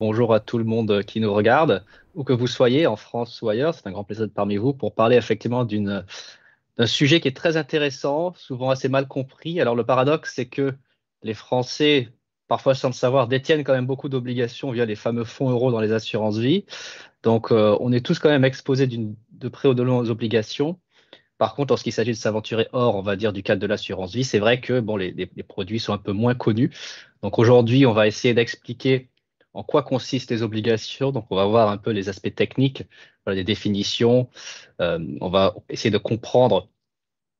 Bonjour à tout le monde qui nous regarde, où que vous soyez, en France ou ailleurs. C'est un grand plaisir de parmi vous pour parler effectivement d'un sujet qui est très intéressant, souvent assez mal compris. Alors le paradoxe, c'est que les Français, parfois sans le savoir, détiennent quand même beaucoup d'obligations via les fameux fonds euros dans les assurances vie. Donc euh, on est tous quand même exposés de près ou de loin aux obligations. Par contre, lorsqu'il s'agit de s'aventurer hors, on va dire, du cadre de l'assurance vie, c'est vrai que bon, les, produits sont un peu moins connus. Donc aujourd'hui, on va essayer d'expliquer en quoi consistent les obligations. Donc, on va voir un peu les aspects techniques, les définitions. Euh, on va essayer de comprendre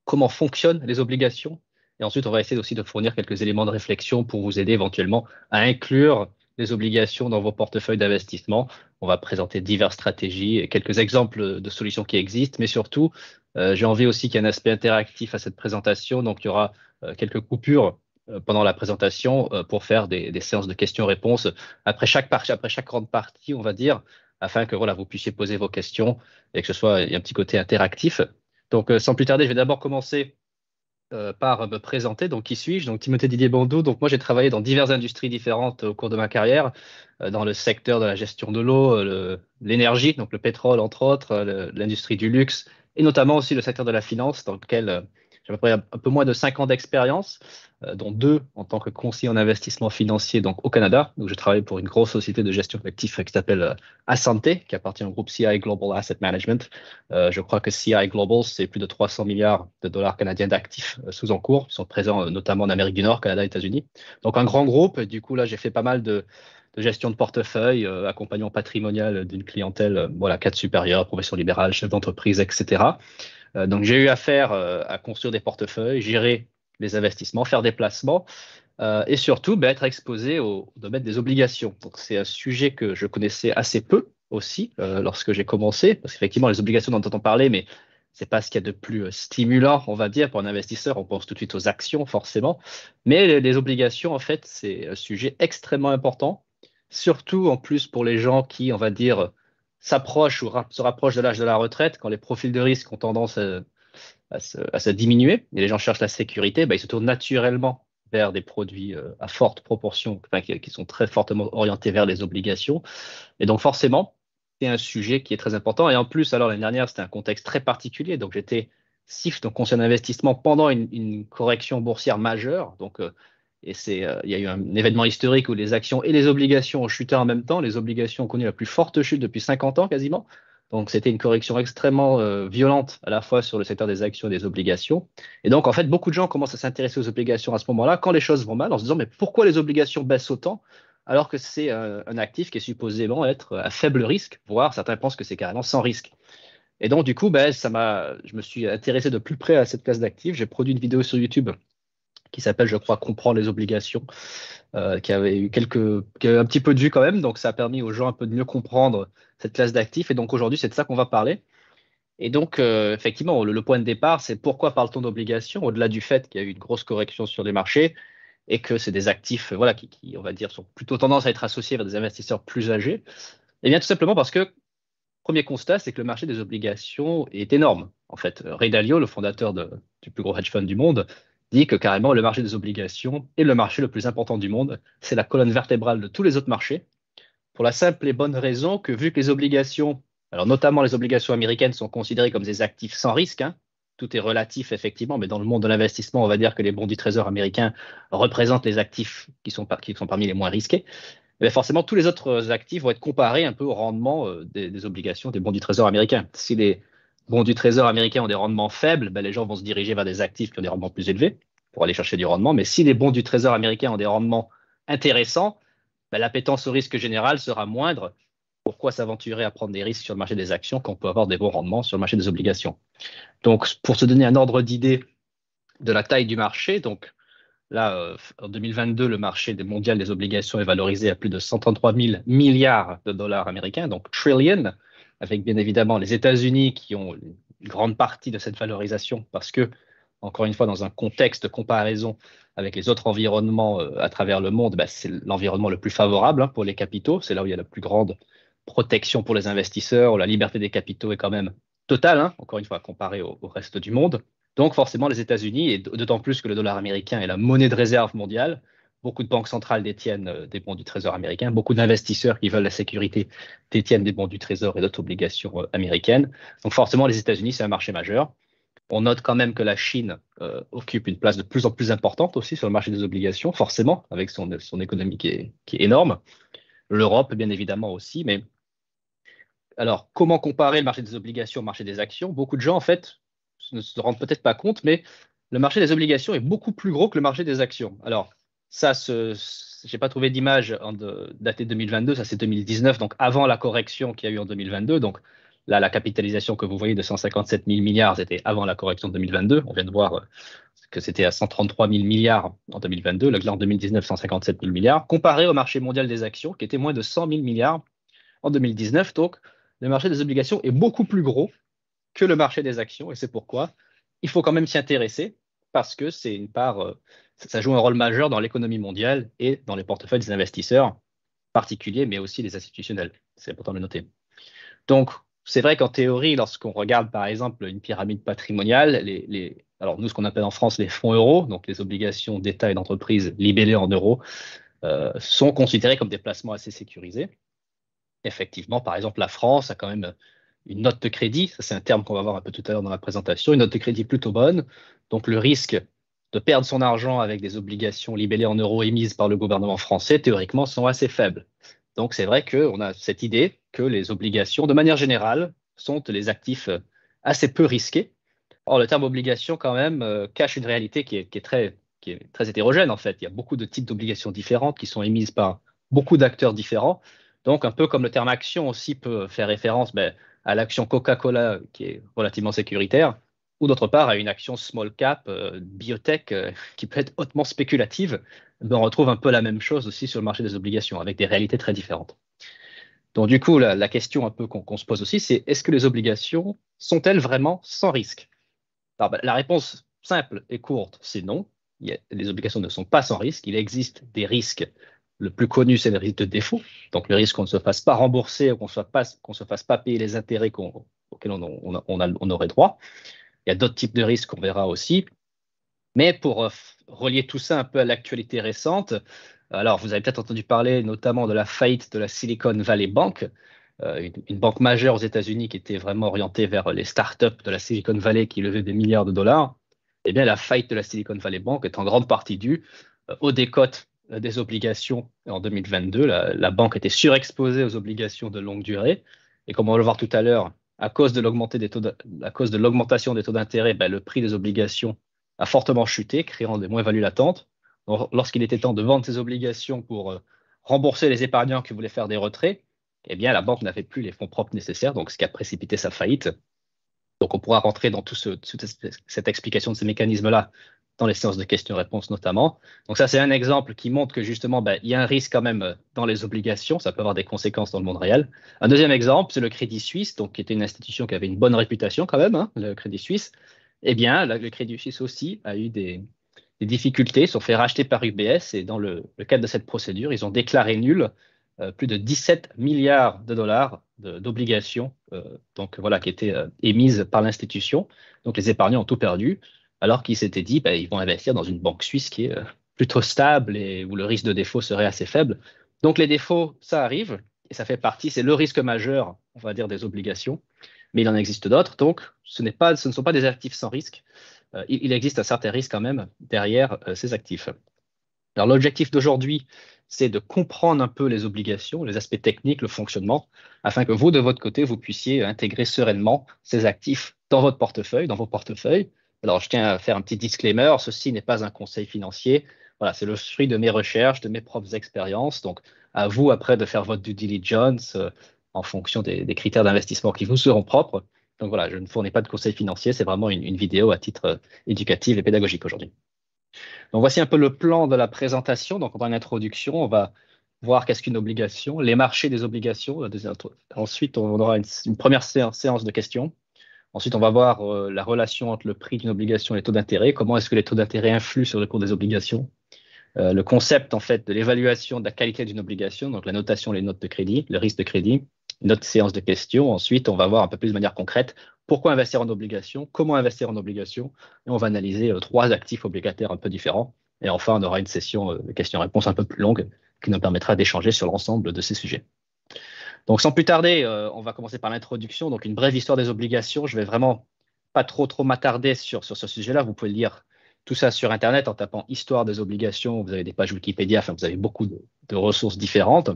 comment fonctionnent les obligations. Et ensuite, on va essayer aussi de fournir quelques éléments de réflexion pour vous aider éventuellement à inclure les obligations dans vos portefeuilles d'investissement. On va présenter diverses stratégies et quelques exemples de solutions qui existent, mais surtout, euh, j'ai envie aussi qu'il y ait un aspect interactif à cette présentation. Donc, il y aura euh, quelques coupures pendant la présentation euh, pour faire des, séances de questions-réponses après chaque partie, après chaque grande partie, on va dire, afin que voilà, vous puissiez poser vos questions et que ce soit un petit côté interactif. Donc, euh, sans plus tarder, je vais d'abord commencer par me présenter. Donc, qui suis-je? Donc, Timothée Didier Bandou. Donc, moi, j'ai travaillé dans diverses industries différentes au cours de ma carrière, dans le secteur de la gestion de l'eau, l'énergie, donc le pétrole, entre autres, l'industrie du luxe, et notamment aussi le secteur de la finance, dans lequel j'ai à peu près un peu moins de 5 ans d'expérience. Euh, dont deux en tant que conseiller en investissement financier donc au Canada, où je travaille pour une grosse société de gestion d'actifs qui s'appelle euh, Asante, qui appartient au groupe CI Global Asset Management. Euh, je crois que CI Global, c'est plus de 300 milliards de dollars canadiens d'actifs sous en cours. Ils sont présents notamment en Amérique du Nord, Canada, États-Unis. Donc un grand groupe. Du coup, là, j'ai fait pas mal de, gestion de portefeuille, accompagnement patrimonial d'une clientèle, voilà, cadre supérieur, profession libérale, chef d'entreprise, etc. donc j'ai eu affaire à construire des portefeuilles, gérer les investissements, faire des placements euh, et surtout ben, être exposé au, domaine des obligations. Donc c'est un sujet que je connaissais assez peu aussi euh, lorsque j'ai commencé, parce qu'effectivement les obligations dont on entend parler, mais c'est pas ce qu'il y a de plus euh, stimulant, on va dire, pour un investisseur. On pense tout de suite aux actions, forcément. Mais les, obligations, en fait, c'est un sujet extrêmement important, surtout en plus pour les gens qui, on va dire, s'approchent ou se rapprochent de l'âge de la retraite, quand les profils de risque ont tendance à, à se, diminuer et les gens cherchent la sécurité, bah, ils se tournent naturellement vers des produits euh, à forte proportion, qui, sont très fortement orientés vers les obligations. Et donc forcément, c'est un sujet qui est très important. Et en plus, alors l'année dernière, c'était un contexte très particulier. Donc j'étais SIF, donc conseiller d'investissement, pendant une, correction boursière majeure. Donc, euh, et c'est, euh, il y a eu un événement historique où les actions et les obligations ont chuté en même temps. Les obligations ont connu la plus forte chute depuis 50 ans quasiment. Donc c'était une correction extrêmement euh, violente à la fois sur le secteur des actions et des obligations. Et donc en fait, beaucoup de gens commencent à s'intéresser aux obligations à ce moment-là, quand les choses vont mal, en se disant mais pourquoi les obligations baissent autant alors que c'est euh, un actif qui est supposément être à faible risque, voire certains pensent que c'est carrément sans risque. Et donc du coup, ben, ça m'a, je me suis intéressé de plus près à cette classe d'actifs. J'ai produit une vidéo sur YouTube qui s'appelle, je crois, Comprendre les obligations, euh, qui avait eu quelques, qui un petit peu de vue quand même. Donc, ça a permis aux gens un peu de mieux comprendre cette classe d'actifs. Et donc, aujourd'hui, c'est de ça qu'on va parler. Et donc, euh, effectivement, le, point de départ, c'est pourquoi parle-t-on d'obligations, au-delà du fait qu'il y a eu une grosse correction sur les marchés et que c'est des actifs, voilà, qui, qui, on va dire, sont plutôt tendance à être associés vers des investisseurs plus âgés? Eh bien, tout simplement parce que, premier constat, c'est que le marché des obligations est énorme. En fait, Ray Dalio, le fondateur du plus gros hedge fund du monde, dit que carrément le marché des obligations est le marché le plus important du monde. C'est la colonne vertébrale de tous les autres marchés, pour la simple et bonne raison que vu que les obligations, alors notamment les obligations américaines, sont considérées comme des actifs sans risque, hein, tout est relatif effectivement, mais dans le monde de l'investissement, on va dire que les bons du trésor américains représentent les actifs qui sont, parmi les moins risqués. Mais forcément, tous les autres actifs vont être comparés un peu au rendement euh, des, des obligations des bons du trésor américains. Si les bon, du trésor américain ont des rendements faibles, ben, les gens vont se diriger vers des actifs qui ont des rendements plus élevés pour aller chercher du rendement. Mais si les bons du trésor américain ont des rendements intéressants, ben, l'appétence au risque général sera moindre. Pourquoi s'aventurer à prendre des risques sur le marché des actions quand on peut avoir des bons rendements sur le marché des obligations? Donc, pour se donner un ordre d'idée de la taille du marché, donc là, euh, en 2022, le marché mondial des obligations est valorisé à plus de 133 000 milliards de dollars américains, donc trillion avec bien évidemment les États-Unis qui ont une grande partie de cette valorisation parce que, encore une fois, dans un contexte de comparaison avec les autres environnements euh, à travers le monde, bah, c'est l'environnement le plus favorable hein, pour les capitaux. C'est là où il y a la plus grande protection pour les investisseurs. Où la liberté des capitaux est quand même totale, hein, encore une fois, comparée au, reste du monde. Donc forcément, les États-Unis, et d'autant plus que le dollar américain est la monnaie de réserve mondiale, Beaucoup de banques centrales détiennent euh, des bons du Trésor américain. Beaucoup d'investisseurs qui veulent la sécurité détiennent des bons du Trésor et d'autres obligations euh, américaines. Donc forcément, les États-Unis, c'est un marché majeur. On note quand même que la Chine euh, occupe une place de plus en plus importante aussi sur le marché des obligations, forcément, avec son, économie qui est, qui est énorme. L'Europe, bien évidemment aussi. Mais alors, comment comparer le marché des obligations au marché des actions? Beaucoup de gens, en fait, ne se rendent peut-être pas compte, mais le marché des obligations est beaucoup plus gros que le marché des actions. Alors, ça, je n'ai pas trouvé d'image datée de 2022, ça c'est 2019, donc avant la correction qu'il y a eu en 2022. Donc là, la capitalisation que vous voyez de 157 000 milliards, c'était avant la correction de 2022. On vient de voir euh, que c'était à 133 000 milliards en 2022, le en 2019, 157 000 milliards, comparé au marché mondial des actions qui était moins de 100 000 milliards en 2019. Donc, le marché des obligations est beaucoup plus gros que le marché des actions et c'est pourquoi il faut quand même s'y intéresser parce que c'est une part, euh, ça joue un rôle majeur dans l'économie mondiale et dans les portefeuilles des investisseurs particuliers, mais aussi des institutionnels. C'est important de le noter. Donc, c'est vrai qu'en théorie, lorsqu'on regarde par exemple une pyramide patrimoniale, les, alors nous, ce qu'on appelle en France les fonds euros, donc les obligations d'État et d'entreprise libellées en euros, euh, sont considérées comme des placements assez sécurisés. Effectivement, par exemple, la France a quand même une note de crédit, ça c'est un terme qu'on va voir un peu tout à l'heure dans la présentation, une note de crédit plutôt bonne. Donc le risque de perdre son argent avec des obligations libellées en euros émises par le gouvernement français, théoriquement, sont assez faibles. Donc c'est vrai qu'on a cette idée que les obligations, de manière générale, sont les actifs assez peu risqués. Or, le terme obligation, quand même, euh, cache une réalité qui est, très, qui est très hétérogène, en fait. Il y a beaucoup de types d'obligations différentes qui sont émises par beaucoup d'acteurs différents. Donc, un peu comme le terme action aussi peut faire référence ben, à l'action Coca-Cola qui est relativement sécuritaire, ou d'autre part à une action small cap, euh, biotech, euh, qui peut être hautement spéculative. Ben, on retrouve un peu la même chose aussi sur le marché des obligations, avec des réalités très différentes. Donc du coup, la, question un peu qu'on se pose aussi, c'est est-ce que les obligations sont-elles vraiment sans risque? Ben, La réponse simple et courte, c'est non. les obligations ne sont pas sans risque. Il existe des risques le plus connu, c'est le risque de défaut. Donc, le risque qu'on ne se fasse pas rembourser ou qu'on ne se fasse pas payer les intérêts auxquels on, aurait droit. Il y a d'autres types de risques qu'on verra aussi. Mais pour euh, relier tout ça un peu à l'actualité récente, alors vous avez peut-être entendu parler notamment de la faillite de la Silicon Valley Bank, euh, une, banque majeure aux États-Unis qui était vraiment orientée vers les startups de la Silicon Valley qui levaient des milliards de dollars. Eh bien, la faillite de la Silicon Valley Bank est en grande partie due euh, aux décotes euh, des obligations en 2022. La, banque était surexposée aux obligations de longue durée. Et comme on va le voir tout à l'heure, à cause de l'augmentation des taux d'intérêt, ben, le prix des obligations a fortement chuté, créant des moins-values latentes. Lorsqu'il était temps de vendre ses obligations pour euh, rembourser les épargnants qui voulaient faire des retraits, eh bien, la banque n'avait plus les fonds propres nécessaires, donc ce qui a précipité sa faillite. Donc, on pourra rentrer dans toute cette explication de ces mécanismes-là dans les séances de questions-réponses notamment. Donc ça, c'est un exemple qui montre que justement, ben, il y a un risque quand même euh, dans les obligations, ça peut avoir des conséquences dans le monde réel. Un deuxième exemple, c'est le Crédit Suisse, donc qui était une institution qui avait une bonne réputation quand même, hein, le Crédit Suisse. Eh bien, le Crédit Suisse aussi a eu des, difficultés, se sont fait racheter par UBS et dans le, cadre de cette procédure, ils ont déclaré nul euh, plus de 17 milliards de dollars d'obligations, euh, voilà, qui étaient émises par l'institution. Donc les épargnants ont tout perdu alors qu'ils s'étaient dit ben, ils vont investir dans une banque suisse qui est euh, plutôt stable et où le risque de défaut serait assez faible. Donc les défauts, ça arrive et ça fait partie, c'est le risque majeur, on va dire, des obligations, mais il en existe d'autres. Donc ce, pas, ce ne sont pas des actifs sans risque. Euh, il, existe un certain risque quand même derrière euh, ces actifs. Alors l'objectif d'aujourd'hui, c'est de comprendre un peu les obligations, les aspects techniques, le fonctionnement, afin que vous, de votre côté, vous puissiez intégrer sereinement ces actifs dans votre portefeuille, dans vos portefeuilles, alors, je tiens à faire un petit disclaimer. Ceci n'est pas un conseil financier. Voilà, c'est le fruit de mes recherches, de mes propres expériences. Donc, à vous après de faire votre due diligence euh, en fonction des, critères d'investissement qui vous seront propres. Donc voilà, je ne fournis pas de conseils financiers. C'est vraiment une, vidéo à titre euh, éducatif et pédagogique aujourd'hui. Donc voici un peu le plan de la présentation. Donc, on une introduction, on va voir qu'est-ce qu'une obligation, les marchés des obligations. Ensuite, on aura une première séance de questions. Ensuite, on va voir euh, la relation entre le prix d'une obligation et les taux d'intérêt. Comment est-ce que les taux d'intérêt influent sur le cours des obligations? Euh, Le concept en fait de l'évaluation de la qualité d'une obligation, donc la notation, les notes de crédit, le risque de crédit. Notre séance de questions. Ensuite, on va voir un peu plus de manière concrète pourquoi investir en obligation, comment investir en obligation, et on va analyser euh, trois actifs obligataires un peu différents Et enfin, on aura une session de questions-réponses un peu plus longue qui nous permettra d'échanger sur l'ensemble de ces sujets. Donc, sans plus tarder, on va commencer par l'introduction. Donc, une brève histoire des obligations. Je vais vraiment pas trop m'attarder sur, sur ce sujet-là. Vous pouvez lire tout ça sur Internet en tapant Histoire des obligations. Vous avez des pages Wikipédia, enfin, vous avez beaucoup de, ressources différentes.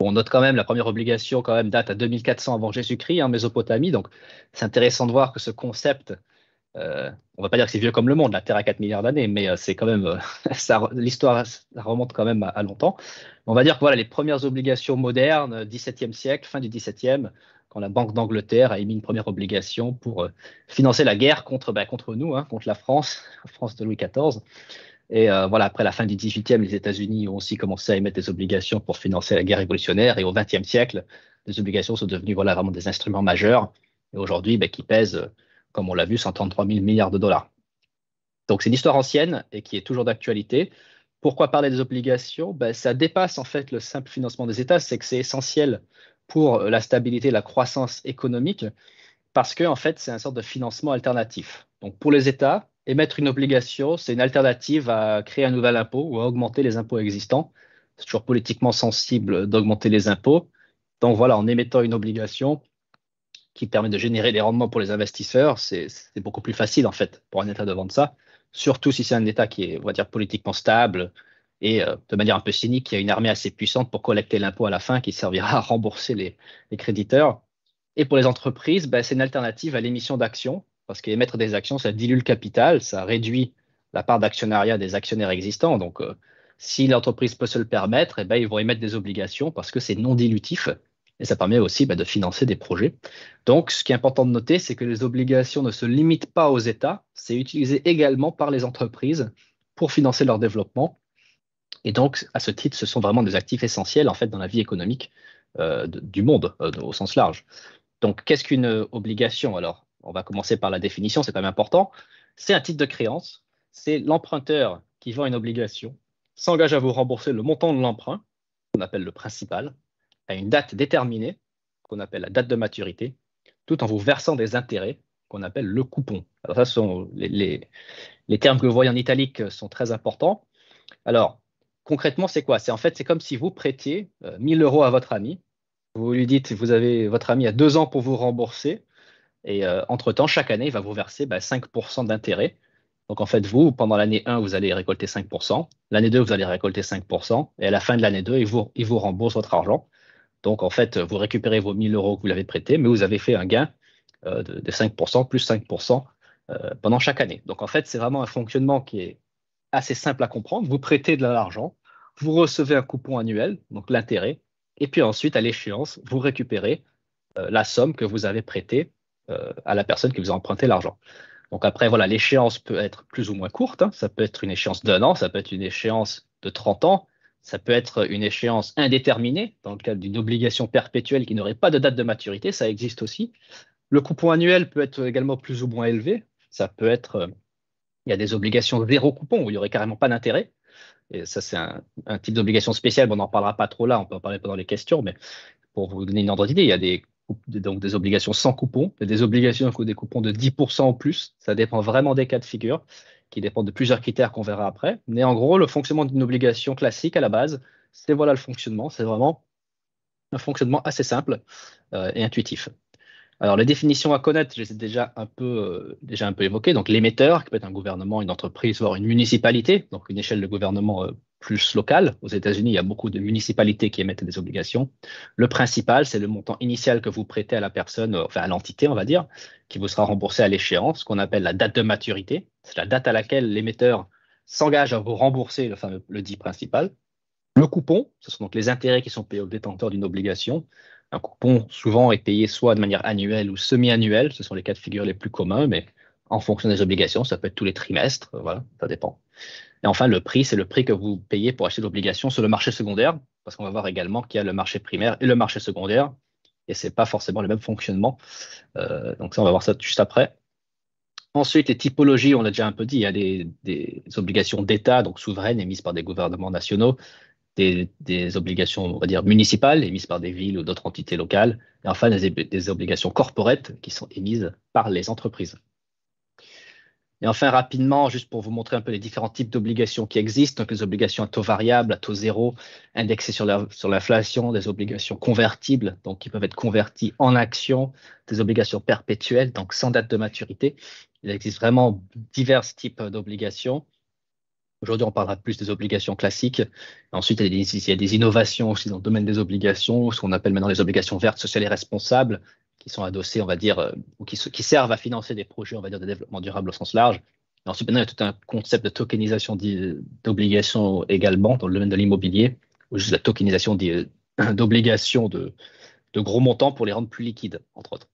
on note quand même la première obligation quand même date à 2400 avant Jésus-Christ en Mésopotamie. Donc, c'est intéressant de voir que ce concept, euh, on va pas dire que c'est vieux comme le monde, la Terre a 4 milliards d'années, mais euh, c'est quand même, euh, l'histoire remonte quand même à, longtemps. On va dire que voilà, les premières obligations modernes, 17e siècle, fin du 17e, quand la Banque d'Angleterre a émis une première obligation pour euh, financer la guerre contre, ben, contre nous, hein, contre la France, France de Louis XIV. Et euh, voilà, après la fin du XVIIIe, les États-Unis ont aussi commencé à émettre des obligations pour financer la guerre révolutionnaire. Et au XXe siècle, les obligations sont devenues voilà, vraiment des instruments majeurs. Et aujourd'hui, ben, qui pèsent, comme on l'a vu, 133 000 milliards de dollars. Donc c'est une histoire ancienne et qui est toujours d'actualité. Pourquoi parler des obligations? Ben, Ça dépasse en fait le simple financement des États, c'est que c'est essentiel pour la stabilité la croissance économique, parce que en fait, c'est un sorte de financement alternatif. Donc, pour les États, émettre une obligation, c'est une alternative à créer un nouvel impôt ou à augmenter les impôts existants. C'est toujours politiquement sensible d'augmenter les impôts. Donc voilà, en émettant une obligation qui permet de générer des rendements pour les investisseurs, c'est beaucoup plus facile en fait pour un État de vendre ça, surtout si c'est un État qui est, on va dire, politiquement stable, et euh, de manière un peu cynique, y a une armée assez puissante pour collecter l'impôt à la fin qui servira à rembourser les, créditeurs. Et pour les entreprises, ben, c'est une alternative à l'émission d'actions, parce qu'émettre des actions, ça dilue le capital, ça réduit la part d'actionnariat des actionnaires existants. Donc, euh, si l'entreprise peut se le permettre, eh ben, ils vont émettre des obligations parce que c'est non dilutif et ça permet aussi ben, de financer des projets. Donc, ce qui est important de noter, c'est que les obligations ne se limitent pas aux États, c'est utilisé également par les entreprises pour financer leur développement et donc, à ce titre, ce sont vraiment des actifs essentiels en fait dans la vie économique euh, du monde euh, au sens large. Donc, qu'est-ce qu'une obligation? Alors, on va commencer par la définition, c'est pas important. C'est un titre de créance. C'est l'emprunteur qui vend une obligation, s'engage à vous rembourser le montant de l'emprunt, qu'on appelle le principal, une date déterminée, qu'on appelle la date de maturité, tout en vous versant des intérêts, qu'on appelle le coupon. Alors, ça, sont les, les, termes que vous voyez en italique sont très importants. Alors, concrètement, c'est quoi? C'est en fait, c'est comme si vous prêtiez 1000 euh, euros à votre ami. Vous lui dites, vous avez votre ami a deux ans pour vous rembourser. Et euh, entre-temps, chaque année, il va vous verser 5% bah, d'intérêt. Donc en fait, vous, pendant l'année 1, vous allez récolter 5%. L'année 2, vous allez récolter 5%. Et à la fin de l'année 2, il vous, il vous rembourse votre argent. Donc en fait, vous récupérez vos 1000 euros que vous l'avez prêté, mais vous avez fait un gain euh, de, 5%, plus 5% pendant chaque année. Donc en fait, c'est vraiment un fonctionnement qui est assez simple à comprendre. Vous prêtez de l'argent, vous recevez un coupon annuel, donc l'intérêt, et puis ensuite, à l'échéance, vous récupérez euh, la somme que vous avez prêtée euh, à la personne qui vous a emprunté l'argent. Donc après, voilà, l'échéance peut être plus ou moins courte. Hein. Ça peut être une échéance d'un an, ça peut être une échéance de 30 ans, ça peut être une échéance indéterminée, dans le cadre d'une obligation perpétuelle qui n'aurait pas de date de maturité, ça existe aussi. Le coupon annuel peut être également plus ou moins élevé. Ça peut être euh, il y a des obligations zéro coupon où il n'y aurait carrément pas d'intérêt. Et ça, c'est un, type d'obligation spéciale. on n'en parlera pas trop là, on peut en parler pendant les questions, mais pour vous donner une ordre d'idée, il y a des, donc des obligations sans coupon, il y a des obligations avec des coupons de 10% ou plus. Ça dépend vraiment des cas de figure, qui dépendent de plusieurs critères qu'on verra après. Mais en gros, le fonctionnement d'une obligation classique à la base, c'est voilà le fonctionnement. C'est vraiment un fonctionnement assez simple euh, et intuitif. Alors, les définitions à connaître, je les ai déjà un peu, euh, déjà un peu évoquées. Donc, l'émetteur, qui peut être un gouvernement, une entreprise, voire une municipalité, donc une échelle de gouvernement euh, plus locale. Aux États-Unis, il y a beaucoup de municipalités qui émettent des obligations. Le principal, c'est le montant initial que vous prêtez à la personne, euh, enfin à l'entité, on va dire, qui vous sera remboursé à l'échéance, ce qu'on appelle la date de maturité. C'est la date à laquelle l'émetteur s'engage à vous rembourser le dit principal. Le coupon, ce sont donc les intérêts qui sont payés au détenteur d'une obligation. Un coupon, souvent, est payé soit de manière annuelle ou semi-annuelle. Ce sont les cas de figure les plus communs, mais en fonction des obligations, ça peut être tous les trimestres. Voilà, ça dépend. Et enfin, le prix, c'est le prix que vous payez pour acheter l'obligation sur le marché secondaire, parce qu'on va voir également qu'il y a le marché primaire et le marché secondaire, et ce n'est pas forcément le même fonctionnement. Euh, donc ça, on va voir ça juste après. Ensuite, les typologies, on l'a déjà un peu dit, il y a des, des obligations d'État, donc souveraines, émises par des gouvernements nationaux, des, obligations, on va dire, municipales émises par des villes ou d'autres entités locales, et enfin des, obligations corporates qui sont émises par les entreprises. Et enfin, rapidement, juste pour vous montrer un peu les différents types d'obligations qui existent, donc les obligations à taux variable, à taux zéro, indexées sur l'inflation, des obligations convertibles, donc qui peuvent être converties en actions, des obligations perpétuelles, donc sans date de maturité. Il existe vraiment divers types d'obligations. Aujourd'hui, on parlera plus des obligations classiques. Ensuite, il y, a des, il y, a des, innovations aussi dans le domaine des obligations, ce qu'on appelle maintenant les obligations vertes, sociales et responsables, qui sont adossées, on va dire, euh, ou qui, servent à financer des projets, on va dire, de développement durable au sens large. Et ensuite, maintenant, il y a tout un concept de tokenisation d'obligations également dans le domaine de l'immobilier, ou juste la tokenisation d'obligations de, gros montants pour les rendre plus liquides, entre autres.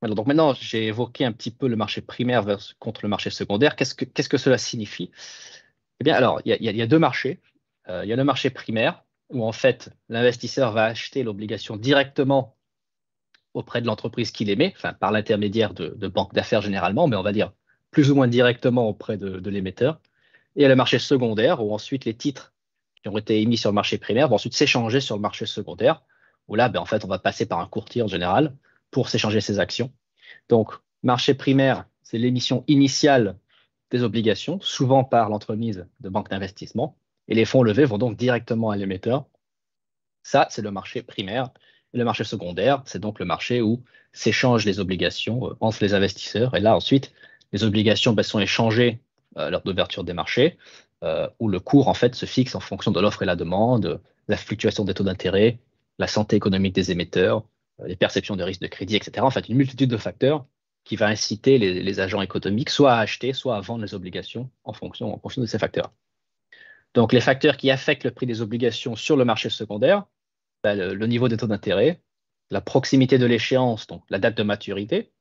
Alors, donc maintenant, j'ai évoqué un petit peu le marché primaire contre le marché secondaire. Qu'est-ce que, cela signifie? Eh bien, alors, il y, y, a deux marchés. Euh, il y a le marché primaire, où en fait, l'investisseur va acheter l'obligation directement auprès de l'entreprise qu'il émet, enfin, par l'intermédiaire de, banques d'affaires généralement, mais on va dire plus ou moins directement auprès de, l'émetteur. Et le marché secondaire, où ensuite les titres qui ont été émis sur le marché primaire vont ensuite s'échanger sur le marché secondaire, où là, ben, en fait, on va passer par un courtier en général pour s'échanger ses actions. Donc, marché primaire, c'est l'émission initiale des obligations, souvent par l'entremise de banques d'investissement, et les fonds levés vont donc directement à l'émetteur. Ça, c'est le marché primaire. Le marché secondaire, c'est donc le marché où s'échangent les obligations euh, entre les investisseurs. Et là, ensuite, les obligations ben, sont échangées euh, lors d'ouverture des marchés, euh, où le cours, en fait, se fixe en fonction de l'offre et la demande, la fluctuation des taux d'intérêt, la santé économique des émetteurs, les perceptions de risque de crédit, etc. En fait, une multitude de facteurs qui va inciter les, agents économiques soit à acheter, soit à vendre les obligations en fonction de ces facteurs. Donc, les facteurs qui affectent le prix des obligations sur le marché secondaire, ben, le, niveau des taux d'intérêt, la proximité de l'échéance, donc la date de maturité,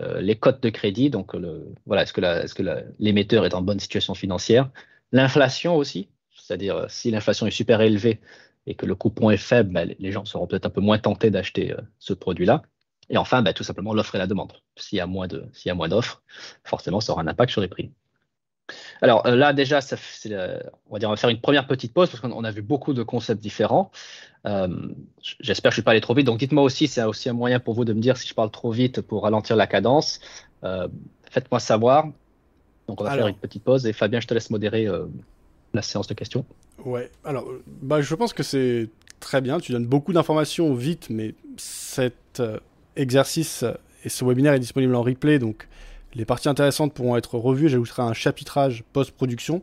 euh, les cotes de crédit, donc est-ce que l'émetteur est, en bonne situation financière, l'inflation aussi, c'est-à-dire euh, si l'inflation est super élevée, et que le coupon est faible, ben, les gens seront peut-être un peu moins tentés d'acheter euh, ce produit-là. Et enfin, ben, tout simplement l'offre et la demande. S'il y a moins d'offres, forcément, ça aura un impact sur les prix. Alors euh, là, déjà, ça, on, va dire, on va faire une première petite pause parce qu'on a vu beaucoup de concepts différents. Euh, j'espère que je ne suis pas allé trop vite. Donc dites-moi aussi, c'est aussi un moyen pour vous de me dire si je parle trop vite pour ralentir la cadence. Faites-moi savoir. Donc on va faire une petite pause et Fabien, je te laisse modérer la séance de questions. Ouais, alors bah, je pense que c'est très bien, tu donnes beaucoup d'informations vite, mais cet euh, exercice et ce webinaire est disponible en replay, donc les parties intéressantes pourront être revues, j'ajouterai un chapitrage post-production,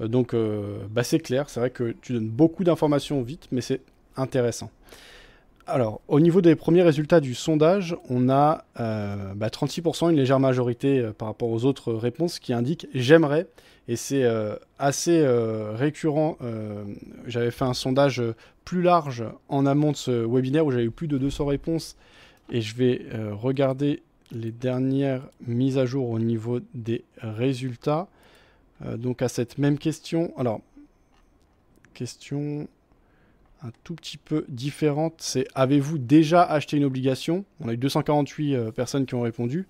euh, donc euh, bah, c'est clair, c'est vrai que tu donnes beaucoup d'informations vite, mais c'est intéressant. Alors, au niveau des premiers résultats du sondage, on a bah, 36%, une légère majorité par rapport aux autres réponses qui indiquent j'aimerais et c'est euh, assez euh, récurrent. Euh, j'avais fait un sondage plus large en amont de ce webinaire où j'avais eu plus de 200 réponses. Et je vais regarder les dernières mises à jour au niveau des résultats. donc à cette même question. Alors, question un tout petit peu différente, c'est avez-vous déjà acheté une obligation? On a eu 248 personnes qui ont répondu.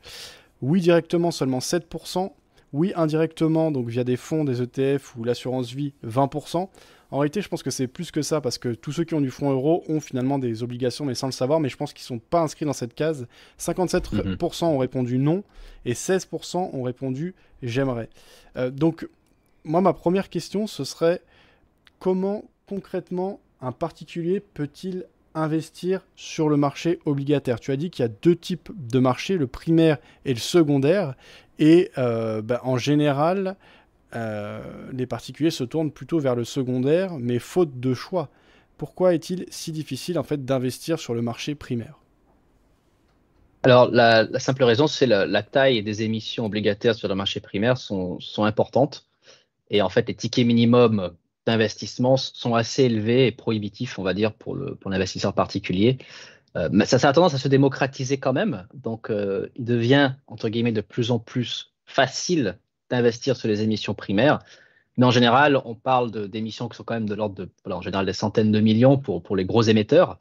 Oui directement, seulement 7%. Oui, indirectement, donc via des fonds, des ETF ou l'assurance vie, 20%. En réalité, je pense que c'est plus que ça, parce que tous ceux qui ont du fonds euro ont finalement des obligations, mais sans le savoir, mais je pense qu'ils ne sont pas inscrits dans cette case. 57% ont répondu non, et 16% ont répondu j'aimerais. Euh, donc, moi, ma première question, ce serait comment concrètement un particulier peut-il investir sur le marché obligataire? Tu as dit qu'il y a deux types de marchés, le primaire et le secondaire. Et euh, bah, en général, euh, les particuliers se tournent plutôt vers le secondaire, mais faute de choix. Pourquoi est-il si difficile en fait d'investir sur le marché primaire? Alors, la, simple raison, c'est la, la, taille des émissions obligataires sur le marché primaire sont, importantes. Et en fait, les tickets minimums d'investissement sont assez élevés et prohibitifs, on va dire, pour l'investisseur particulier. Euh, mais ça, ça, a tendance à se démocratiser quand même. Donc, euh, il devient, entre guillemets, de plus en plus facile d'investir sur les émissions primaires. Mais en général, on parle d'émissions qui sont quand même de l'ordre de, en général, des centaines de millions pour, les gros émetteurs.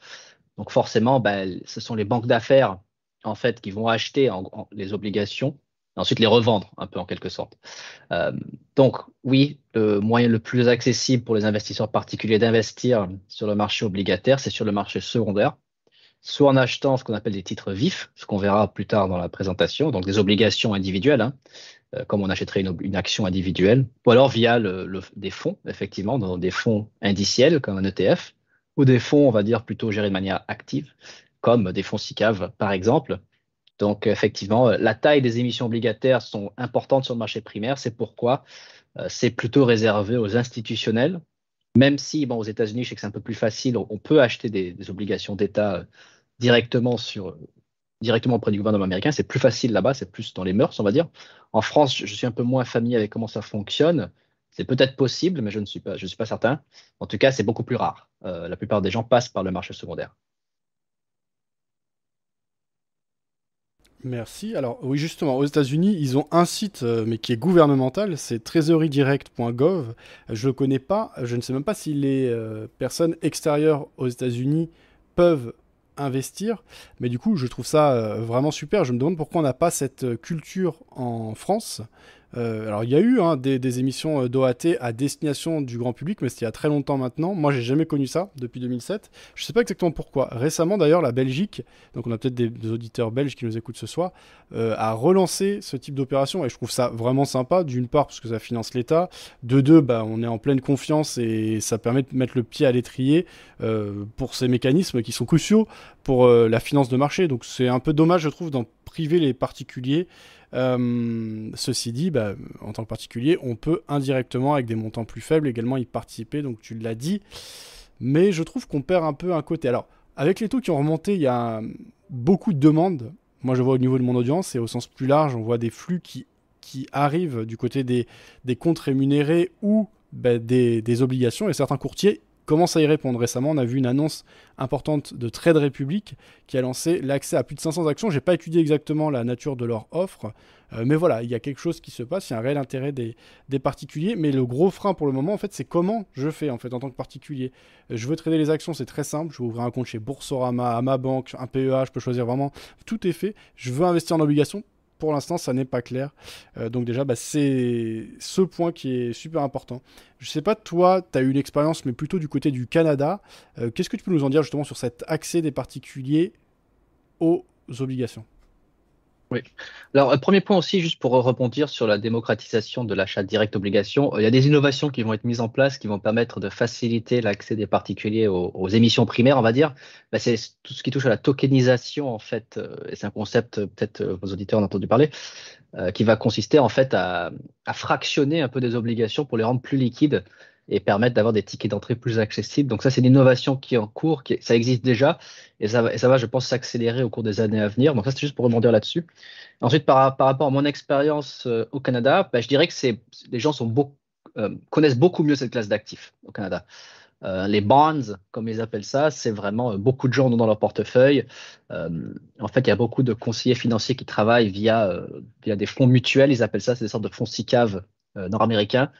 Donc, forcément, ben, ce sont les banques d'affaires, en fait, qui vont acheter les obligations et ensuite les revendre, un peu en quelque sorte. Euh, donc, oui, le moyen le plus accessible pour les investisseurs particuliers d'investir sur le marché obligataire, c'est sur le marché secondaire soit en achetant ce qu'on appelle des titres vifs, ce qu'on verra plus tard dans la présentation, donc des obligations individuelles, hein, euh, comme on achèterait une, action individuelle, ou alors via des fonds, effectivement, dans des fonds indiciels comme un ETF, ou des fonds, on va dire, plutôt gérés de manière active, comme des fonds SICAV, par exemple. Donc, effectivement, la taille des émissions obligataires sont importantes sur le marché primaire. C'est pourquoi euh, c'est plutôt réservé aux institutionnels, même si, bon, aux États-Unis, je sais que c'est un peu plus facile, on, peut acheter des, obligations d'État euh, directement sur directement auprès du gouvernement américain. C'est plus facile là-bas, c'est plus dans les mœurs, on va dire. En France, je, suis un peu moins familier avec comment ça fonctionne. C'est peut-être possible, mais je ne suis pas, je suis pas certain. En tout cas, c'est beaucoup plus rare. Euh, la plupart des gens passent par le marché secondaire. Merci. Alors oui, justement, aux États-Unis, ils ont un site, euh, mais qui est gouvernemental, c'est treasurydirect.gov. Je le connais pas, je ne sais même pas si les euh, personnes extérieures aux États-Unis peuvent investir, mais du coup, je trouve ça euh, vraiment super. Je me demande pourquoi on n'a pas cette culture en France. Euh, alors il y a eu hein, des, émissions euh, d'OAT à destination du grand public, mais c'était il y a très longtemps maintenant. Moi, j'ai jamais connu ça depuis 2007. Je sais pas exactement pourquoi. Récemment, d'ailleurs, la Belgique, donc on a peut-être des, auditeurs belges qui nous écoutent ce soir, euh, a relancé ce type d'opération et je trouve ça vraiment sympa. D'une part parce que ça finance l'État, de deux, bah, on est en pleine confiance et ça permet de mettre le pied à l'étrier pour ces mécanismes qui sont cruciaux pour la finance de marché. Donc c'est un peu dommage, je trouve, d'en priver les particuliers. Euh, ceci dit, bah, en tant que particulier, on peut indirectement, avec des montants plus faibles, également y participer, donc tu l'as dit. Mais je trouve qu'on perd un peu un côté. Alors, avec les taux qui ont remonté, il y a beaucoup de demandes. Moi, je vois au niveau de mon audience et au sens plus large, on voit des flux qui, arrivent du côté des, des comptes rémunérés ou bah, des, des obligations. Et certains courtiers commence à y répondre. Récemment, on a vu une annonce importante de Trade Republic qui a lancé l'accès à plus de 500 actions. Je n'ai pas étudié exactement la nature de leur offre, euh, mais voilà, il y a quelque chose qui se passe, il y a un réel intérêt des, particuliers. Mais le gros frein pour le moment, en fait, c'est comment je fais en fait en tant que particulier. Euh, je veux trader les actions, c'est très simple. Je veux ouvrir un compte chez Boursorama, à ma banque, un PEA, je peux choisir vraiment. Tout est fait. Je veux investir en obligation pour l'instant, ça n'est pas clair. Euh, donc déjà, bah, c'est ce point qui est super important. Je sais pas, toi, tu as eu une expérience, mais plutôt du côté du Canada. Euh, qu'est-ce que tu peux nous en dire justement sur cet accès des particuliers aux obligations? Oui. Alors, premier point aussi, juste pour rebondir sur la démocratisation de l'achat direct obligation, il y a des innovations qui vont être mises en place qui vont permettre de faciliter l'accès des particuliers aux, émissions primaires, on va dire. Bah, c'est tout ce qui touche à la tokenisation, en fait, euh, et c'est un concept, euh, peut-être euh, vos auditeurs ont entendu parler, qui va consister en fait à, fractionner un peu des obligations pour les rendre plus liquides et permettre d'avoir des tickets d'entrée plus accessibles. Donc ça, c'est une innovation qui est en cours, qui ça existe déjà, et ça, va, ça va, je pense, s'accélérer au cours des années à venir. Donc ça, c'est juste pour rebondir là-dessus. Ensuite, par, rapport à mon expérience euh, au Canada, bah, je dirais que c'est, les gens euh, connaissent beaucoup mieux cette classe d'actifs au Canada. Euh, les bonds, comme ils appellent ça, c'est vraiment beaucoup de gens dans leur portefeuille. en fait, il y a beaucoup de conseillers financiers qui travaillent via, via des fonds mutuels, ils appellent ça, c'est des sortes de fonds SICAV nord-américains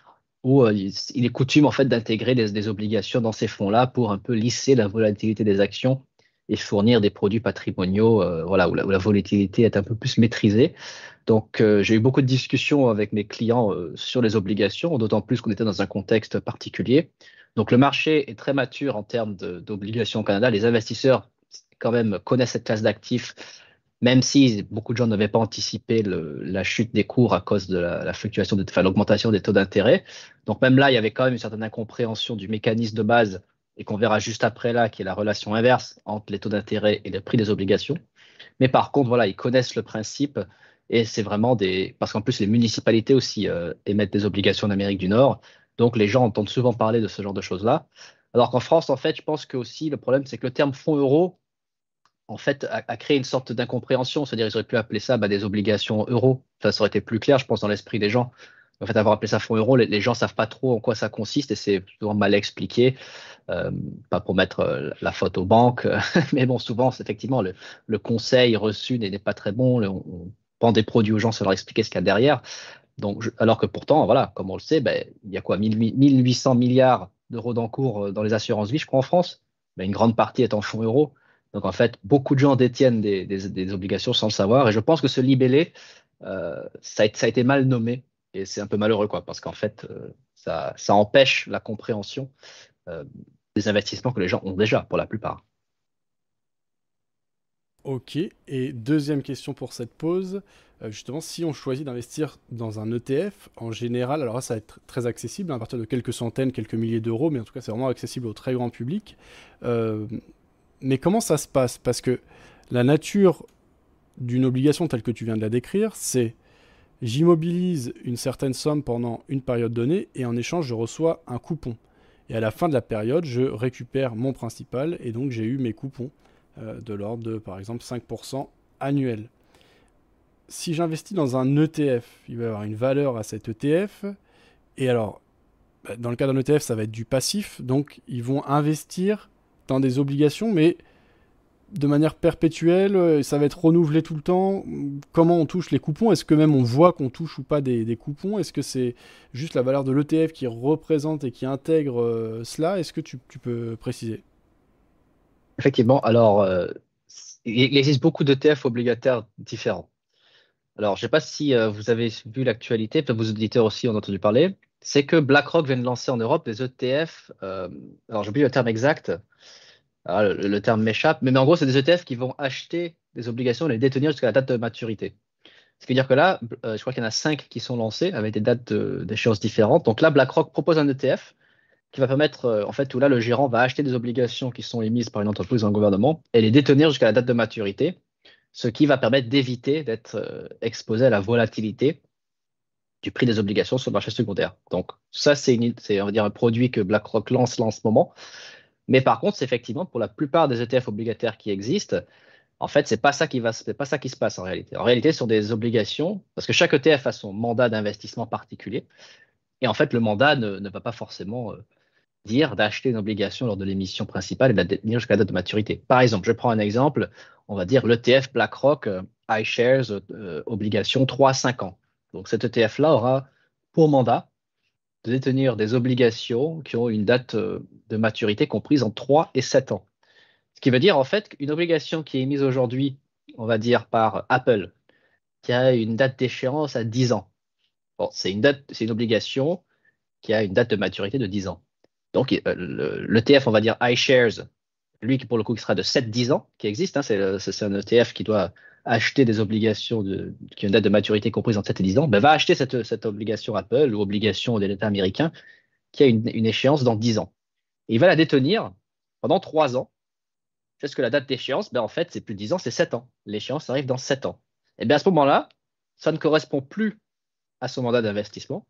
où euh, il est coutume en fait d'intégrer des, obligations dans ces fonds-là pour un peu lisser la volatilité des actions et fournir des produits patrimoniaux euh, voilà, où la, volatilité est un peu plus maîtrisée. Donc euh, j'ai eu beaucoup de discussions avec mes clients sur les obligations, d'autant plus qu'on était dans un contexte particulier. Donc le marché est très mature en termes d'obligations au Canada. Les investisseurs quand même connaissent cette classe d'actifs même si beaucoup de gens n'avaient pas anticipé la chute des cours à cause de la, fluctuation, de, enfin, l'augmentation des taux d'intérêt. Donc même là, il y avait quand même une certaine incompréhension du mécanisme de base et qu'on verra juste après là, qui est la relation inverse entre les taux d'intérêt et le prix des obligations. Mais par contre, voilà, ils connaissent le principe et c'est vraiment des... Parce qu'en plus, les municipalités aussi euh, émettent des obligations en Amérique du Nord. Donc les gens entendent souvent parler de ce genre de choses-là. Alors qu'en France, en fait, je pense que aussi le problème, c'est que le terme fonds euro en fait, a, créé une sorte d'incompréhension. C'est-à-dire, ils auraient pu appeler ça bah, des obligations euros. ça aurait été plus clair, je pense, dans l'esprit des gens. En fait, avoir appelé ça fonds euro, les, gens ne savent pas trop en quoi ça consiste et c'est souvent mal expliqué. Euh, pas pour mettre euh, la faute aux banques, mais bon, souvent, effectivement, le, conseil reçu n'est pas très bon. on, vend des produits aux gens sans leur expliquer ce qu'il y a derrière. Donc, alors que pourtant, voilà, comme on le sait, ben, il y a quoi 1800 milliards d'euros d'encours euh, dans les assurances vie, je crois, en France? Ben, une grande partie est en fonds euros. Donc en fait, beaucoup de gens détiennent des, obligations sans le savoir. Et je pense que ce libellé, euh, ça, a, été mal nommé. Et c'est un peu malheureux, quoi, parce qu'en fait, euh, ça, empêche la compréhension euh, des investissements que les gens ont déjà, pour la plupart. Ok, et deuxième question pour cette pause. Justement, si on choisit d'investir dans un ETF, en général, alors là, ça va être très accessible à partir de quelques centaines, quelques milliers d'euros, mais en tout cas, c'est vraiment accessible au très grand public. Mais comment ça se passe? Parce que la nature d'une obligation telle que tu viens de la décrire, c'est j'immobilise une certaine somme pendant une période donnée et en échange, je reçois un coupon. Et à la fin de la période, je récupère mon principal et donc j'ai eu mes coupons. Euh, de l'ordre de, par exemple, 5% annuel. Si j'investis dans un ETF, il va y avoir une valeur à cet ETF. Et alors, bah, dans le cas d'un ETF, ça va être du passif. Donc, ils vont investir des obligations, mais de manière perpétuelle, euh, ça va être renouvelé tout le temps. Comment on touche les coupons? Est-ce que même on voit qu'on touche ou pas des, coupons? Est-ce que c'est juste la valeur de l'ETF qui représente et qui intègre euh, cela? Est-ce que tu, peux préciser? Effectivement, alors, euh, il existe beaucoup d'ETF obligataires différents. Alors, je ne sais pas si vous avez vu l'actualité, peut-être vos auditeurs aussi ont entendu parler. C'est que BlackRock vient de lancer en Europe des ETF. Alors, j'oublie le terme exact. Ah, le, terme m'échappe. Mais, en gros, c'est des ETF qui vont acheter des obligations et les détenir jusqu'à la date de maturité. Ce qui veut dire que là, je crois qu'il y en a cinq qui sont lancés avec des dates d'échéance différentes. Donc là, BlackRock propose un ETF qui va permettre, euh, en fait, où là, le gérant va acheter des obligations qui sont émises par une entreprise ou un gouvernement et les détenir jusqu'à la date de maturité, ce qui va permettre d'éviter d'être euh, exposé à la volatilité du prix des obligations sur le marché secondaire. Donc, ça, c'est, un produit que BlackRock lance là en ce moment. Mais par contre, c'est effectivement pour la plupart des ETF obligataires qui existent, en fait, c'est pas ça qui va, c'est pas ça qui se passe en réalité. En réalité, ce sont des obligations, parce que chaque ETF a son mandat d'investissement particulier. Et en fait, le mandat ne, va pas forcément euh, dire d'acheter une obligation lors de l'émission principale et de la détenir jusqu'à la date de maturité. Par exemple, je prends un exemple, on va dire l'ETF BlackRock euh, iShares euh, obligation 3-5 ans. Donc cet ETF-là aura pour mandat de détenir des obligations qui ont une date euh, de maturité comprise entre 3 et 7 ans. Ce qui veut dire en fait qu'une obligation qui est émise aujourd'hui, on va dire par Apple, qui a une date d'échéance à 10 ans. Bon, c'est une, date, c'est une obligation qui a une date de maturité de 10 ans. Donc, euh, l'ETF, on va dire iShares, lui qui pour le coup qui sera de 7-10 ans, qui existe, hein, c'est un ETF qui doit acheter des obligations qui ont une date de maturité comprise entre 7 et 10 ans, ben, va acheter cette, obligation Apple ou obligation de l'État américain qui a une, échéance dans 10 ans. Et il va la détenir pendant 3 ans, jusqu'à la date d'échéance, ben, en fait, c'est plus 10 ans, c'est 7 ans. L'échéance arrive dans 7 ans. Et bien à ce moment-là, ça ne correspond plus à son mandat d'investissement,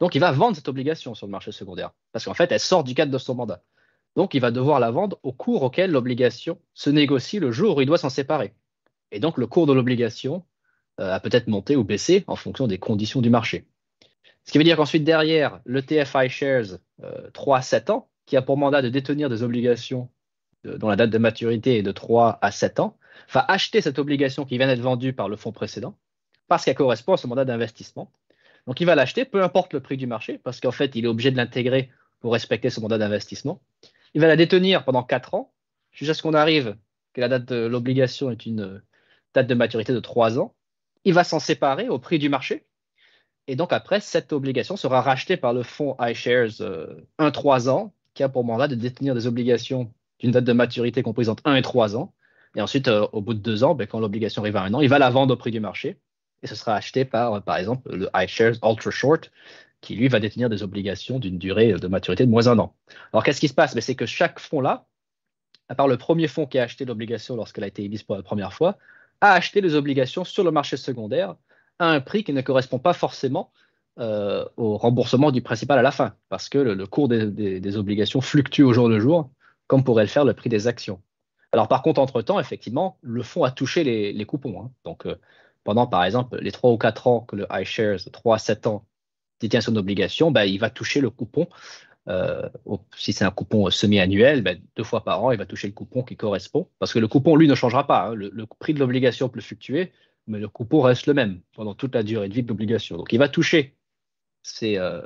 donc, il va vendre cette obligation sur le marché secondaire, parce qu'en fait, elle sort du cadre de son mandat. Donc, il va devoir la vendre au cours auquel l'obligation se négocie le jour où il doit s'en séparer. Et donc, le cours de l'obligation euh, a peut-être monté ou baissé en fonction des conditions du marché. Ce qui veut dire qu'ensuite, derrière, l'ETF iShares euh, 3 à 7 ans, qui a pour mandat de détenir des obligations dont la date de maturité est de 3 à 7 ans, va acheter cette obligation qui vient d'être vendue par le fonds précédent, parce qu'elle correspond à ce mandat d'investissement. Donc il va l'acheter, peu importe le prix du marché, parce qu'en fait, il est obligé de l'intégrer pour respecter son mandat d'investissement. Il va la détenir pendant 4 ans, jusqu'à ce qu'on arrive que la date de l'obligation est une date de maturité de 3 ans. Il va s'en séparer au prix du marché. Et donc après, cette obligation sera rachetée par le fonds iShares 1-3 euh, ans, qui a pour mandat de détenir des obligations d'une date de maturité comprise entre 1 et 3 ans. Et ensuite, euh, au bout de 2 ans, ben, quand l'obligation arrive à 1 an, il va la vendre au prix du marché et ce sera acheté par, par exemple, le iShares Ultra Short, qui lui va détenir des obligations d'une durée de maturité de moins un an. Alors qu'est-ce qui se passe? Ben, C'est que chaque fonds-là, à part le premier fonds qui a acheté l'obligation lorsqu'elle a été émise pour la première fois, a acheté les obligations sur le marché secondaire à un prix qui ne correspond pas forcément euh, au remboursement du principal à la fin, parce que le, cours des, obligations fluctue au jour le jour, comme pourrait le faire le prix des actions. Alors par contre, entre-temps, effectivement, le fonds a touché les, coupons. Hein. Donc euh, pendant, par exemple, les 3 ou 4 ans que le iShares, 3 à 7 ans, détient son obligation, ben, il va toucher le coupon. Euh, si c'est un coupon semi-annuel, ben, deux fois par an, il va toucher le coupon qui correspond. Parce que le coupon, lui, ne changera pas. Hein. Le, prix de l'obligation peut fluctuer, mais le coupon reste le même pendant toute la durée de vie de l'obligation. Donc, il va toucher ses, euh,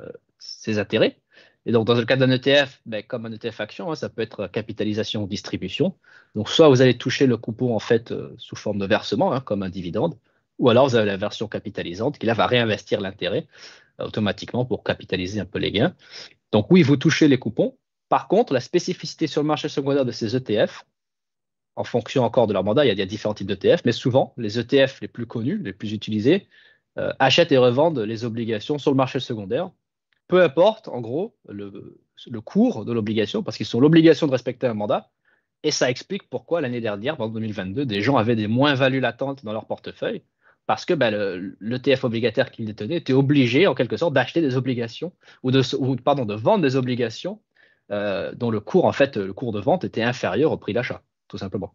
intérêts. Et donc, dans le cas d'un ETF, ben, comme un ETF action, hein, ça peut être capitalisation ou distribution. Donc, soit vous allez toucher le coupon en fait euh, sous forme de versement, hein, comme un dividende, ou alors vous avez la version capitalisante qui là va réinvestir l'intérêt euh, automatiquement pour capitaliser un peu les gains. Donc oui, vous touchez les coupons. Par contre, la spécificité sur le marché secondaire de ces ETF, en fonction encore de leur mandat, il y a, différents types d'ETF, mais souvent, les ETF les plus connus, les plus utilisés, euh, achètent et revendent les obligations sur le marché secondaire. Peu importe, en gros, le, cours de l'obligation, parce qu'ils sont l'obligation de respecter un mandat. Et ça explique pourquoi l'année dernière, en 2022, des gens avaient des moins-values latentes dans leur portefeuille, parce que ben, l'ETF obligataire qu'ils détenaient était obligé, en quelque sorte, d'acheter des obligations, ou de, pardon, de vendre des obligations euh, dont le cours, en fait, le cours de vente était inférieur au prix d'achat tout simplement.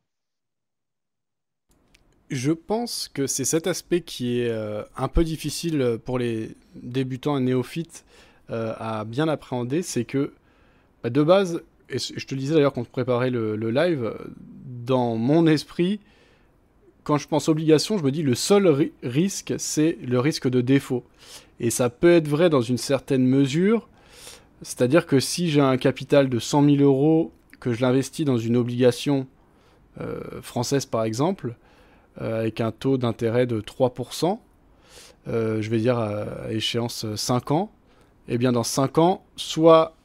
Je pense que c'est cet aspect qui est euh, un peu difficile pour les débutants et néophytes euh, à bien appréhender, c'est que bah, de base, et je te le disais d'ailleurs quand on préparait le, live, dans mon esprit, quand je pense obligation, je me dis le seul risque, c'est le risque de défaut. Et ça peut être vrai dans une certaine mesure, c'est-à-dire que si j'ai un capital de 100 000 euros, que je l'investis dans une obligation euh, française par exemple, euh, avec un taux d'intérêt de 3%, euh, je vais dire à échéance 5 ans, et eh bien dans 5 ans, soit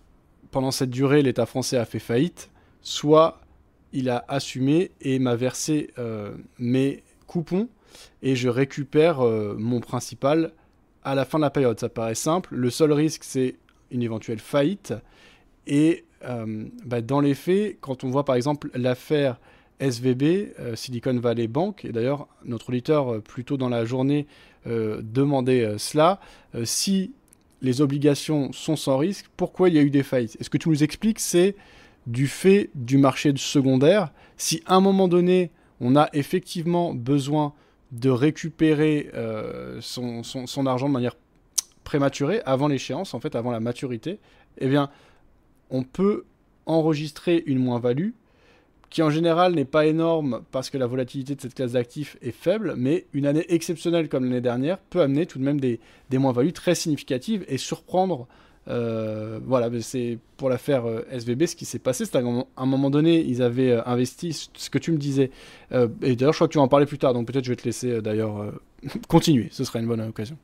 pendant cette durée l'État français a fait faillite, soit il a assumé et m'a versé mes coupons et je récupère mon principal à la fin de la période. Ça paraît simple. Le seul risque, c'est une éventuelle faillite. Et bah, dans les faits, quand on voit par exemple l'affaire SVB, euh, Silicon Valley Bank, et d'ailleurs notre auditeur euh, plus tôt dans la journée euh, demandait cela, si les obligations sont sans risque, pourquoi il y a eu des faillites? Est-ce que tu nous expliques c'est du fait du marché secondaire Si à un moment donné, on a effectivement besoin de récupérer son, son, argent de manière prématurée, avant l'échéance, en fait, avant la maturité, eh bien, on peut enregistrer une moins-value qui en général n'est pas énorme parce que la volatilité de cette classe d'actifs est faible, mais une année exceptionnelle comme l'année dernière peut amener tout de même des, moins-values très significatives et surprendre. Euh, voilà, c'est pour l'affaire euh, SVB ce qui s'est passé. C'est à un moment donné, ils avaient euh, investi ce que tu me disais. et d'ailleurs, je crois que tu vas en parler plus tard, donc peut-être je vais te laisser d'ailleurs continuer. Ce serait une bonne occasion.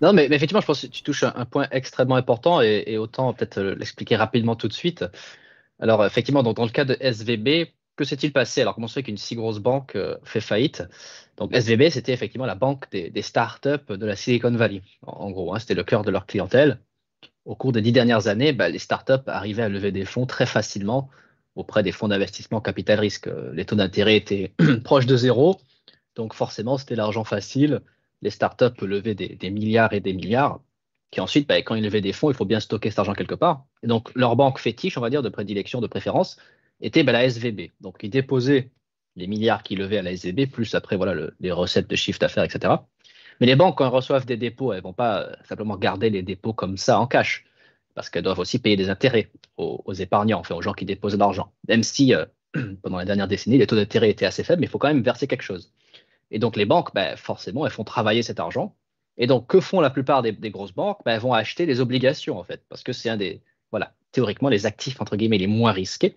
Non, mais, effectivement, je pense que tu touches un, point extrêmement important et, autant peut-être l'expliquer rapidement tout de suite. Alors, effectivement, dans le cas de SVB, que s'est-il passé? Alors, comment se fait qu'une si grosse banque euh, fait faillite? Donc, SVB, c'était effectivement la banque des, startups de la Silicon Valley. En, gros, hein, c'était le cœur de leur clientèle. Au cours des dix dernières années, bah, les startups arrivaient à lever des fonds très facilement auprès des fonds d'investissement capital risque. Les taux d'intérêt étaient proches de zéro, donc forcément, c'était l'argent facile. Les startups levaient des milliards et des milliards qui ensuite, bah, quand ils levaient des fonds, il faut bien stocker cet argent quelque part. Et donc, leur banque fétiche, on va dire, de prédilection, de préférence, était bah, la SVB. Donc, ils déposaient les milliards qu'ils levaient à la SVB, plus après, voilà, les recettes de chiffre d'affaires, etc. Mais les banques, quand elles reçoivent des dépôts, elles ne vont pas euh, simplement garder les dépôts comme ça en cash, parce qu'elles doivent aussi payer des intérêts aux, épargnants, enfin aux gens qui déposent de l'argent. Même si, euh, pendant les dernières décennies, les taux d'intérêt étaient assez faibles, mais il faut quand même verser quelque chose. Et donc, les banques, bah, forcément, elles font travailler cet argent et donc, que font la plupart des, grosses banques? Ben, Elles vont acheter des obligations, en fait, parce que c'est un des, voilà, théoriquement, les actifs, entre guillemets, les moins risqués.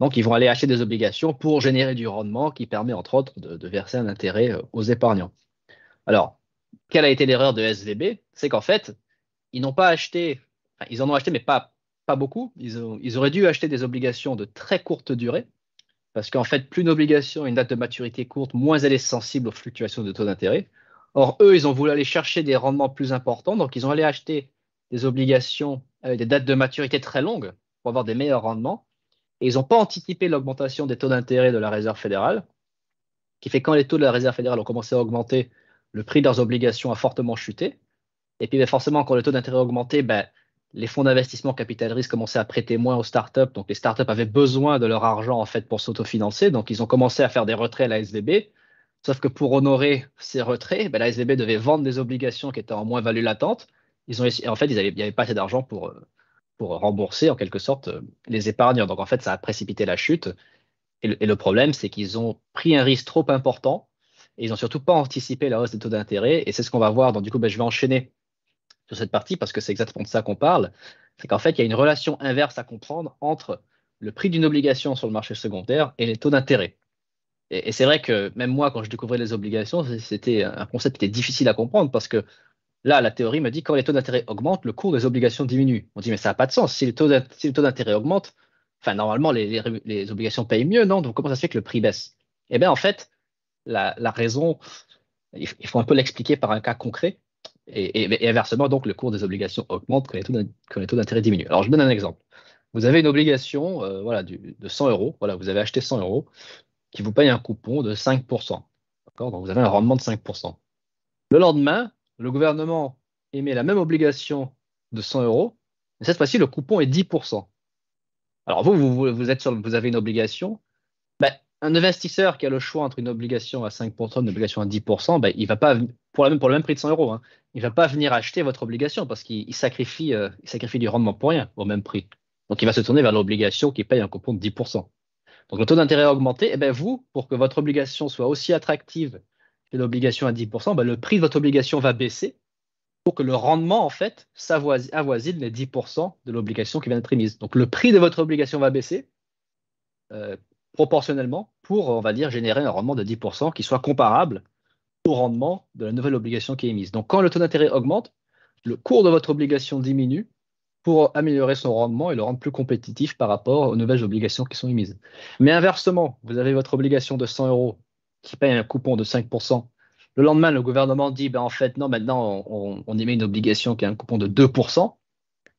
Donc, ils vont aller acheter des obligations pour générer du rendement qui permet, entre autres, de, verser un intérêt euh, aux épargnants. Alors, quelle a été l'erreur de SVB C'est qu'en fait, ils n'ont pas acheté, enfin, ils en ont acheté, mais pas, pas beaucoup. Ils, ils auraient dû acheter des obligations de très courte durée, parce qu'en fait, plus une obligation a une date de maturité courte, moins elle est sensible aux fluctuations de taux d'intérêt. Or, eux, ils ont voulu aller chercher des rendements plus importants, donc ils ont allé acheter des obligations avec des dates de maturité très longues pour avoir des meilleurs rendements. Et ils n'ont pas anticipé l'augmentation des taux d'intérêt de la Réserve fédérale, qui fait quand les taux de la Réserve fédérale ont commencé à augmenter, le prix de leurs obligations a fortement chuté. Et puis ben, forcément, quand les taux d'intérêt ont augmenté, ben, les fonds d'investissement capital risque commençaient à prêter moins aux startups. Donc les startups avaient besoin de leur argent en fait pour s'autofinancer. Donc ils ont commencé à faire des retraits à la SVB. Sauf que pour honorer ces retraits, ben, la SVB devait vendre des obligations qui étaient en moins-value latente. Ils ont, en fait, il n'y avait pas assez d'argent pour, pour rembourser en quelque sorte les épargnants. Donc en fait, ça a précipité la chute. Et le, problème, c'est qu'ils ont pris un risque trop important et ils n'ont surtout pas anticipé la hausse des taux d'intérêt. Et c'est ce qu'on va voir. Donc du coup, ben, je vais enchaîner sur cette partie parce que c'est exactement de ça qu'on parle. C'est qu'en fait, il y a une relation inverse à comprendre entre le prix d'une obligation sur le marché secondaire et les taux d'intérêt. Et, c'est vrai que même moi, quand je découvrais les obligations, c'était un concept qui était difficile à comprendre parce que là, la théorie me dit que quand les taux d'intérêt augmentent, le cours des obligations diminue. On dit, mais ça n'a pas de sens. Si les taux d'intérêt augmentent, enfin, normalement, les, obligations payent mieux, non? Donc, comment ça se fait que le prix baisse? Eh bien, en fait, la, raison, il faut un peu l'expliquer par un cas concret. Et, inversement, donc, le cours des obligations augmente quand les taux d'intérêt diminuent. Alors, je donne un exemple. Vous avez une obligation euh, voilà, de 100 euros. Voilà, vous avez acheté 100 euros qui vous paye un coupon de 5%. Donc, vous avez un rendement de 5%. Le lendemain, le gouvernement émet la même obligation de 100 euros. Mais cette fois-ci, le coupon est 10%. Alors, vous, vous, êtes sur, vous avez une obligation. Ben, un investisseur qui a le choix entre une obligation à 5% et une obligation à 10%, ben, il va pas, pour, le même prix de 100 euros, hein, il va pas venir acheter votre obligation parce qu'il sacrifie, euh, sacrifie du rendement pour rien au même prix. Donc, il va se tourner vers l'obligation qui paye un coupon de 10%. Donc, le taux d'intérêt a augmenté. Et eh bien, vous, pour que votre obligation soit aussi attractive que l'obligation à 10%, ben, le prix de votre obligation va baisser pour que le rendement, en fait, avoisine les 10% de l'obligation qui vient d'être émise. Donc, le prix de votre obligation va baisser euh, proportionnellement pour, on va dire, générer un rendement de 10% qui soit comparable au rendement de la nouvelle obligation qui est émise. Donc, quand le taux d'intérêt augmente, le cours de votre obligation diminue pour améliorer son rendement et le rendre plus compétitif par rapport aux nouvelles obligations qui sont émises. Mais inversement, vous avez votre obligation de 100 euros qui paye un coupon de 5%. Le lendemain, le gouvernement dit, ben, en fait, non, maintenant, on, émet une obligation qui a un coupon de 2%.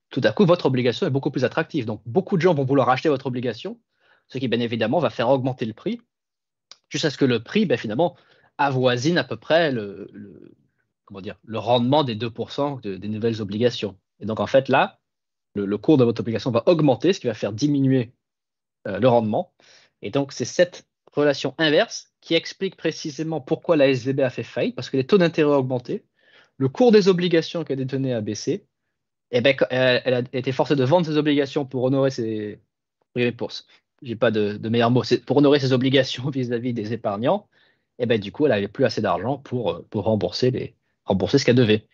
Tout à coup, votre obligation est beaucoup plus attractive. Donc, beaucoup de gens vont vouloir acheter votre obligation, ce qui, bien évidemment, va faire augmenter le prix, jusqu'à ce que le prix, ben, finalement, avoisine à peu près le, comment dire, le rendement des 2% des nouvelles obligations. Et donc, en fait, là, le, cours de votre obligation va augmenter, ce qui va faire diminuer euh, le rendement. Et donc, c'est cette relation inverse qui explique précisément pourquoi la SVB a fait faillite, parce que les taux d'intérêt ont augmenté, le cours des obligations qu'elle détenait a baissé, et ben, elle, a été forcée de vendre ses obligations pour honorer ses. Pour, j'ai pas de, de meilleur mot, pour honorer ses obligations vis-à-vis des épargnants, et ben, du coup, elle n'avait plus assez d'argent pour, pour rembourser, ce qu'elle devait.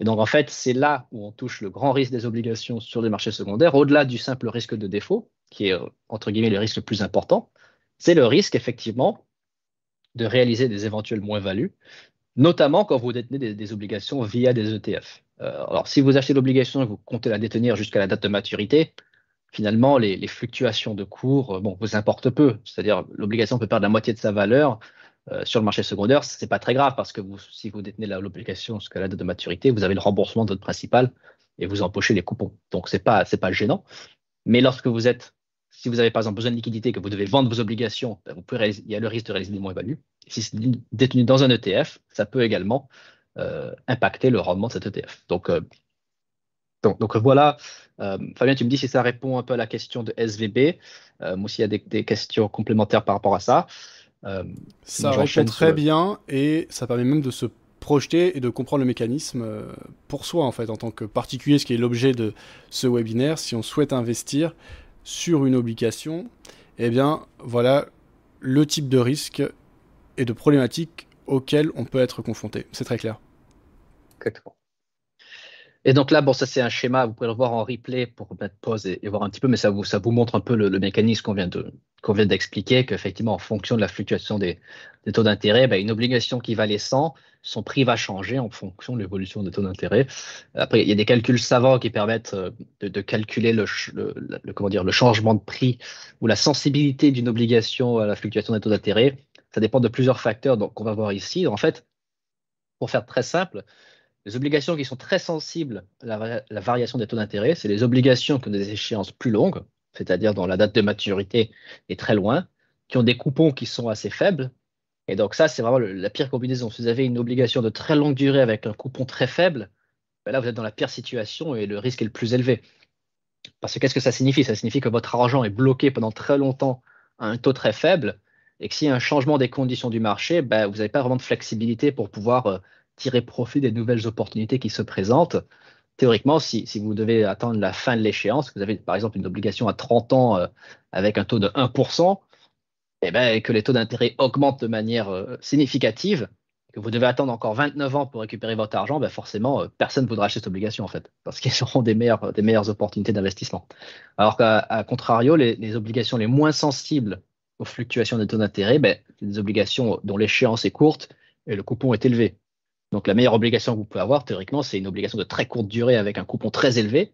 Et donc, en fait, c'est là où on touche le grand risque des obligations sur les marchés secondaires, au-delà du simple risque de défaut, qui est, euh, entre guillemets, le risque le plus important. C'est le risque, effectivement, de réaliser des éventuelles moins-values, notamment quand vous détenez des, obligations via des ETF. Euh, alors, si vous achetez l'obligation et vous comptez la détenir jusqu'à la date de maturité, finalement, les, fluctuations de cours, euh, bon, vous importent peu. C'est-à-dire, l'obligation peut perdre la moitié de sa valeur euh, sur le marché secondaire, ce n'est pas très grave parce que vous, si vous détenez l'obligation jusqu'à la date de maturité, vous avez le remboursement de votre principal et vous empochez les coupons. Donc, ce n'est pas, pas gênant. Mais lorsque vous êtes, si vous avez par exemple besoin de liquidité, que vous devez vendre vos obligations, ben, vous pouvez il y a le risque de réaliser des moins-values. Si c'est détenu dans un ETF, ça peut également euh, impacter le rendement de cet ETF. Donc, donc, voilà, Fabien, tu me dis si ça répond un peu à la question de SVB. moi aussi, il y a des, des, questions complémentaires par rapport à ça. Euh, ça répond très bien et ça permet même de se projeter et de comprendre le mécanisme euh, pour soi en fait en tant que particulier, ce qui est l'objet de ce webinaire. Si on souhaite investir sur une obligation, eh bien voilà le type de risque et de problématique auquel on peut être confronté. C'est très clair. Et donc là, bon, ça c'est un schéma, vous pouvez le voir en replay pour mettre pause et, voir un petit peu, mais ça vous, ça vous montre un peu le, mécanisme qu'on vient de d'expliquer, qu'effectivement, en fonction de la fluctuation des, taux d'intérêt, ben, une obligation qui valait 100, son prix va changer en fonction de l'évolution des taux d'intérêt. Après, il y a des calculs savants qui permettent euh, de, calculer le, le, comment dire, le changement de prix ou la sensibilité d'une obligation à la fluctuation des taux d'intérêt. Ça dépend de plusieurs facteurs qu'on va voir ici. En fait, pour faire très simple, les obligations qui sont très sensibles à la, variation des taux d'intérêt, c'est les obligations qui ont des échéances plus longues, c'est-à-dire dont la date de maturité est très loin, qui ont des coupons qui sont assez faibles. Et donc ça, c'est vraiment la pire combinaison. Si vous avez une obligation de très longue durée avec un coupon très faible, ben là, vous êtes dans la pire situation et le risque est le plus élevé. Parce que qu'est-ce que ça signifie? Ça signifie que votre argent est bloqué pendant très longtemps à un taux très faible et que s'il y a un changement des conditions du marché, ben, vous n'avez pas vraiment de flexibilité pour pouvoir euh, tirer profit des nouvelles opportunités qui se présentent. Théoriquement, si, vous devez attendre la fin de l'échéance, vous avez par exemple une obligation à 30 ans euh, avec un taux de 1%, et, eh ben, que les taux d'intérêt augmentent de manière euh, significative, que vous devez attendre encore 29 ans pour récupérer votre argent, ben forcément, euh, personne ne voudra acheter cette obligation en fait, parce qu'ils auront des meilleures, des meilleures opportunités d'investissement. Alors qu'à contrario, les, obligations les moins sensibles aux fluctuations des taux d'intérêt, ben, des obligations dont l'échéance est courte et le coupon est élevé. Donc la meilleure obligation que vous pouvez avoir, théoriquement, c'est une obligation de très courte durée avec un coupon très élevé.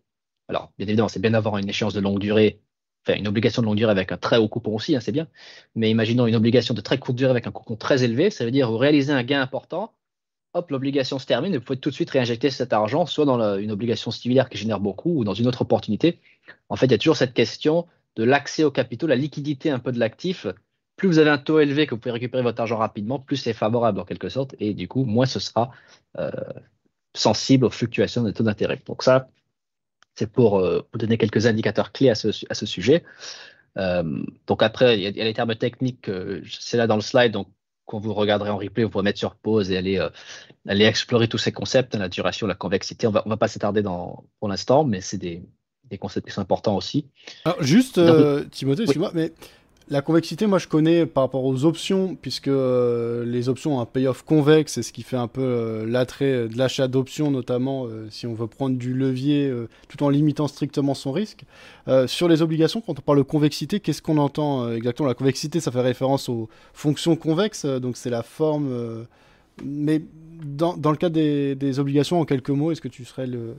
Alors, bien évidemment, c'est bien d'avoir une échéance de longue durée enfin une obligation de longue durée avec un très haut coupon aussi, hein, c'est bien, mais imaginons une obligation de très courte durée avec un coupon très élevé, ça veut dire vous réalisez un gain important, hop, l'obligation se termine et vous pouvez tout de suite réinjecter cet argent, soit dans une obligation similaire qui génère beaucoup ou dans une autre opportunité. En fait, il y a toujours cette question de l'accès au capital, la liquidité un peu de l'actif. Plus vous avez un taux élevé que vous pouvez récupérer votre argent rapidement, plus c'est favorable en quelque sorte, et du coup, moins ce sera euh, sensible aux fluctuations des taux d'intérêt. Donc ça, c'est pour euh, vous donner quelques indicateurs clés à ce, à ce sujet. Euh, donc après, il y, a, les termes techniques, c'est là dans le slide, donc quand vous regarderez en replay, vous pourrez mettre sur pause et aller, aller explorer tous ces concepts, la duration, la convexité. On va, ne va pas s'attarder pour l'instant, mais c'est des, des concepts qui sont importants aussi. Alors, juste, euh, Timothée, excuse-moi, mais la convexité, moi je connais par rapport aux options, puisque euh, les options ont un payoff convexe, c'est ce qui fait un peu euh, l'attrait de l'achat d'options, notamment si on veut prendre du levier tout en limitant strictement son risque. sur les obligations, quand on parle de convexité, qu'est-ce qu'on entend exactement? La convexité, ça fait référence aux fonctions convexes, donc c'est la forme. mais dans, le cas des, obligations, en quelques mots, est-ce que tu serais le,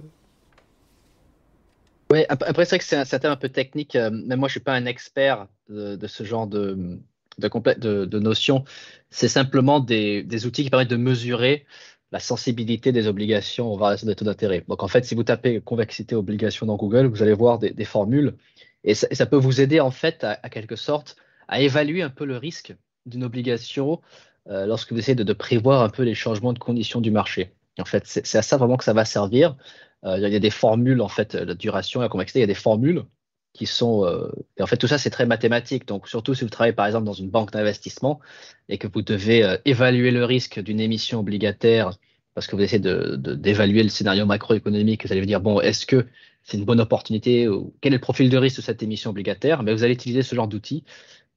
oui, après, c'est vrai que c'est un, un peu technique. Euh, moi, je ne suis pas un expert de, ce genre de, de, de notions. C'est simplement des, outils qui permettent de mesurer la sensibilité des obligations aux variations des taux d'intérêt. Donc, en fait, si vous tapez convexité obligation dans Google, vous allez voir des, formules et ça, peut vous aider, en fait, à, quelque sorte, à évaluer un peu le risque d'une obligation euh, lorsque vous essayez de, de, prévoir un peu les changements de conditions du marché. En fait, c'est à ça vraiment que ça va servir. Euh, il y a des formules, en fait, la duration, la convexité, il y a des formules qui sont. Euh, et en fait, tout ça, c'est très mathématique. Donc, surtout si vous travaillez, par exemple, dans une banque d'investissement et que vous devez euh, évaluer le risque d'une émission obligataire parce que vous essayez d'évaluer le scénario macroéconomique, vous allez vous dire, bon, est-ce que c'est une bonne opportunité ou quel est le profil de risque de cette émission obligataire? Mais vous allez utiliser ce genre d'outils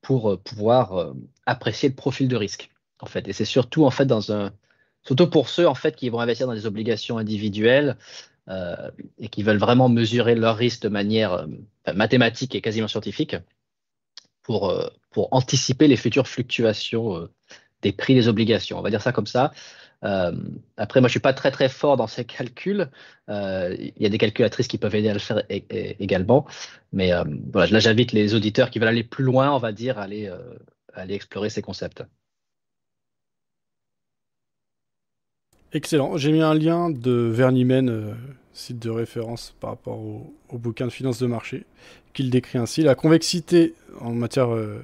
pour pouvoir apprécier le profil de risque, en fait. Et c'est surtout, en fait, dans un. Surtout pour ceux, en fait, qui vont investir dans des obligations individuelles, euh, et qui veulent vraiment mesurer leur risque de manière euh, mathématique et quasiment scientifique pour, euh, pour anticiper les futures fluctuations des prix des obligations. On va dire ça comme ça. après, moi, je suis pas très très fort dans ces calculs. Il y a des calculatrices qui peuvent aider à le faire également. Mais voilà, là, j'invite les auditeurs qui veulent aller plus loin, on va dire, à aller, aller explorer ces concepts. Excellent. J'ai mis un lien de Vernimen, euh, site de référence par rapport au, bouquin de finances de marché, qu'il décrit ainsi. La convexité en matière euh,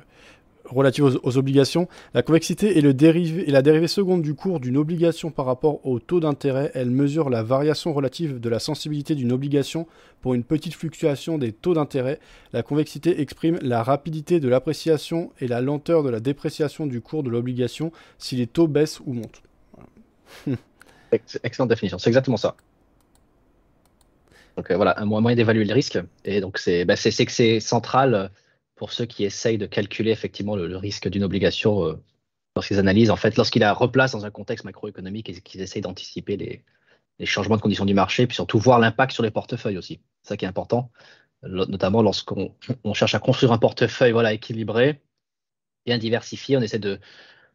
relative aux, obligations, la convexité est, le dérivé, la dérivée seconde du cours d'une obligation par rapport au taux d'intérêt. Elle mesure la variation relative de la sensibilité d'une obligation pour une petite fluctuation des taux d'intérêt. La convexité exprime la rapidité de l'appréciation et la lenteur de la dépréciation du cours de l'obligation si les taux baissent ou montent. Excellente définition, c'est exactement ça. Donc euh, voilà, un moyen d'évaluer le risque. Et donc c'est bah, que c'est central pour ceux qui essayent de calculer effectivement le, risque d'une obligation euh, lorsqu'ils analysent, en fait, lorsqu'ils la replacent dans un contexte macroéconomique et qu'ils essayent d'anticiper les, changements de conditions du marché, puis surtout voir l'impact sur les portefeuilles aussi. C'est ça qui est important, notamment lorsqu'on cherche à construire un portefeuille voilà, équilibré, bien diversifié, on essaie de,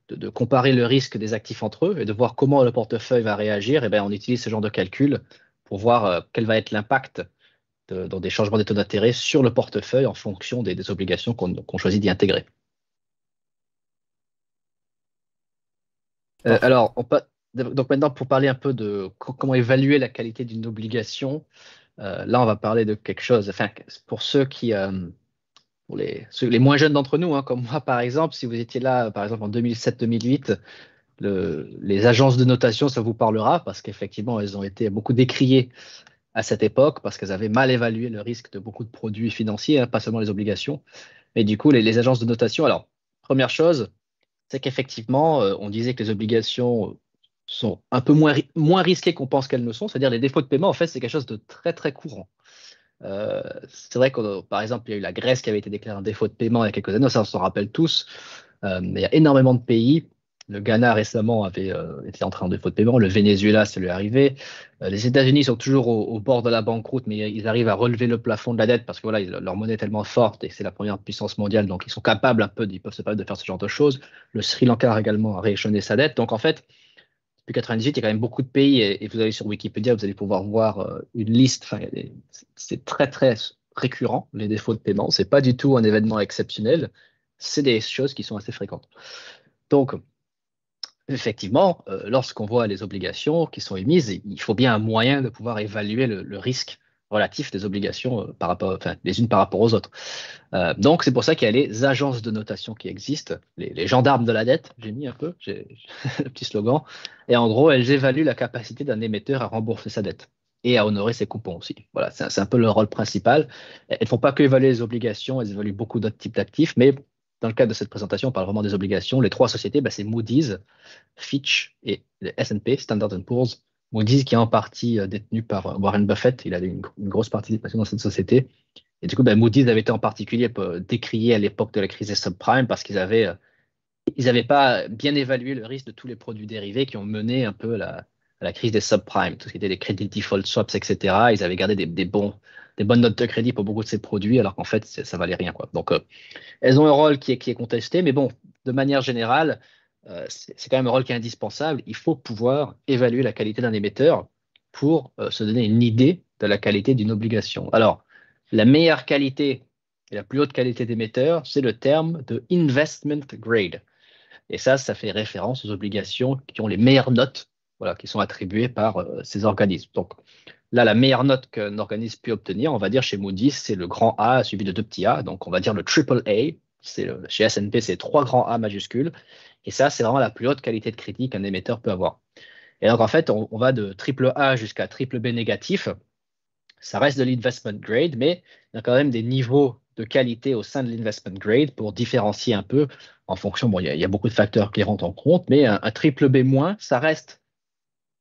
de, comparer le risque des actifs entre eux et de voir comment le portefeuille va réagir, et eh bien, on utilise ce genre de calcul pour voir euh, quel va être l'impact dans des changements des taux d'intérêt sur le portefeuille en fonction des, obligations qu'on choisit d'y intégrer. Euh, alors, on donc maintenant, pour parler un peu de comment évaluer la qualité d'une obligation, euh, là, on va parler de quelque chose. Enfin, pour ceux qui, pour les, moins jeunes d'entre nous, hein, comme moi par exemple, si vous étiez là par exemple en 2007-2008, les agences de notation, ça vous parlera parce qu'effectivement, elles ont été beaucoup décriées à cette époque parce qu'elles avaient mal évalué le risque de beaucoup de produits financiers, hein, pas seulement les obligations. Mais du coup, les, agences de notation, alors, première chose, c'est qu'effectivement, euh, on disait que les obligations sont un peu moins, moins risquées qu'on pense qu'elles ne sont, c'est-à-dire les défauts de paiement, en fait, c'est quelque chose de très très courant. Euh, c'est vrai que, par exemple, il y a eu la Grèce qui avait été déclarée en défaut de paiement il y a quelques années, ça on s'en rappelle tous. Euh, il y a énormément de pays. Le Ghana récemment avait euh, été entré en défaut de paiement. Le Venezuela, ça lui est arrivé. les États-Unis sont toujours au, bord de la banqueroute, mais ils arrivent à relever le plafond de la dette parce que leur monnaie est tellement forte et c'est la première puissance mondiale, donc ils sont capables un peu, ils peuvent se permettre de faire ce genre de choses. Le Sri Lanka a également rééchelonné sa dette. Donc en fait, depuis 98, il y a quand même beaucoup de pays et, vous allez sur Wikipédia, vous allez pouvoir voir euh, une liste. c'est très très récurrent, les défauts de paiement. C'est pas du tout un événement exceptionnel. C'est des choses qui sont assez fréquentes. Donc, effectivement, euh, lorsqu'on voit les obligations qui sont émises, il faut bien un moyen de pouvoir évaluer le, risque relatif des obligations euh, par rapport, enfin, les unes par rapport aux autres. Euh, donc, c'est pour ça qu'il y a les agences de notation qui existent, les, gendarmes de la dette, j'ai mis un peu, j'ai le petit slogan. Et en gros, elles évaluent la capacité d'un émetteur à rembourser sa dette et à honorer ses coupons aussi. Voilà, c'est un, peu le rôle principal. Elles ne font pas que évaluer les obligations, elles évaluent beaucoup d'autres types d'actifs, mais dans le cadre de cette présentation, on parle vraiment des obligations. Les trois sociétés, bah, c'est Moody's, Fitch et S&P, Standard Poor's. Moody's qui est en partie euh, détenu par euh, Warren Buffett, il avait une, grosse participation dans cette société. Et du coup, bah, Moody's avait été en particulier euh, décrié à l'époque de la crise des subprimes parce qu'ils avaient, ils n'avaient pas bien évalué le risque de tous les produits dérivés qui ont mené un peu la, à la crise des subprimes, tout ce qui était les crédits default swaps, etc. Ils avaient gardé des, bons, des bonnes notes de crédit pour beaucoup de ces produits, alors qu'en fait, ça valait rien. Quoi. Donc, elles ont un rôle qui est, qui est contesté, mais bon, de manière générale, euh, c'est quand même un rôle qui est indispensable. Il faut pouvoir évaluer la qualité d'un émetteur pour euh, se donner une idée de la qualité d'une obligation. Alors, la meilleure qualité et la plus haute qualité d'émetteur, c'est le terme de investment grade. Et ça, ça fait référence aux obligations qui ont les meilleures notes voilà, qui sont attribués par euh, ces organismes. Donc là, la meilleure note qu'un organisme peut obtenir, on va dire chez Moody's, c'est le grand A suivi de deux petits A. Donc on va dire le triple A. C'est chez S&P, c'est trois grands A majuscules. Et ça, c'est vraiment la plus haute qualité de crédit qu'un émetteur peut avoir. Et donc en fait, on, va de triple A jusqu'à triple B négatif. Ça reste de l'investment grade, mais il y a quand même des niveaux de qualité au sein de l'investment grade pour différencier un peu en fonction. Bon, il y, a, beaucoup de facteurs qui rentrent en compte, mais un, triple B moins, ça reste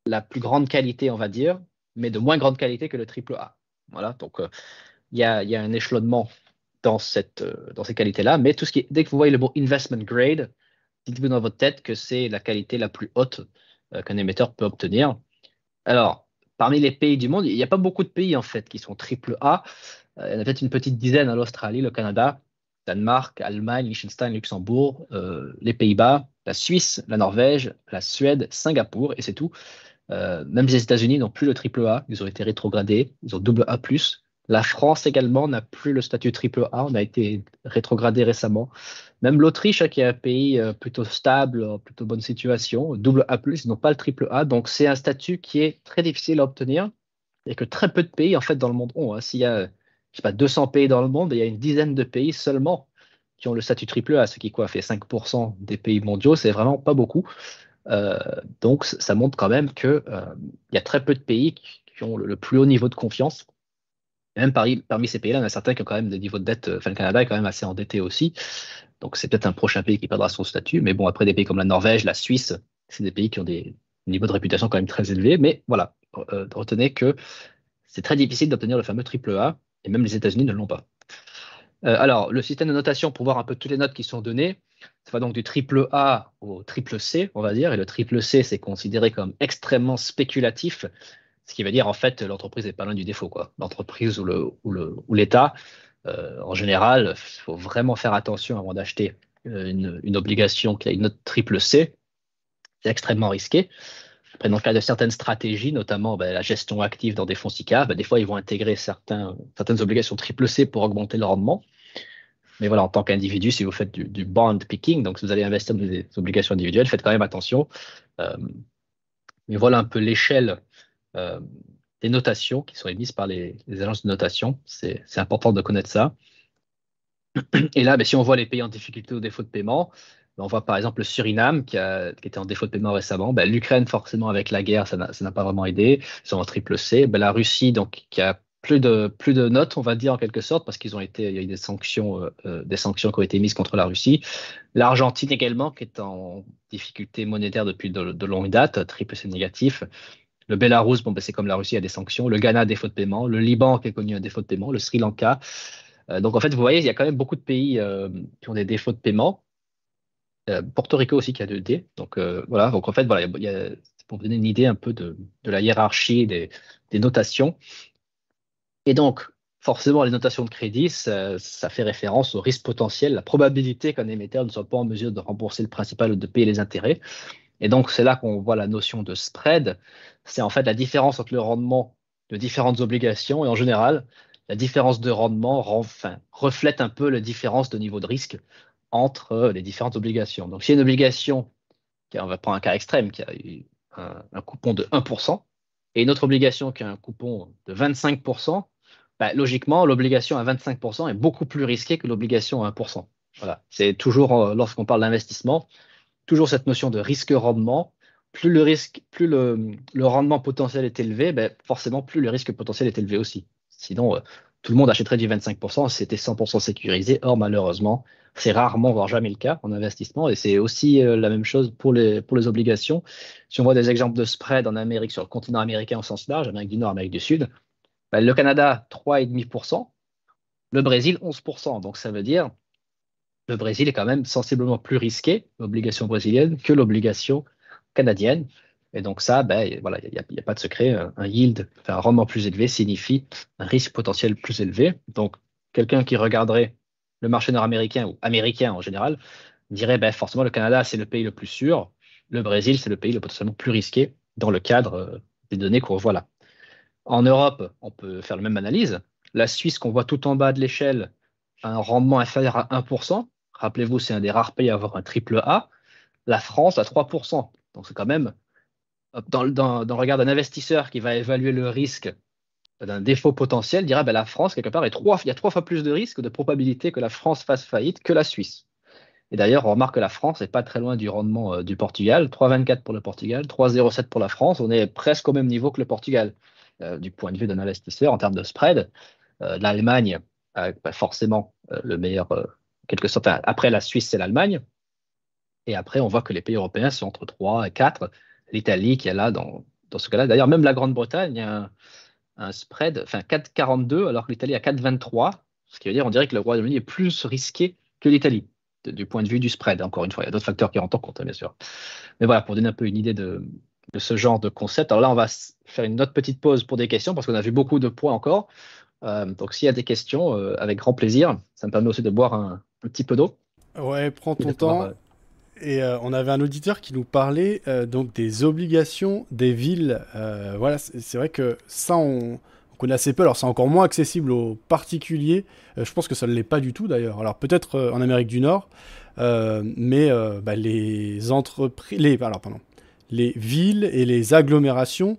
la plus grande qualité, on va dire, mais de moins grande qualité que le triple A. Voilà, donc euh, il y, a, un échelonnement euh, dans ces qualités-là, mais tout ce qui dès que vous voyez le mot investment grade, dites-vous dans votre tête que c'est la qualité la plus haute euh, qu'un émetteur peut obtenir. Alors, parmi les pays du monde, il n'y a pas beaucoup de pays en fait qui sont triple A. il y en a peut-être une petite dizaine l'Australie, le Canada, Danemark, Allemagne, Liechtenstein, Luxembourg, les Pays-Bas, la Suisse, la Norvège, la Suède, Singapour, et c'est tout. Euh, même les États-Unis n'ont plus le triple A, ils ont été rétrogradés, ils ont double A+. La France également n'a plus le statut triple A, on a été rétrogradé récemment. Même l'Autriche, hein, qui est un pays euh, plutôt stable, plutôt bonne situation, double A+, ils n'ont pas le triple A, donc c'est un statut qui est très difficile à obtenir et que très peu de pays en fait dans le monde ont. Hein. S'il y a, je pas, 200 pays dans le monde, il y a une dizaine de pays seulement qui ont le statut triple A, ce qui quoi fait 5% des pays mondiaux, c'est vraiment pas beaucoup. Euh, donc, ça montre quand même qu'il euh, y a très peu de pays qui, ont le, plus haut niveau de confiance. Même parmi, parmi ces pays-là, il y en a certains qui ont quand même des niveaux de dette. Enfin, le Canada est quand même assez endetté aussi. Donc, c'est peut-être un prochain pays qui perdra son statut. Mais bon, après, des pays comme la Norvège, la Suisse, c'est des pays qui ont des niveaux de réputation quand même très élevés. Mais voilà, euh, retenez que c'est très difficile d'obtenir le fameux triple A. Et même les États-Unis ne l'ont pas. alors, le système de notation, pour voir un peu toutes les notes qui sont données, ça va donc du triple A au triple C, on va dire. Et le triple C, c'est considéré comme extrêmement spéculatif, ce qui veut dire en fait l'entreprise n'est pas loin du défaut. L'entreprise ou l'État, euh, en général, il faut vraiment faire attention avant d'acheter euh, une, obligation qui a une note triple C. C'est extrêmement risqué. Après, dans le cas de certaines stratégies, notamment ben, la gestion active dans des fonds SICA, ben, des fois, ils vont intégrer certaines obligations triple C pour augmenter le rendement. Mais voilà, en tant qu'individu, si vous faites du, bond picking, donc si vous allez investir dans des obligations individuelles, faites quand même attention. Euh, mais voilà un peu l'échelle euh, des notations qui sont émises par les, agences de notation. C'est important de connaître ça. Et là, ben, si on voit les pays en difficulté au défaut de paiement, ben, on voit par exemple le Suriname qui, a, qui était en défaut de paiement récemment. Ben, L'Ukraine, forcément, avec la guerre, ça n'a pas vraiment aidé. Ils sont en triple C. la Russie, donc, qui a plus de, plus de notes, on va dire en quelque sorte, parce qu'ils ont été, il y a eu des sanctions, euh, euh, des sanctions qui ont été mises contre la Russie. L'Argentine également, qui est en difficulté monétaire depuis de, longue date, triple C négatif. Le Bélarus, bon, ben, c'est comme la Russie, il y a des sanctions. Le Ghana, défaut de paiement. Le Liban, qui est connu un défaut de paiement. Le Sri Lanka. Euh, donc, en fait, vous voyez, il y a quand même beaucoup de pays qui ont des défauts de paiement. Porto Rico aussi qui a 2D. Donc, voilà. Donc, en fait, voilà, il y a, pour vous donner une idée un peu de, de la hiérarchie des, des notations. Et donc, forcément, les notations de crédit, ça, fait référence au risque potentiel, la probabilité qu'un émetteur ne soit pas en mesure de rembourser le principal ou de payer les intérêts. Et donc, c'est là qu'on voit la notion de spread. C'est en fait la différence entre le rendement de différentes obligations. Et en général, la différence de rendement reflète un peu la différence de niveau de risque entre les différentes obligations. Donc, si une obligation, on va prendre un cas extrême, qui a un, un coupon de 1%, et une autre obligation qui a un coupon de 25%, bah, logiquement, l'obligation à 25% est beaucoup plus risquée que l'obligation à 1%. Voilà. C'est toujours, euh, lorsqu'on parle d'investissement, toujours cette notion de risque-rendement. Plus le risque, plus le, rendement potentiel est élevé, ben, forcément, plus le risque potentiel est élevé aussi. Sinon, euh, tout le monde achèterait du 25% si c'était 100% sécurisé. Or, malheureusement, c'est rarement, voire jamais le cas en investissement. Et c'est aussi euh, la même chose pour les, obligations. Si on voit des exemples de spread en Amérique, sur le continent américain au sens large, Amérique du Nord, Amérique du Sud, ben, le Canada, 3,5%, le Brésil, 11%. Donc, ça veut dire le Brésil est quand même sensiblement plus risqué, l'obligation brésilienne, que l'obligation canadienne. Et donc ça, ben, voilà, il n'y a, pas de secret. Un yield, un rendement plus élevé signifie un risque potentiel plus élevé. Donc quelqu'un qui regarderait le marché nord-américain ou américain en général dirait ben, forcément le Canada, c'est le pays le plus sûr. Le Brésil, c'est le pays le potentiellement plus risqué dans le cadre euh, des données qu'on voit là. En Europe, on peut faire la même analyse. La Suisse, qu'on voit tout en bas de l'échelle, a un rendement inférieur à 1%. Rappelez-vous, c'est un des rares pays à avoir un triple A. La France à 3%. Donc c'est quand même, dans, le regard d'un investisseur qui va évaluer le risque d'un défaut potentiel, dira ben, la France, quelque part, est trois, il y a trois fois plus de risques, de probabilité que la France fasse faillite que la Suisse. Et d'ailleurs, on remarque que la France n'est pas très loin du rendement euh, du Portugal. 3,24 pour le Portugal, 3,07 pour la France. On est presque au même niveau que le Portugal euh, du point de vue d'un investisseur en termes de spread. Euh, L'Allemagne a forcément le meilleur quelque sorte. Après la Suisse, c'est l'Allemagne. Et après, on voit que les pays européens sont entre 3 et 4. L'Italie qui est là dans, dans ce cas-là. D'ailleurs, même la Grande-Bretagne, a un, spread, enfin 4,42, alors que l'Italie a 4,23. Ce qui veut dire, on dirait que le Royaume-Uni est plus risqué que l'Italie, du point de vue du spread. Encore une fois, il y a d'autres facteurs qui rentrent en compte, bien sûr. Mais voilà, pour donner un peu une idée de, de ce genre de concept. Alors là, on va faire une autre petite pause pour des questions, parce qu'on a vu beaucoup de points encore. Euh, donc s'il y a des questions, euh, avec grand plaisir. Ça me permet aussi de boire un, un petit peu d'eau. Ouais, prends ton temps. Euh, et euh, on avait un auditeur qui nous parlait euh, donc des obligations des villes. voilà, c'est vrai que ça, on, connaît assez peu. Alors, c'est encore moins accessible aux particuliers. je pense que ça ne l'est pas du tout d'ailleurs. Alors, peut-être en Amérique du Nord, mais bah, les entreprises, les, alors, pardon, les villes et les agglomérations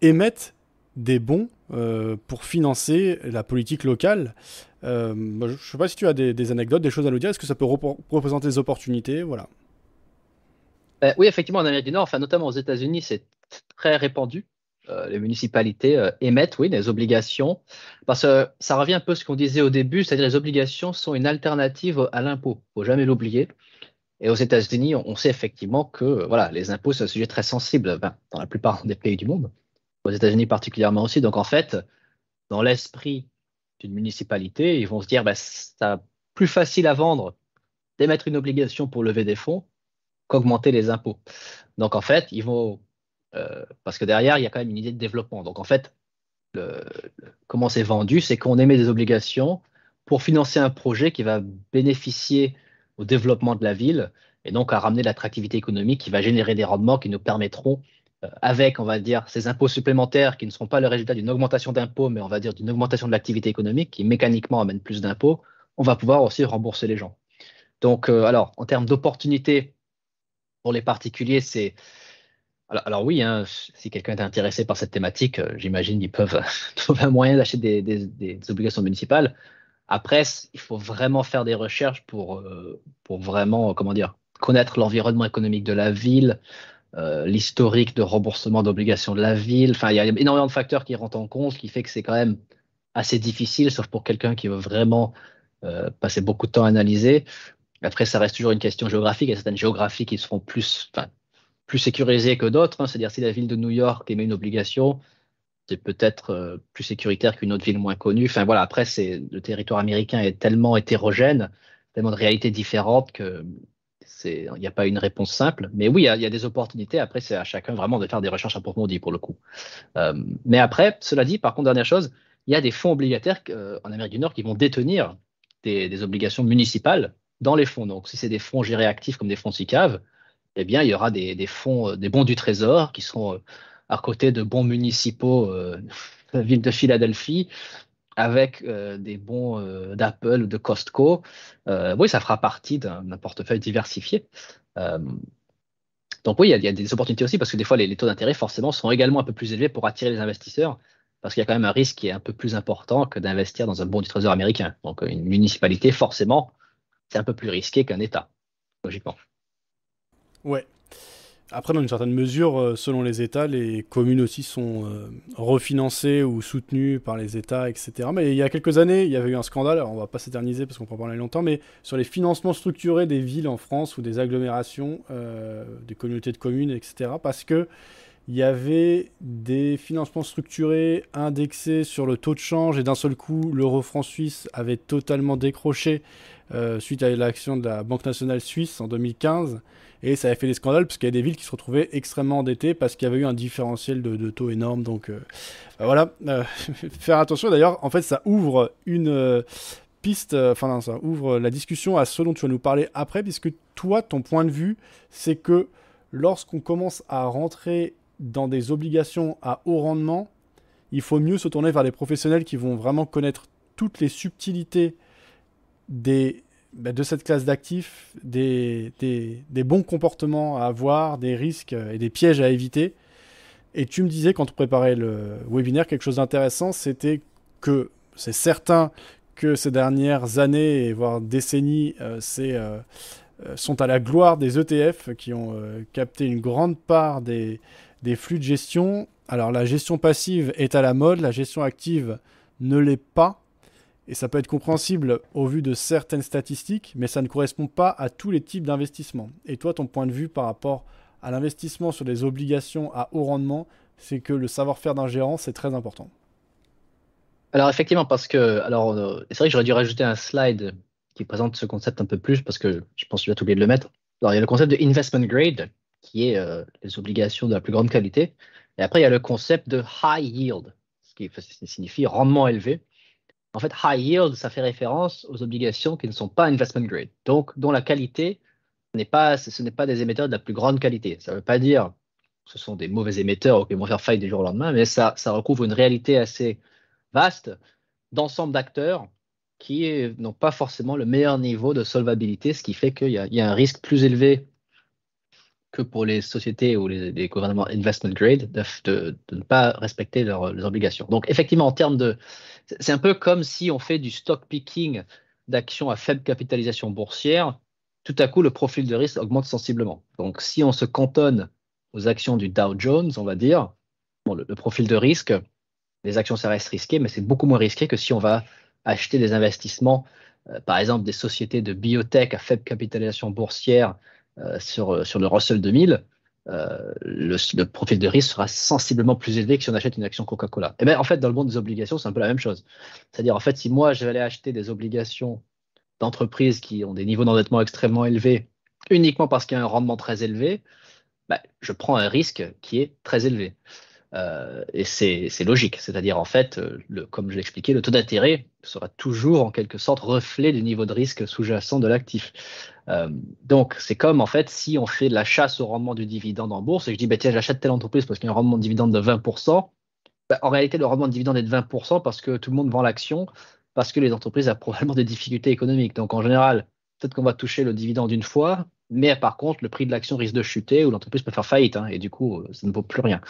émettent des bons pour financer la politique locale. Euh, je ne sais pas si tu as des, anecdotes, des choses à nous dire. Est-ce que ça peut représenter des opportunités? Voilà. Euh, oui, effectivement, en Amérique du Nord, enfin, notamment aux États-Unis, c'est très répandu. Euh, les municipalités émettent, oui, des obligations. Parce que ça revient un peu à ce qu'on disait au début, c'est-à-dire les obligations sont une alternative à l'impôt. Il ne faut jamais l'oublier. Et aux États-Unis, on, sait effectivement que voilà, les impôts, c'est un sujet très sensible dans la plupart des pays du monde. Aux États-Unis particulièrement aussi. Donc en fait, dans l'esprit une municipalité, ils vont se dire, bah, c'est plus facile à vendre d'émettre une obligation pour lever des fonds qu'augmenter les impôts. Donc en fait, ils vont, euh, parce que derrière, il y a quand même une idée de développement. Donc en fait, comment c'est vendu, c'est qu'on émet des obligations pour financer un projet qui va bénéficier au développement de la ville et donc à ramener l'attractivité économique qui va générer des rendements qui nous permettront euh, avec, on va dire, ces impôts supplémentaires qui ne seront pas le résultat d'une augmentation d'impôts, mais on va dire d'une augmentation de l'activité économique qui mécaniquement amène plus d'impôts, on va pouvoir aussi rembourser les gens. Donc, euh, alors, en termes d'opportunités pour les particuliers, c'est. Alors, oui, hein, si quelqu'un est intéressé par cette thématique, euh, j'imagine qu'ils peuvent trouver un moyen d'acheter des, obligations municipales. Après, il faut vraiment faire des recherches pour, pour vraiment, comment dire, connaître l'environnement économique de la ville, euh, l'historique de remboursement d'obligations de la ville. Enfin, il y a énormément de facteurs qui rentrent en compte, ce qui fait que c'est quand même assez difficile, sauf pour quelqu'un qui veut vraiment euh, passer beaucoup de temps à analyser. Après, ça reste toujours une question géographique. Il y a certaines géographies qui seront plus, enfin, plus sécurisées que d'autres. Hein. C'est-à-dire, si la ville de New York émet une obligation, c'est peut-être euh, plus sécuritaire qu'une autre ville moins connue. Enfin, voilà, après, c'est, le territoire américain est tellement hétérogène, tellement de réalités différentes que il n'y a pas une réponse simple, mais oui, il y, a des opportunités. Après, c'est à chacun vraiment de faire des recherches approfondies pour le coup. Euh, mais après, cela dit, par contre, dernière chose, il y a des fonds obligataires euh, en Amérique du Nord qui vont détenir des, obligations municipales dans les fonds. Donc, si c'est des fonds gérés actifs comme des fonds SICAV, eh bien, il y aura des, fonds, euh, des bons du Trésor qui seront à côté de bons municipaux de la ville de Philadelphie avec des bons d'Apple ou de Costco, oui, ça fera partie d'un portefeuille diversifié. donc oui, il y, a des opportunités aussi parce que des fois, les, taux d'intérêt, forcément, sont également un peu plus élevés pour attirer les investisseurs parce qu'il y a quand même un risque qui est un peu plus important que d'investir dans un bon du trésor américain. Donc une municipalité, forcément, c'est un peu plus risqué qu'un État, logiquement. Ouais. Après, dans une certaine mesure, euh, selon les États, les communes aussi sont euh, refinancées ou soutenues par les États, etc. Mais il y a quelques années, il y avait eu un scandale, alors on va pas s'éterniser parce qu'on peut en parler longtemps, mais sur les financements structurés des villes en France ou des agglomérations, euh, des communautés de communes, etc. Parce que il y avait des financements structurés indexés sur le taux de change et d'un seul coup, l'euro franc suisse avait totalement décroché suite à l'action de la Banque nationale suisse en 2015. Et ça a fait des scandales parce qu'il y a des villes qui se retrouvaient extrêmement endettées parce qu'il y avait eu un différentiel de, taux énorme. Donc euh, bah voilà, euh, faire attention. D'ailleurs, en fait, ça ouvre une euh, piste, enfin ça ouvre la discussion à ce dont tu vas nous parler après, puisque toi, ton point de vue, c'est que lorsqu'on commence à rentrer dans des obligations à haut rendement, il faut mieux se tourner vers des professionnels qui vont vraiment connaître toutes les subtilités des bah, de cette classe d'actifs, des, des, bons comportements à avoir, des risques et des pièges à éviter. Et tu me disais, quand tu préparais le webinaire, quelque chose d'intéressant, c'était que c'est certain que ces dernières années, voire décennies, euh, euh, euh, sont à la gloire des ETF qui ont capté une grande part des, des flux de gestion. Alors la gestion passive est à la mode, la gestion active ne l'est pas. Et ça peut être compréhensible au vu de certaines statistiques, mais ça ne correspond pas à tous les types d'investissements. Et toi, ton point de vue par rapport à l'investissement sur des obligations à haut rendement, c'est que le savoir-faire d'un gérant, c'est très important. Alors effectivement, parce que, alors, euh, c'est vrai que j'aurais dû rajouter un slide qui présente ce concept un peu plus, parce que je pense que vas oublié de le mettre. Alors il y a le concept de investment grade, qui est euh, les obligations de la plus grande qualité. Et après, il y a le concept de high yield, ce qui signifie rendement élevé. En fait, high yield, ça fait référence aux obligations qui ne sont pas investment grade, donc dont la qualité n'est pas, ce n'est pas des émetteurs de la plus grande qualité. Ça ne veut pas dire que ce sont des mauvais émetteurs qui vont faire faillite du jour au lendemain, mais ça recouvre une réalité assez vaste d'ensemble d'acteurs qui n'ont pas forcément le meilleur niveau de solvabilité, ce qui fait qu'il y, a un risque plus élevé que pour les sociétés ou les, gouvernements investment grade de, ne pas respecter leurs obligations. Donc effectivement, en termes de c'est un peu comme si on fait du stock picking d'actions à faible capitalisation boursière. Tout à coup, le profil de risque augmente sensiblement. Donc, si on se cantonne aux actions du Dow Jones, on va dire, le, profil de risque, les actions, ça reste risqué, mais c'est beaucoup moins risqué que si on va acheter des investissements, euh, par exemple des sociétés de biotech à faible capitalisation boursière sur, sur le Russell 2000. Euh, le, profil de risque sera sensiblement plus élevé que si on achète une action Coca-Cola. Et eh bien en fait, dans le monde des obligations, c'est un peu la même chose. C'est-à-dire, en fait, si moi, je vais aller acheter des obligations d'entreprises qui ont des niveaux d'endettement extrêmement élevés, uniquement parce qu'il y a un rendement très élevé, bah, je prends un risque qui est très élevé. Euh, et c'est logique. C'est-à-dire, en fait, euh, comme je l'expliquais, le taux d'intérêt sera toujours en quelque sorte reflet du niveau de risque sous-jacent de l'actif. Euh, donc, c'est comme en fait si on fait de la chasse au rendement du dividende en bourse et je dis, bah, tiens, j'achète telle entreprise parce qu'il y a un rendement de dividende de 20%. Bah, en réalité, le rendement de dividende est de 20% parce que tout le monde vend l'action, parce que les entreprises ont probablement des difficultés économiques. Donc, en général, peut-être qu'on va toucher le dividende une fois, mais par contre, le prix de l'action risque de chuter ou l'entreprise peut faire faillite hein, et du coup, ça ne vaut plus rien.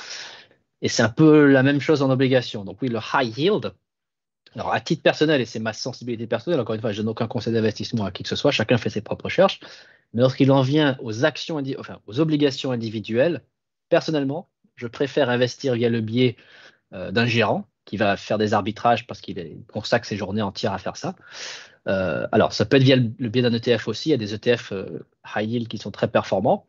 Et c'est un peu la même chose en obligation. Donc oui, le high yield, alors à titre personnel, et c'est ma sensibilité personnelle, encore une fois, je donne aucun conseil d'investissement à qui que ce soit, chacun fait ses propres recherches, mais lorsqu'il en vient aux actions, aux obligations individuelles, personnellement, je préfère investir via le biais euh, d'un gérant qui va faire des arbitrages parce qu'il consacre ses journées entières à faire ça. Euh, alors, ça peut être via le, biais d'un ETF aussi. Il y a des ETF euh, high yield qui sont très performants.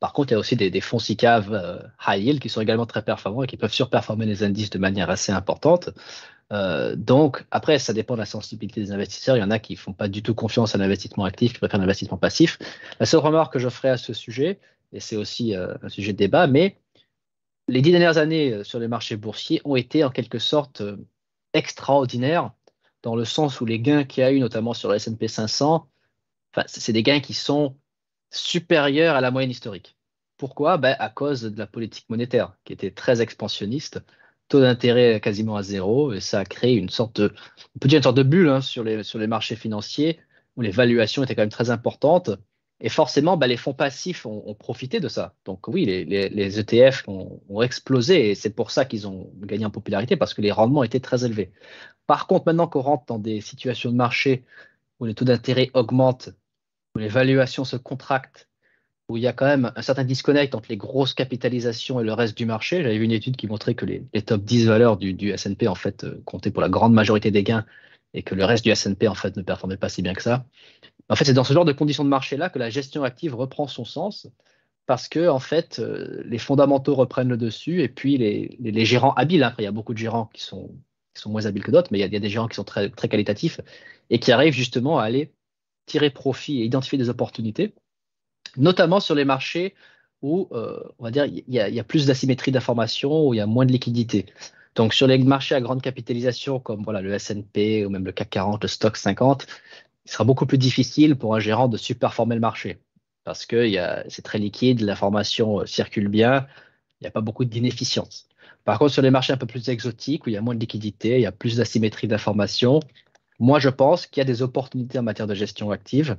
Par contre, il y a aussi des, fonds SICAV euh, high yield qui sont également très performants et qui peuvent surperformer les indices de manière assez importante. Euh, donc, après, ça dépend de la sensibilité des investisseurs. Il y en a qui ne font pas du tout confiance à l'investissement actif, qui préfèrent l'investissement passif. La seule remarque que je ferai à ce sujet, et c'est aussi euh, un sujet de débat, mais les dix dernières années sur les marchés boursiers ont été en quelque sorte extraordinaires, dans le sens où les gains qu'il y a eu, notamment sur le S&P 500, c'est des gains qui sont supérieur à la moyenne historique. Pourquoi? Ben, À cause de la politique monétaire, qui était très expansionniste taux d'intérêt quasiment à zéro, et ça a créé une sorte de, sorte de bulle hein, sur, les, marchés financiers, où les valuations étaient quand même très importantes. Et forcément, bah, les fonds passifs ont, profité de ça. Donc oui, les, les, ETF ont, ont, explosé et c'est pour ça qu'ils ont gagné en popularité parce que les rendements étaient très élevés. Par contre, maintenant qu'on rentre dans des situations de marché où les taux d'intérêt augmentent, où les valuations se contractent, où il y a quand même un certain disconnect entre les grosses capitalisations et le reste du marché. J'avais vu une étude qui montrait que les, top 10 valeurs du, du S&P en fait euh, comptaient pour la grande majorité des gains et que le reste du S&P en fait ne performait pas si bien que ça. En fait, c'est dans ce genre de conditions de marché là que la gestion active reprend son sens parce que en fait, euh, les fondamentaux reprennent le dessus et puis les, gérants habiles. Hein, après, il y a beaucoup de gérants qui sont, moins habiles que d'autres, mais il y, a, des gérants qui sont très qualitatifs et qui arrivent justement à aller tirer profit et identifier des opportunités notamment sur les marchés où, euh, on va dire, il y, a, plus d'asymétrie d'information, où il y a moins de liquidité. Donc, sur les marchés à grande capitalisation, comme voilà, le S&P ou même le CAC 40, le Stock 50, il sera beaucoup plus difficile pour un gérant de superformer le marché parce que c'est très liquide, l'information euh, circule bien, il n'y a pas beaucoup d'inefficience. Par contre, sur les marchés un peu plus exotiques, où il y a moins de liquidité, il y a plus d'asymétrie d'information, moi, je pense qu'il y a des opportunités en matière de gestion active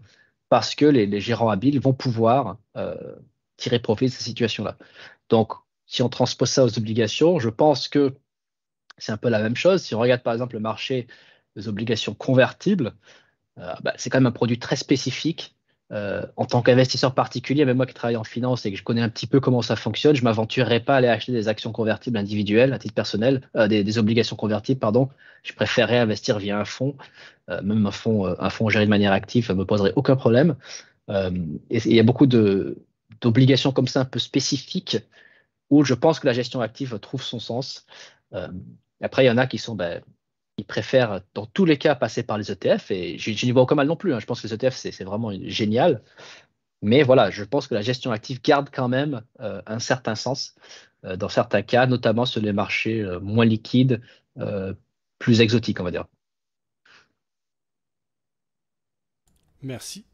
parce que les, gérants habiles vont pouvoir euh, tirer profit de cette situation-là. Donc, si on transpose ça aux obligations, je pense que c'est un peu la même chose. Si on regarde par exemple le marché des obligations convertibles, euh, bah, c'est quand même un produit très spécifique euh, en tant qu'investisseur particulier, même moi qui travaille en finance et que je connais un petit peu comment ça fonctionne, je m'aventurerais pas à aller acheter des actions convertibles individuelles à titre personnel, euh, des, obligations convertibles, pardon. Je préférerais investir via un fonds, euh, même un fonds, un fonds géré de manière active, ça me poserait aucun problème. et il y a beaucoup d'obligations comme ça un peu spécifiques où je pense que la gestion active trouve son sens. après, il y en a qui sont ben, ils préfèrent dans tous les cas passer par les ETF et je n'y vois aucun mal non plus. Hein. Je pense que les ETF, c'est vraiment génial. Mais voilà, je pense que la gestion active garde quand même euh, un certain sens euh, dans certains cas, notamment sur les marchés euh, moins liquides, plus exotiques, on va dire. Merci.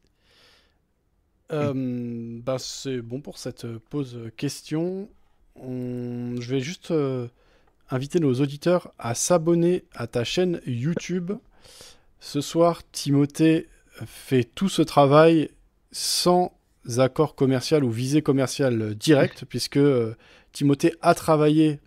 Bah, c'est bon pour cette pause question. Je vais juste inviter nos auditeurs à s'abonner à ta chaîne YouTube. Ce soir, Timothée fait tout ce travail sans accord commercial ou visée commerciale directe, puisque euh, Timothée a travaillé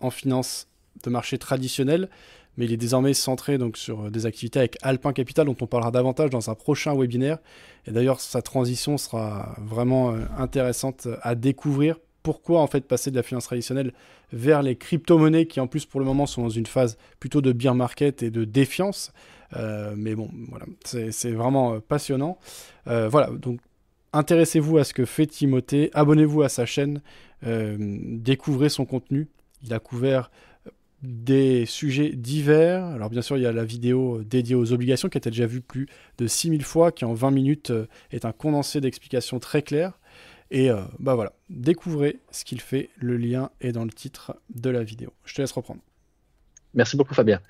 en finance de marché traditionnel, mais il est désormais centré donc sur des activités avec Alpin Capital, dont on parlera davantage dans un prochain webinaire. Et d'ailleurs, sa transition sera vraiment euh, intéressante à découvrir pourquoi en fait passer de la finance traditionnelle vers les crypto-monnaies qui en plus pour le moment sont dans une phase plutôt de bear market et de défiance. Euh, mais bon, voilà, c'est vraiment euh, passionnant. Euh, voilà, donc intéressez-vous à ce que fait Timothée, abonnez-vous à sa chaîne, découvrez son contenu. Il a couvert des sujets divers. Alors bien sûr, il y a la vidéo dédiée aux obligations qui a été déjà vue plus de 6000 fois, qui en 20 minutes est un condensé d'explications très claires. Et euh, bah voilà, découvrez ce qu'il fait. Le lien est dans le titre de la vidéo. Je te laisse reprendre. Merci beaucoup, Fabien.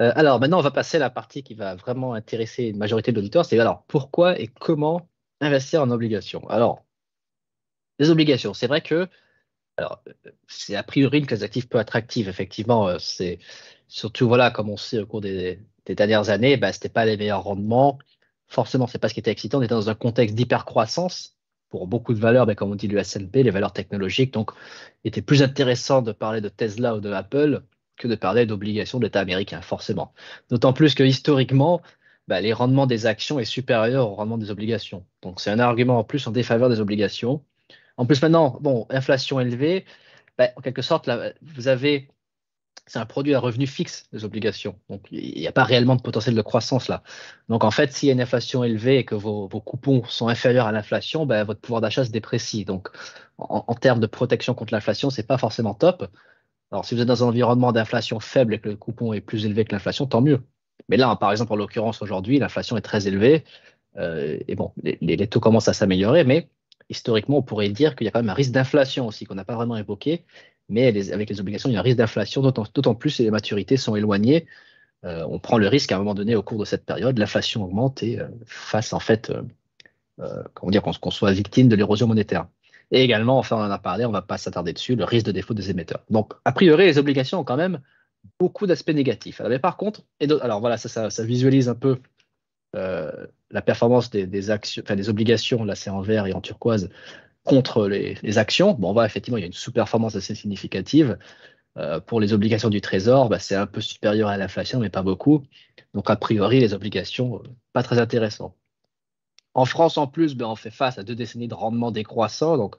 Euh, alors maintenant, on va passer à la partie qui va vraiment intéresser une majorité de. C'est alors pourquoi et comment investir en obligations? Alors, les obligations, c'est vrai que c'est a priori une classe d'actifs peu attractive. Effectivement, euh, c'est surtout voilà, comme on sait au cours des, dernières années, bah, ce n'était pas les meilleurs rendements. Forcément, c'est pas ce qui était excitant. On était dans un contexte d'hypercroissance pour beaucoup de valeurs, mais comme on dit le S&P, les valeurs technologiques. Donc, il était plus intéressant de parler de Tesla ou de Apple que de parler d'obligations d'État américain, forcément. D'autant plus que historiquement, bah, les rendements des actions est supérieur au rendement des obligations. Donc, c'est un argument en plus en défaveur des obligations. En plus, maintenant, bon, inflation élevée, bah, en quelque sorte, là, vous avez c'est un produit à revenu fixe, les obligations. Donc, il n'y a pas réellement de potentiel de croissance là. Donc, en fait, s'il y a une inflation élevée et que vos, coupons sont inférieurs à l'inflation, ben, votre pouvoir d'achat se déprécie. Donc, en, termes de protection contre l'inflation, ce n'est pas forcément top. Alors, si vous êtes dans un environnement d'inflation faible et que le coupon est plus élevé que l'inflation, tant mieux. Mais là, par exemple, en l'occurrence, aujourd'hui, l'inflation est très élevée. Euh, et bon, les, les, taux commencent à s'améliorer, mais historiquement, on pourrait dire qu'il y a quand même un risque d'inflation aussi qu'on n'a pas vraiment évoqué mais avec les obligations, il y a un risque d'inflation, d'autant plus si les maturités sont éloignées. Euh, on prend le risque à un moment donné, au cours de cette période, l'inflation augmente et euh, face, en fait, euh, comment dire, qu'on soit victime de l'érosion monétaire. Et également, enfin, on en a parlé, on ne va pas s'attarder dessus, le risque de défaut des émetteurs. Donc, a priori, les obligations ont quand même beaucoup d'aspects négatifs. Mais par contre, alors voilà, ça, visualise un peu euh, la performance des, actions, enfin, des obligations, là c'est en vert et en turquoise, contre les, actions. Bon, on voit effectivement, il y a une sous-performance assez significative. Euh, pour les obligations du Trésor, bah, c'est un peu supérieur à l'inflation, mais pas beaucoup. Donc, a priori, les obligations, euh, pas très intéressantes. En France, en plus, ben, on fait face à deux décennies de rendement décroissant. Donc,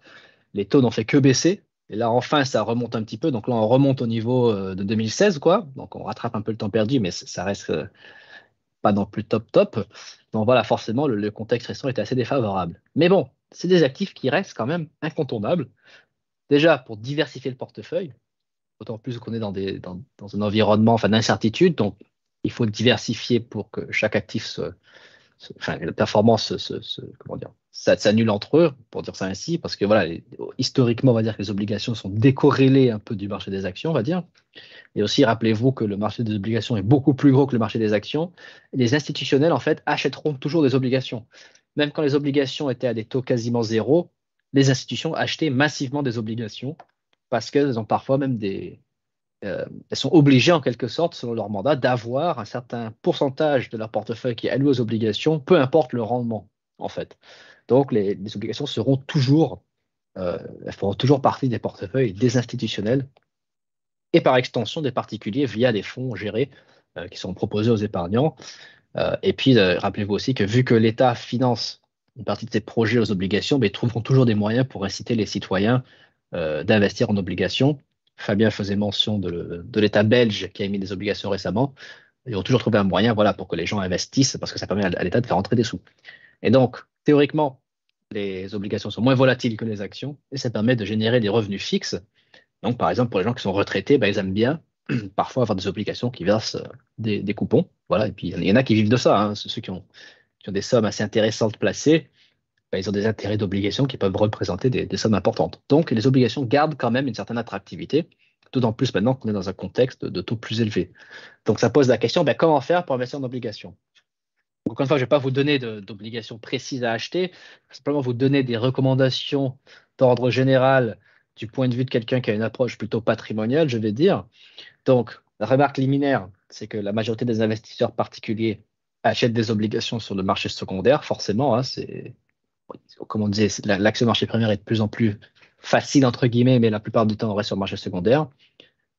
les taux n'ont fait que baisser. Et là, enfin, ça remonte un petit peu. Donc là, on remonte au niveau euh, de 2016, quoi. Donc, on rattrape un peu le temps perdu, mais ça reste pas non plus top top. Donc voilà, forcément, le, contexte récent était assez défavorable. Mais bon, c'est des actifs qui restent quand même incontournables. Déjà, pour diversifier le portefeuille, d'autant plus qu'on est dans, un environnement d'incertitude. Donc, il faut diversifier pour que chaque actif se, la performance s'annule entre eux, pour dire ça ainsi, parce que voilà, historiquement, on va dire que les obligations sont décorrélées un peu du marché des actions, on va dire. Et aussi, rappelez-vous que le marché des obligations est beaucoup plus gros que le marché des actions. Les institutionnels, en fait, achèteront toujours des obligations. Même quand les obligations étaient à des taux quasiment zéro, les institutions achetaient massivement des obligations parce qu'elles ont parfois même des, euh, elles sont obligées en quelque sorte, selon leur mandat, d'avoir un certain pourcentage de leur portefeuille qui est alloué aux obligations, peu importe le rendement, en fait. Donc les, obligations seront toujours, euh, elles feront toujours partie des portefeuilles des institutionnels et par extension des particuliers via des fonds gérés euh, qui sont proposés aux épargnants. Et puis, rappelez-vous aussi que vu que l'État finance une partie de ses projets aux obligations, mais ils trouveront toujours des moyens pour inciter les citoyens d'investir en obligations Fabien faisait mention de, l'État belge qui a émis des obligations récemment. Ils ont toujours trouvé un moyen voilà, pour que les gens investissent parce que ça permet à l'État de faire rentrer des sous. Et donc, théoriquement, les obligations sont moins volatiles que les actions et ça permet de générer des revenus fixes. Donc, par exemple, pour les gens qui sont retraités, ben, ils aiment bien parfois avoir des obligations qui versent euh, des, coupons. Voilà. Et puis, il y en a qui vivent de ça. Hein. Ceux qui ont, des sommes assez intéressantes placées, ben, ils ont des intérêts d'obligations qui peuvent représenter des, sommes importantes. Donc, les obligations gardent quand même une certaine attractivité, d'autant plus maintenant qu'on est dans un contexte de taux plus élevé. Donc, ça pose la question, ben, comment faire pour investir en obligations? Encore une fois, je ne vais pas vous donner d'obligations précises à acheter, simplement vous donner des recommandations d'ordre général du point de vue de quelqu'un qui a une approche plutôt patrimoniale, je vais dire. Donc, la remarque liminaire, c'est que la majorité des investisseurs particuliers achètent des obligations sur le marché secondaire, forcément, hein, c'est comme on disait, l'accès au marché primaire est de plus en plus facile, entre guillemets, mais la plupart du temps, on reste sur le marché secondaire.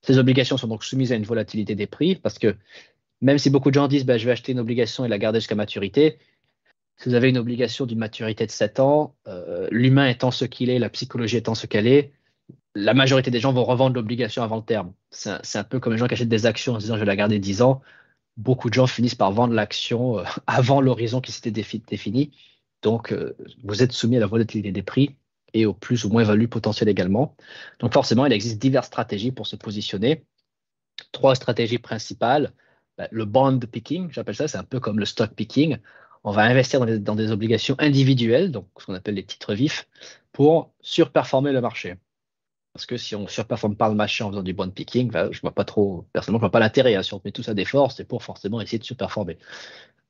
Ces obligations sont donc soumises à une volatilité des prix parce que même si beaucoup de gens disent bah, je vais acheter une obligation et la garder jusqu'à maturité, si vous avez une obligation d'une maturité de 7 ans, euh, l'humain étant ce qu'il est, la psychologie étant ce qu'elle est, la majorité des gens vont revendre l'obligation avant le terme. C'est un, peu comme les gens qui achètent des actions en disant je vais la garder 10 ans. Beaucoup de gens finissent par vendre l'action euh, avant l'horizon qui s'était défini. Donc, euh, vous êtes soumis à la volatilité des prix et au plus ou moins value potentiel également. Donc, forcément, il existe diverses stratégies pour se positionner. Trois stratégies principales. Bah, le bond picking, j'appelle ça, c'est un peu comme le stock picking. On va investir dans des, obligations individuelles, donc ce qu'on appelle les titres vifs, pour surperformer le marché. Parce que si on surperforme pas le marché en faisant du bond picking, bah, je vois pas trop, personnellement, je vois pas l'intérêt. Hein. Si on met tout ça des forces, c'est pour forcément essayer de surperformer.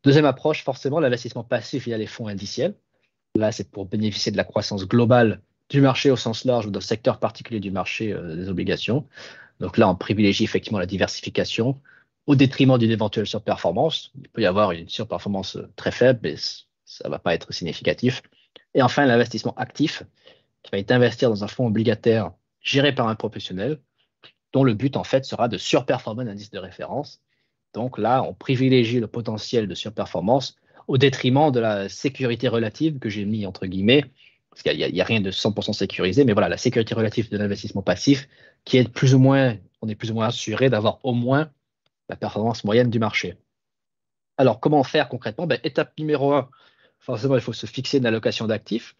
Deuxième approche, forcément, l'investissement passif via les fonds indiciels. Là, c'est pour bénéficier de la croissance globale du marché au sens large ou d'un secteur particulier du marché euh, des obligations. Donc là, on privilégie effectivement la diversification au détriment d'une éventuelle surperformance. Il peut y avoir une surperformance euh, très faible, mais ça ne va pas être significatif. Et enfin, l'investissement actif, qui va être investir dans un fonds obligataire géré par un professionnel, dont le but en fait sera de surperformer un indice de référence donc là, on privilégie le potentiel de surperformance au détriment de la sécurité relative que j'ai mis entre guillemets, parce qu'il n'y a, rien de 100% sécurisé, mais voilà, la sécurité relative de l'investissement passif qui est plus ou moins, on est plus ou moins assuré d'avoir au moins la performance moyenne du marché. Alors, comment faire concrètement? Ben, Étape numéro un, forcément, il faut se fixer une allocation d'actifs.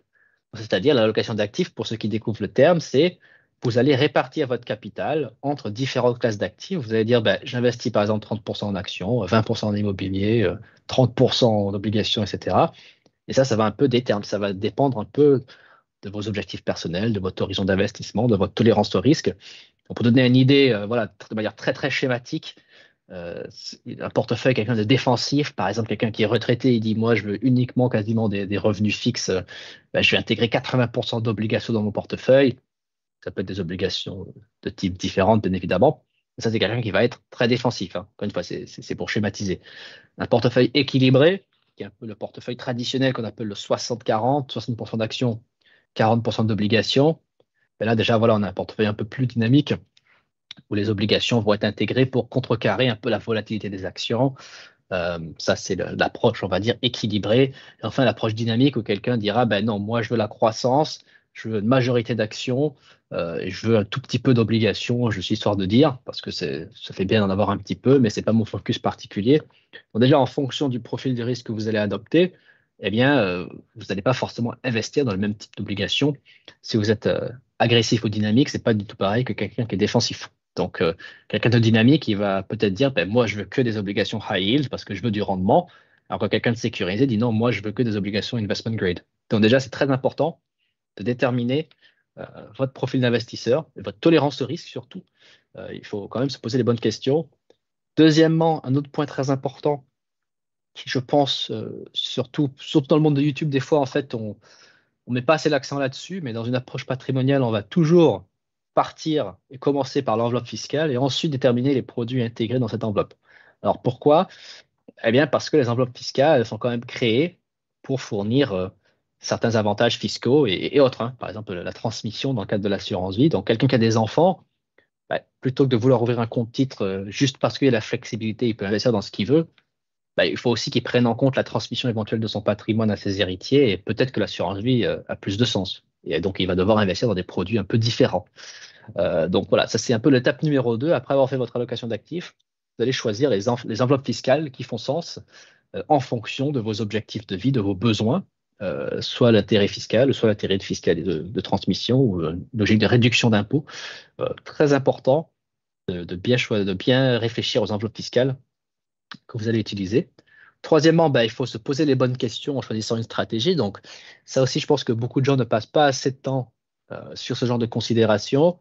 C'est-à-dire, l'allocation d'actifs, pour ceux qui découvrent le terme, c'est vous allez répartir votre capital entre différentes classes d'actifs. Vous allez dire, ben, j'investis par exemple 30% en actions, 20% en immobilier, 30% en obligations, etc. Et ça, ça va un peu déterminer, ça va dépendre un peu de vos objectifs personnels, de votre horizon d'investissement, de votre tolérance au risque. pour donner une idée, euh, voilà, de manière très très schématique, un portefeuille, quelqu'un de défensif, par exemple quelqu'un qui est retraité, il dit moi je veux uniquement quasiment des, revenus fixes, ben, je vais intégrer 80% d'obligations dans mon portefeuille. Ça peut être des obligations de type différentes, bien évidemment. Ça, c'est quelqu'un qui va être très défensif. Hein. Encore une fois, c'est pour schématiser. Un portefeuille équilibré, qui est un peu le portefeuille traditionnel qu'on appelle le 60-40, 60%, d'actions, 40% d'obligations. Ben là, déjà, voilà, on a un portefeuille un peu plus dynamique où les obligations vont être intégrées pour contrecarrer un peu la volatilité des actions. Euh, ça, c'est l'approche, on va dire, équilibrée. Et enfin, l'approche dynamique où quelqu'un dira, ben non, moi, je veux la croissance, je veux une majorité d'actions, euh, et je veux un tout petit peu d'obligations, je suis histoire de dire, parce que ça fait bien d'en avoir un petit peu, mais ce n'est pas mon focus particulier. Donc déjà, en fonction du profil de risque que vous allez adopter, eh bien, euh, vous n'allez pas forcément investir dans le même type d'obligation. Si vous êtes agressif ou dynamique, ce n'est pas du tout pareil que quelqu'un qui est défensif. Donc, euh, quelqu'un de dynamique, il va peut-être dire, ben, moi, je veux que des obligations high yield parce que je veux du rendement. Alors que quelqu'un de sécurisé dit, non, moi, je veux que des obligations investment grade. Donc, déjà, c'est très important de déterminer euh, votre profil d'investisseur et votre tolérance au risque surtout. Euh, il faut quand même se poser les bonnes questions. Deuxièmement, un autre point très important qui, je pense, surtout, surtout dans le monde de YouTube, des fois, en fait, on ne met pas assez l'accent là-dessus, mais dans une approche patrimoniale, on va toujours partir et commencer par l'enveloppe fiscale et ensuite déterminer les produits intégrés dans cette enveloppe. Alors pourquoi? Eh bien parce que les enveloppes fiscales sont quand même créées pour fournir euh, certains avantages fiscaux et, autres. Hein. Par exemple, la transmission dans le cadre de l'assurance vie. Donc quelqu'un qui a des enfants, bah, plutôt que de vouloir ouvrir un compte titre euh, juste parce qu'il a la flexibilité, il peut investir dans ce qu'il veut. Bah, il faut aussi qu'il prenne en compte la transmission éventuelle de son patrimoine à ses héritiers et peut-être que l'assurance vie euh, a plus de sens. Et donc, il va devoir investir dans des produits un peu différents. Euh, donc voilà, ça c'est un peu l'étape numéro 2. Après avoir fait votre allocation d'actifs, vous allez choisir les, enveloppes fiscales qui font sens en fonction de vos objectifs de vie, de vos besoins, euh, soit l'intérêt fiscal, soit l'intérêt fiscal de, de transmission ou une logique de réduction d'impôts. très important de, bien de bien réfléchir aux enveloppes fiscales que vous allez utiliser. Troisièmement, ben, il faut se poser les bonnes questions en choisissant une stratégie. Donc, ça aussi, je pense que beaucoup de gens ne passent pas assez de temps euh, sur ce genre de considération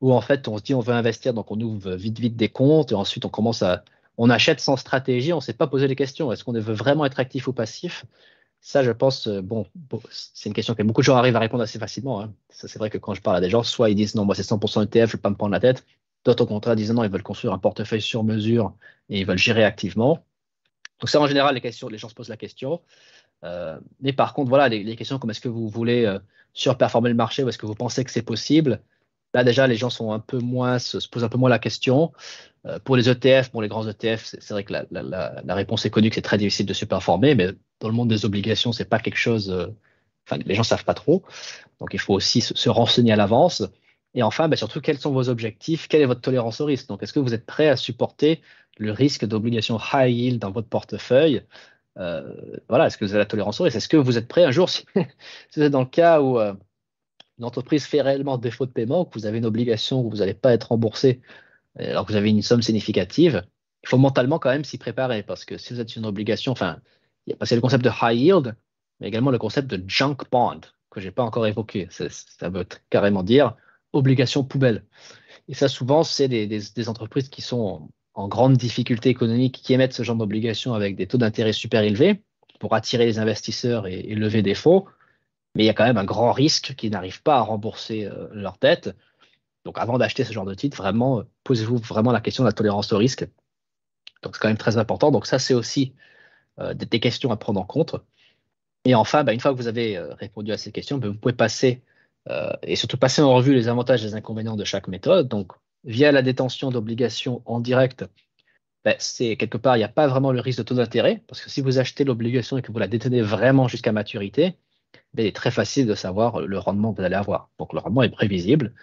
où en fait, on se dit on veut investir, donc on ouvre vite, vite des comptes et ensuite on commence à. On achète sans stratégie, on ne s'est pas posé les questions. Est-ce qu'on veut vraiment être actif ou passif? Ça, je pense, euh, bon, c'est une question que beaucoup de gens arrivent à répondre assez facilement. Hein. Ça, c'est vrai que quand je parle à des gens, soit ils disent non, moi c'est 100% ETF, je ne vais pas me prendre la tête. D'autres, au contraire, disent non, ils veulent construire un portefeuille sur mesure et ils veulent gérer activement. Donc ça, en général, les, les gens se posent la question. Euh, mais par contre, voilà, les, questions comme est-ce que vous voulez euh, surperformer le marché ou est-ce que vous pensez que c'est possible? Là, déjà, les gens sont un peu moins, se, posent un peu moins la question. Pour les ETF, pour les grands ETF, c'est vrai que la, réponse est connue que c'est très difficile de surperformer, mais dans le monde des obligations, c'est pas quelque chose. enfin, les gens savent pas trop. Donc, il faut aussi se, renseigner à l'avance. Et enfin, ben, surtout, quels sont vos objectifs? Quelle est votre tolérance au risque? Donc, est-ce que vous êtes prêt à supporter le risque d'obligation high yield dans votre portefeuille? Euh, voilà, est-ce que vous avez la tolérance au risque? Est-ce que vous êtes prêt un jour, si, vous êtes dans le cas où euh, une entreprise fait réellement défaut de paiement, que vous avez une obligation où vous n'allez pas être remboursé euh, alors que vous avez une somme significative, il faut mentalement quand même s'y préparer parce que si vous êtes sur une obligation, enfin, qu'il y a le concept de high yield, mais également le concept de junk bond que je n'ai pas encore évoqué. Ça veut carrément dire obligation poubelle. Et ça, souvent, c'est des, entreprises qui sont en grande difficulté économique qui émettent ce genre d'obligations avec des taux d'intérêt super élevés pour attirer les investisseurs et, lever des fonds. Mais il y a quand même un grand risque qu'ils n'arrivent pas à rembourser euh, leurs dettes. Donc avant d'acheter ce genre de titre, vraiment, euh, posez-vous vraiment la question de la tolérance au risque. Donc c'est quand même très important. Donc ça, c'est aussi des, questions à prendre en compte. Et enfin, bah, une fois que vous avez répondu à ces questions, bah, vous pouvez passer et surtout passer en revue les avantages et les inconvénients de chaque méthode. Donc via la détention d'obligations en direct, ben, c'est quelque part, il n'y a pas vraiment le risque de taux d'intérêt, parce que si vous achetez l'obligation et que vous la détenez vraiment jusqu'à maturité, il est très facile de savoir le rendement que vous allez avoir. Donc le rendement est prévisible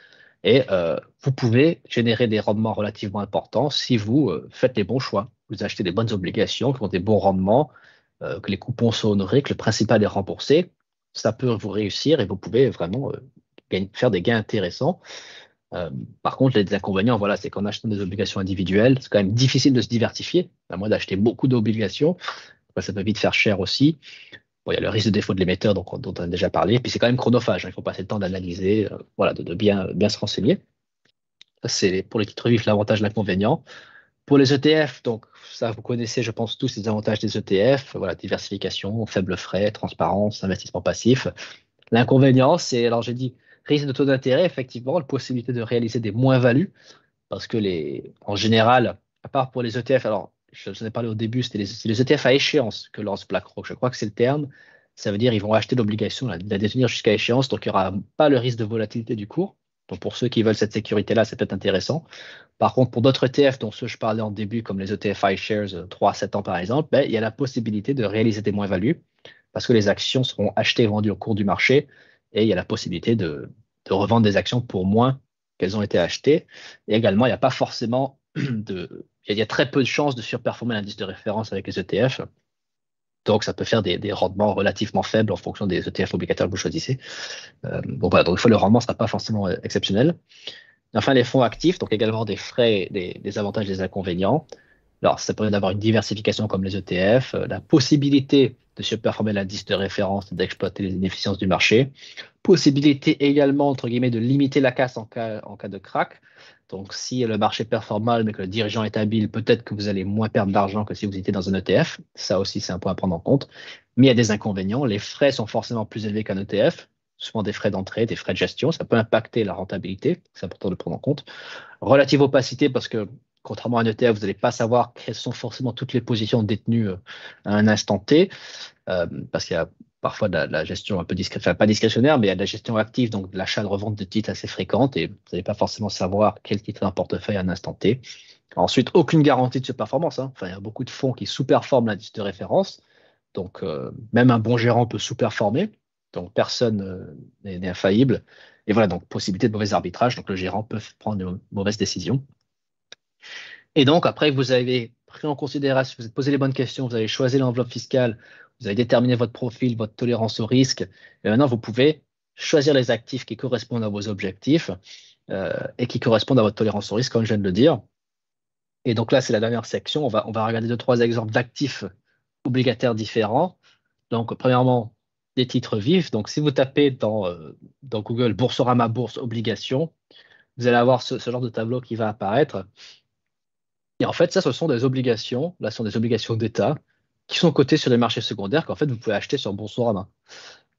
et euh, vous pouvez générer des rendements relativement importants si vous euh, faites les bons choix. Vous achetez des bonnes obligations qui ont des bons rendements, euh, que les coupons sont honorés, que le principal est remboursé. Ça peut vous réussir et vous pouvez vraiment faire des gains intéressants. Euh, par contre, les inconvénients, voilà, c'est qu'en achetant des obligations individuelles, c'est quand même difficile de se diversifier, à moins d'acheter beaucoup d'obligations. Ça peut vite faire cher aussi. Bon, il y a le risque de défaut de l'émetteur dont, on a déjà parlé. Puis c'est quand même chronophage. Hein. il faut passer le temps d'analyser, euh, voilà, de, bien, bien se renseigner. c'est pour les titres vifs l'avantage, l'inconvénient. Pour les ETF, donc ça vous connaissez, je pense tous les avantages des ETF, voilà, diversification, faible frais, transparence, investissement passif. L'inconvénient, c'est, alors j'ai dit, risque de taux d'intérêt, effectivement, la possibilité de réaliser des moins-values, parce que les, en général, à part pour les ETF, alors je vous en ai parlé au début, c'était les, ETF à échéance que lance BlackRock, je crois que c'est le terme. Ça veut dire qu'ils vont acheter l'obligation, la, la détenir jusqu'à échéance, donc il n'y aura pas le risque de volatilité du cours. Donc pour ceux qui veulent cette sécurité-là, c'est peut-être intéressant. Par contre, pour d'autres ETF, dont ceux que je parlais en début, comme les ETF iShares 3 euh, à 7 ans par exemple, ben, il y a la possibilité de réaliser des moins-values parce que les actions seront achetées et vendues au cours du marché et il y a la possibilité de, revendre des actions pour moins qu'elles ont été achetées. Et également, il n'y a pas forcément de. Il y a très peu de chances de surperformer l'indice de référence avec les ETF. Donc, ça peut faire des, rendements relativement faibles en fonction des ETF obligataires que vous choisissez. Euh, bon, voilà, donc, une fois, le rendement ne sera pas forcément euh, exceptionnel. Enfin, les fonds actifs, donc également des frais, des, des avantages, des inconvénients. Alors, ça permet d'avoir une diversification comme les ETF, euh, la possibilité de surperformer l'indice de référence et d'exploiter les inefficiences du marché. Possibilité également, entre guillemets, de limiter la casse en cas, en cas de crack. Donc, si le marché performe mal, mais que le dirigeant est habile, peut-être que vous allez moins perdre d'argent que si vous étiez dans un ETF. Ça aussi, c'est un point à prendre en compte. Mais il y a des inconvénients. Les frais sont forcément plus élevés qu'un ETF, souvent des frais d'entrée, des frais de gestion. Ça peut impacter la rentabilité. C'est important de prendre en compte. Relative opacité, parce que contrairement à un ETF, vous n'allez pas savoir quelles sont forcément toutes les positions détenues euh, à un instant T, euh, parce qu'il y a parfois de la, gestion un peu discrétionnaire, enfin pas discrétionnaire, mais il y a de la gestion active, donc de l'achat de revente de titres assez fréquente, et vous n'allez pas forcément savoir quel titre est un portefeuille à un instant T. Ensuite, aucune garantie de ce performance. Hein. Enfin, il y a beaucoup de fonds qui sous-performent l'indice de référence, donc euh, même un bon gérant peut sous-performer, donc personne n'est infaillible. Et voilà, donc possibilité de mauvais arbitrage, donc le gérant peut prendre de mauvaises décisions. Et donc, après vous avez pris en considération, vous avez posé les bonnes questions, vous avez choisi l'enveloppe fiscale, vous avez déterminé votre profil, votre tolérance au risque, et maintenant vous pouvez choisir les actifs qui correspondent à vos objectifs euh, et qui correspondent à votre tolérance au risque, comme je viens de le dire. Et donc là, c'est la dernière section. On va, on va regarder deux, trois exemples d'actifs obligataires différents. Donc, premièrement, des titres vifs. Donc, si vous tapez dans, euh, Google Boursorama Bourse Obligations, vous allez avoir ce, genre de tableau qui va apparaître. Et en fait, ça, ce sont des obligations, là, ce sont des obligations d'État qui sont cotées sur les marchés secondaires qu'en fait, vous pouvez acheter sur Boursorama.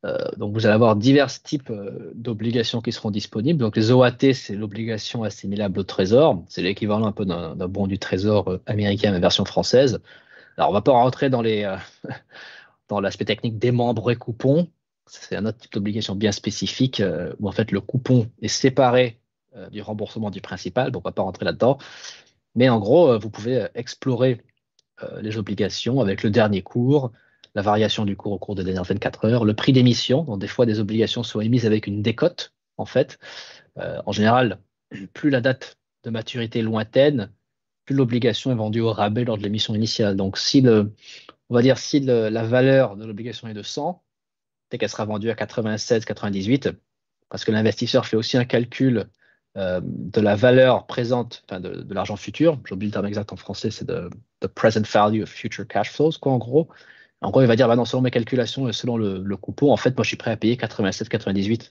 Euh, donc, vous allez avoir divers types euh, d'obligations qui seront disponibles. Donc, les OAT, c'est l'obligation assimilable au trésor. C'est l'équivalent un peu d'un bon du trésor américain, mais version française. Alors, on ne va pas rentrer dans les dans l'aspect technique et coupons. C'est un autre type d'obligation bien spécifique euh, où en fait le coupon est séparé du remboursement du principal. Bon, on ne va pas rentrer là-dedans. Mais en gros, euh, vous pouvez euh, explorer euh, les obligations avec le dernier cours, la variation du cours au cours des dernières 24 heures, le prix d'émission. Donc, des fois, des obligations sont émises avec une décote, en fait. en général, plus la date de maturité est lointaine, plus l'obligation est vendue au rabais lors de l'émission initiale. Donc, si le, on va dire, si la valeur de l'obligation est de 100, c'est qu'elle sera vendue à 96, 98, parce que l'investisseur fait aussi un calcul euh, de la valeur présente, enfin de, l'argent futur. J'oublie le terme exact en français, c'est de the present value of future cash flows, quoi, en gros. En gros, il va dire, bah non, selon mes calculations et selon le, coupon, en fait, moi, je suis prêt à payer 87,98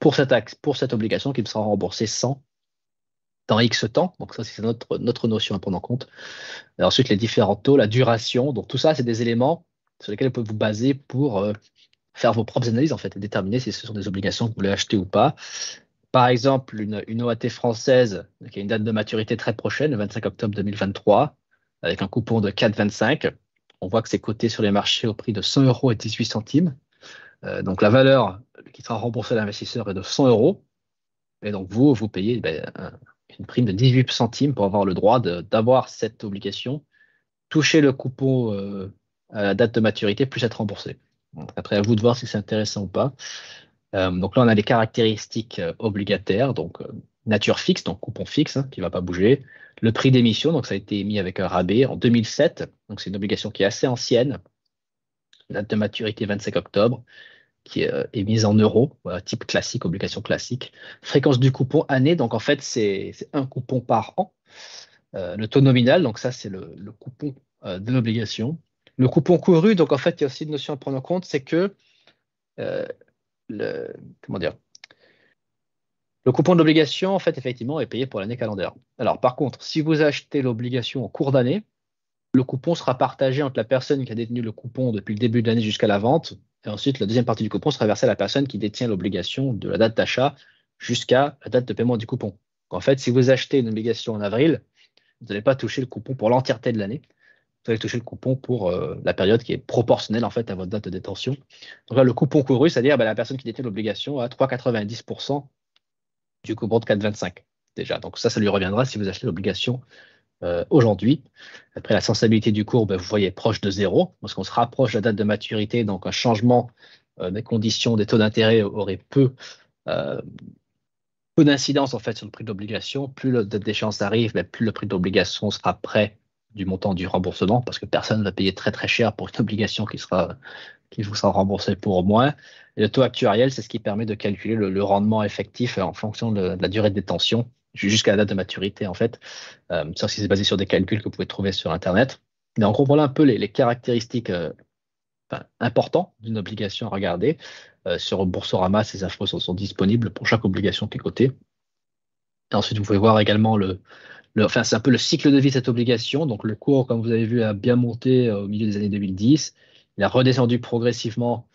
pour cette, pour cette obligation qui me sera remboursée 100 dans X temps. Donc ça, c'est notre, notre notion à prendre en compte. Ensuite, les différents taux, la duration. Donc tout ça, c'est des éléments sur lesquels vous pouvez vous baser pour euh, faire vos propres analyses, en fait, et déterminer si ce sont des obligations que vous voulez acheter ou pas par exemple, une, OAT française qui a une date de maturité très prochaine, le 25 octobre 2023, avec un coupon de 4,25. On voit que c'est coté sur les marchés au prix de 100 euros et 18 centimes. Euh, donc la valeur qui sera remboursée à l'investisseur est de 100 euros. Et donc vous, vous payez ben, une prime de 18 centimes pour avoir le droit d'avoir cette obligation, toucher le coupon euh, à la date de maturité, plus être remboursé. après, à vous de voir si c'est intéressant ou pas. Euh, donc là, on a les caractéristiques euh, obligataires, donc nature fixe, donc coupon fixe hein, qui ne va pas bouger. Le prix d'émission, donc ça a été émis avec un rabais en 2007, donc c'est une obligation qui est assez ancienne. Date de maturité 25 octobre, qui est émise en euros, type classique, obligation classique. Fréquence du coupon année, donc en fait c'est un coupon par an. le taux nominal, donc ça c'est le, le, coupon de l'obligation. Le coupon couru, donc en fait il y a aussi une notion à prendre en compte, c'est que comment dire Le coupon de l'obligation, en fait, effectivement, est payé pour l'année calendaire. Alors, par contre, si vous achetez l'obligation en cours d'année, le coupon sera partagé entre la personne qui a détenu le coupon depuis le début de l'année jusqu'à la vente, et ensuite la deuxième partie du coupon sera versée à la personne qui détient l'obligation de la date d'achat jusqu'à la date de paiement du coupon. En fait, si vous achetez une obligation en avril, vous n'allez pas toucher le coupon pour l'entièreté de l'année. Vous allez toucher le coupon pour euh, la période qui est proportionnelle en fait à votre date de détention. Donc là, le coupon couru, c'est-à-dire ben, la personne qui détient l'obligation à 3,90% du coupon de 4,25 déjà. Donc ça, ça lui reviendra si vous achetez l'obligation euh, aujourd'hui. Après la sensibilité du cours, ben, vous voyez proche de zéro, parce qu'on se rapproche de la date de maturité, donc un changement euh, des conditions des taux d'intérêt aurait peu, peu d'incidence en fait sur le prix de l'obligation. Plus la date d'échéance arrive, ben, plus le prix de l'obligation sera prêt du montant du remboursement, parce que personne ne va payer très très cher pour une obligation qui sera qui vous sera remboursée pour moins. Et le taux actuariel, c'est ce qui permet de calculer le, rendement effectif en fonction de, la durée de détention jusqu'à la date de maturité en fait. Euh, ça, c'est basé sur des calculs que vous pouvez trouver sur Internet. Mais en gros, voilà un peu les, caractéristiques euh, importantes d'une obligation à regarder. Euh, sur Boursorama, ces infos sont, disponibles pour chaque obligation qui est cotée. Ensuite, vous pouvez voir également le, enfin, c'est un peu le cycle de vie de cette obligation. Donc, le cours, comme vous avez vu, a bien monté euh, au milieu des années 2010. Il a redescendu progressivement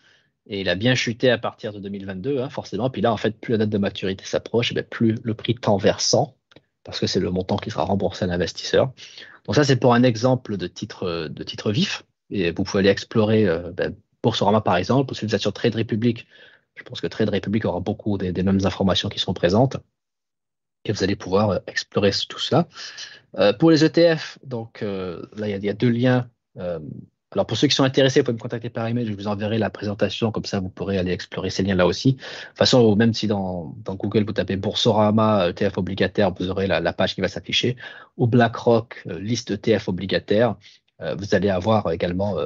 et il a bien chuté à partir de 2022, hein, forcément. Puis là, en fait, plus la date de maturité s'approche, eh plus le prix tend vers 100, parce que c'est le montant qui sera remboursé à l'investisseur. Donc ça, c'est pour un exemple de titre, de titre vif. Et vous pouvez aller explorer euh, ben, Boursorama, par exemple, ou si vous êtes sur Trade Republic. Je pense que Trade Republic aura beaucoup des mêmes informations qui seront présentes et vous allez pouvoir euh, explorer tout ça. Euh, pour les ETF, donc euh, là, il y, a deux liens. Alors, pour ceux qui sont intéressés, vous pouvez me contacter par email. Je vous enverrai la présentation. Comme ça, vous pourrez aller explorer ces liens-là aussi. De toute façon, même si dans, Google, vous tapez Boursorama ETF obligataire, vous aurez la, page qui va s'afficher. Ou BlackRock, liste ETF obligataire, vous allez avoir également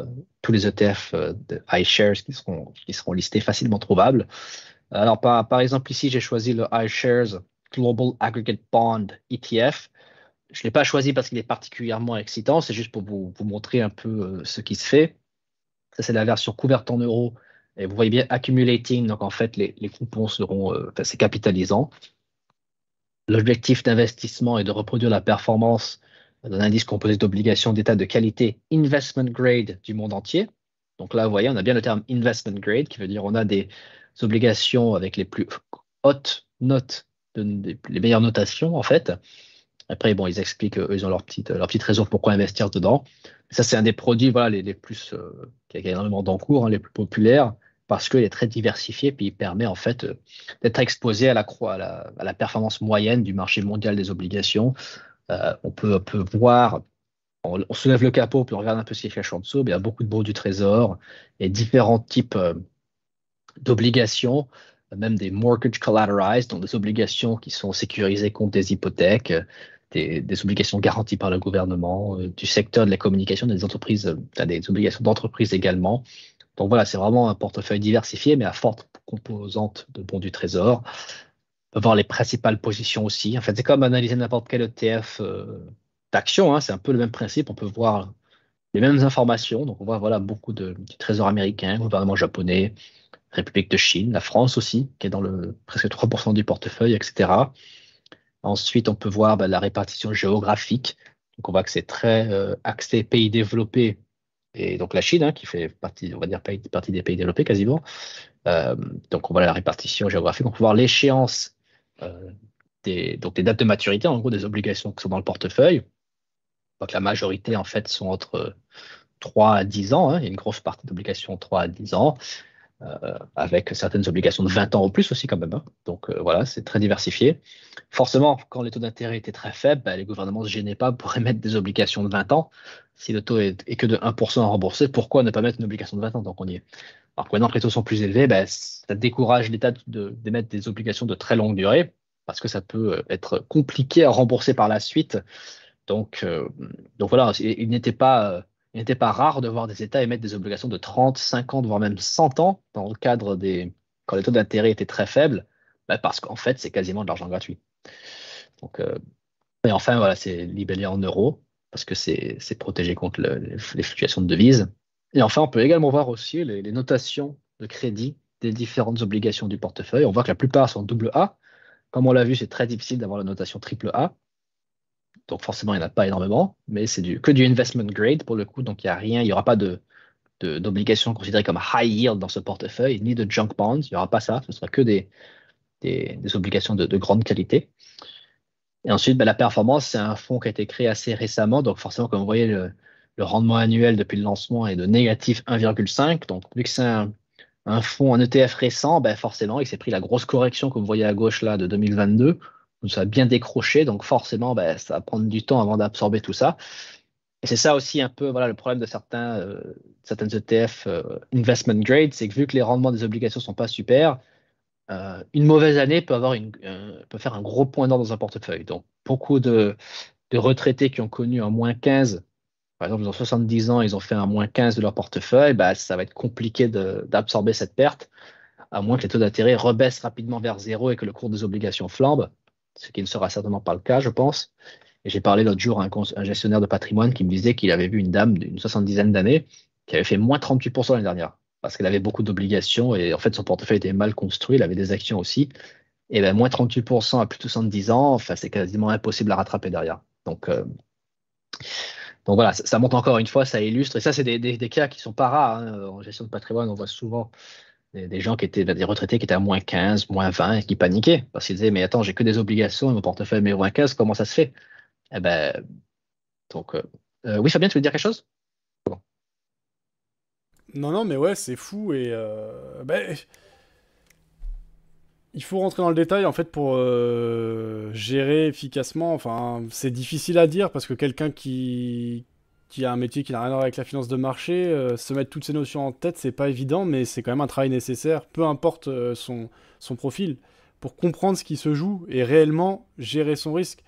tous les ETF de iShares qui seront, qui seront listés facilement trouvables. Alors, par, par exemple, ici, j'ai choisi le iShares Global Aggregate Bond ETF. Je ne l'ai pas choisi parce qu'il est particulièrement excitant, c'est juste pour vous, montrer un peu euh, ce qui se fait. Ça, c'est la version couverte en euros. Et vous voyez bien accumulating, donc en fait, les, coupons seront, euh, c'est capitalisant. L'objectif d'investissement est de reproduire la performance d'un indice composé d'obligations d'état de qualité investment grade du monde entier. Donc là, vous voyez, on a bien le terme investment grade, qui veut dire on a des obligations avec les plus hautes notes les meilleures notations, en fait. Après, bon, ils expliquent, eux, ils ont leur petite, leur petite raison pourquoi investir dedans. Ça, c'est un des produits voilà, les, les plus, euh, qui a énormément d'encours, hein, les plus populaires, parce qu'il est très diversifié, puis il permet en fait euh, d'être exposé à la, à, à la performance moyenne du marché mondial des obligations. Euh, on, peut, on, peut, voir, on, soulève le capot, puis on regarde un peu ce qui est caché en dessous. il y a beaucoup de bons du trésor et différents types d'obligations même des mortgage collateralized, donc des obligations qui sont sécurisées contre des hypothèques, des, obligations garanties par le gouvernement, euh, du secteur de la communication, des entreprises, euh, des obligations d'entreprise également. Donc voilà, c'est vraiment un portefeuille diversifié, mais à forte composante de bons du trésor. On peut voir les principales positions aussi. En fait, c'est comme analyser n'importe quel ETF euh, d'action. Hein. c'est un peu le même principe. On peut voir les mêmes informations. Donc on voit voilà beaucoup de, du trésor américain, gouvernement japonais, République de Chine, la France aussi, qui est dans le presque 3% du portefeuille, etc. Ensuite, on peut voir bah, la répartition géographique. Donc, on voit que c'est très euh, axé pays développés et donc la Chine, hein, qui fait partie, on va dire, partie des pays développés quasiment. Euh, donc, on voit la répartition géographique. On peut voir l'échéance euh, des dates de maturité, en gros, des obligations qui sont dans le portefeuille. Donc, la majorité, en fait, sont entre 3 à 10 ans. Hein. Il y a une grosse partie d'obligations 3 à 10 ans. Euh, avec certaines obligations de 20 ans ou plus aussi quand même. Hein. Donc euh, voilà, c'est très diversifié. Forcément, quand les taux d'intérêt étaient très faibles, bah, les gouvernements ne se gênaient pas pour émettre des obligations de 20 ans. Si le taux est, que de 1% à rembourser, pourquoi ne pas mettre une obligation de 20 ans? Donc on y est. Alors que maintenant que les taux sont plus élevés, bah, ça décourage l'État d'émettre des obligations de très longue durée parce que ça peut euh, être compliqué à rembourser par la suite. Donc, donc voilà, il n'était pas il n'était pas rare de voir des États émettre des obligations de 30, 50, voire même 100 ans dans le cadre des. quand les taux d'intérêt étaient très faibles, bah, parce qu'en fait, c'est quasiment de l'argent gratuit. Euh, et enfin, voilà, c'est libellé en euros, parce que c'est protégé contre les fluctuations de devises. Et enfin, on peut également voir aussi les, les, notations de crédit des différentes obligations du portefeuille. On voit que la plupart sont double A, comme on l'a vu, c'est très difficile d'avoir la notation triple A. Donc forcément, il n'y en a pas énormément, mais c'est que du investment grade pour le coup. Donc il n'y a rien, il n'y aura pas de, d'obligations considérées comme high yield dans ce portefeuille, ni de junk bonds. Il n'y aura pas ça. Ce sera que des, obligations de, grande qualité. Et ensuite, ben, la performance, c'est un fonds qui a été créé assez récemment. Donc forcément, comme vous voyez, le, rendement annuel depuis le lancement est de négatif 1,5. Donc vu que c'est un, un fonds, un ETF récent, ben forcément, il s'est pris la grosse correction, comme vous voyez à gauche là, de 2022. Ça a bien décroché, donc forcément, ben, ça va prendre du temps avant d'absorber tout ça. Et c'est ça aussi un peu voilà, le problème de certains, euh, certaines ETF euh, investment grade, c'est que vu que les rendements des obligations ne sont pas super, euh, une mauvaise année peut, avoir une, peut faire un gros point d'or dans un portefeuille. Donc beaucoup de, de, retraités qui ont connu un moins 15, par exemple, ils ont 70 ans, ils ont fait un moins 15 de leur portefeuille, bah, ça va être compliqué d'absorber cette perte, à moins que les taux d'intérêt rebaissent rapidement vers zéro et que le cours des obligations flambe, ce qui ne sera certainement pas le cas, je pense. Et j'ai parlé l'autre jour à un, gestionnaire de patrimoine qui me disait qu'il avait vu une dame d'une soixante-dizaine d'années qui avait fait moins 38% l'année dernière parce qu'elle avait beaucoup d'obligations et en fait son portefeuille était mal construit, il avait des actions aussi. Et bien moins 38% à plus de 70 ans, enfin, c'est quasiment impossible à rattraper derrière. Donc, euh, donc voilà, ça, montre encore une fois, ça illustre. Et ça, c'est des, cas qui sont pas rares. Hein. En gestion de patrimoine, on voit souvent des, gens qui étaient des retraités qui étaient à moins 15, moins 20 et qui paniquaient parce qu'ils disaient Mais attends, j'ai que des obligations et mon portefeuille est moins 15, comment ça se fait? Eh ben, donc, euh, euh, oui, Fabien, tu veux dire quelque chose? Non, non, mais ouais, c'est fou et. Euh, ben, il faut rentrer dans le détail en fait pour gérer efficacement. Enfin, c'est difficile à dire parce que quelqu'un qui, qui a un métier qui n'a rien à voir avec la finance de marché, se mettre toutes ces notions en tête, c'est pas évident, mais c'est quand même un travail nécessaire, peu importe son, son profil, pour comprendre ce qui se joue et réellement gérer son risque.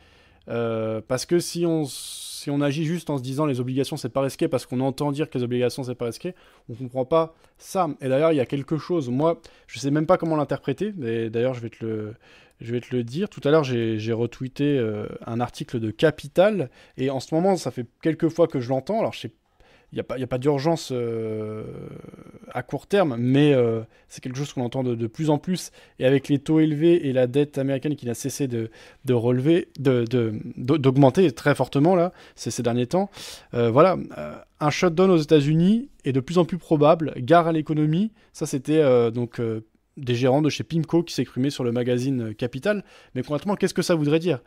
Euh, parce que si on, si on agit juste en se disant les obligations c'est pas risqué parce qu'on entend dire que les obligations c'est pas risqué, on comprend pas ça. Et d'ailleurs il y a quelque chose, moi je sais même pas comment l'interpréter, mais d'ailleurs je vais te le, je vais te le dire. Tout à l'heure j'ai retweeté euh, un article de Capital et en ce moment ça fait quelques fois que je l'entends, alors il n'y a pas, d'urgence euh, à court terme, mais euh, c'est quelque chose qu'on entend de, plus en plus. Et avec les taux élevés et la dette américaine qui n'a cessé de, relever, d'augmenter très fortement là, ces, derniers temps, voilà, un shutdown aux États-Unis est de plus en plus probable. Gare à l'économie, ça c'était donc des gérants de chez Pimco qui s'exprimaient sur le magazine Capital. Mais concrètement, qu'est-ce que ça voudrait dire?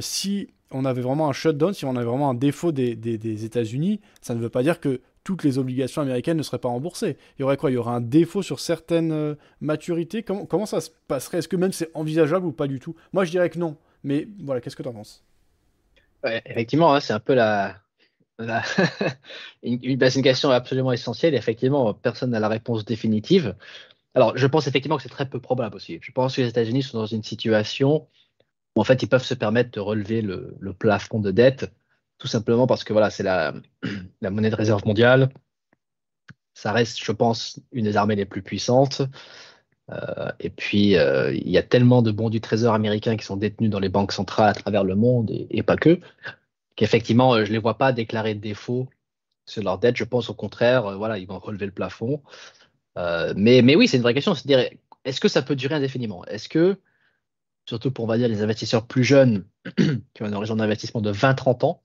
Si on avait vraiment un shutdown, si on avait vraiment un défaut des, États-Unis, ça ne veut pas dire que toutes les obligations américaines ne seraient pas remboursées. Il y aurait quoi? Il y aurait un défaut sur certaines euh, maturités? Comment, ça se passerait? Est-ce que même c'est envisageable ou pas du tout? Moi, je dirais que non. Mais voilà, qu'est-ce que tu en penses Effectivement, hein, c'est un peu la, une, question absolument essentielle. Effectivement, personne n'a la réponse définitive. Alors, je pense effectivement que c'est très peu probable aussi. Je pense que les États-Unis sont dans une situation en fait, ils peuvent se permettre de relever le, plafond de dette, tout simplement parce que voilà, c'est la, monnaie de réserve mondiale. Ça reste, je pense, une des armées les plus puissantes. Euh, et puis, euh, il y a tellement de bons du trésor américain qui sont détenus dans les banques centrales à travers le monde, et, pas que, qu'effectivement, euh, je ne les vois pas déclarer de défaut sur leur dette. Je pense au contraire, voilà, ils vont relever le plafond. Mais, mais oui, c'est une vraie question. C'est-à-dire, est-ce que ça peut durer indéfiniment? Est-ce que surtout pour, on va dire, les investisseurs plus jeunes qui ont un horizon d'investissement de 20-30 ans,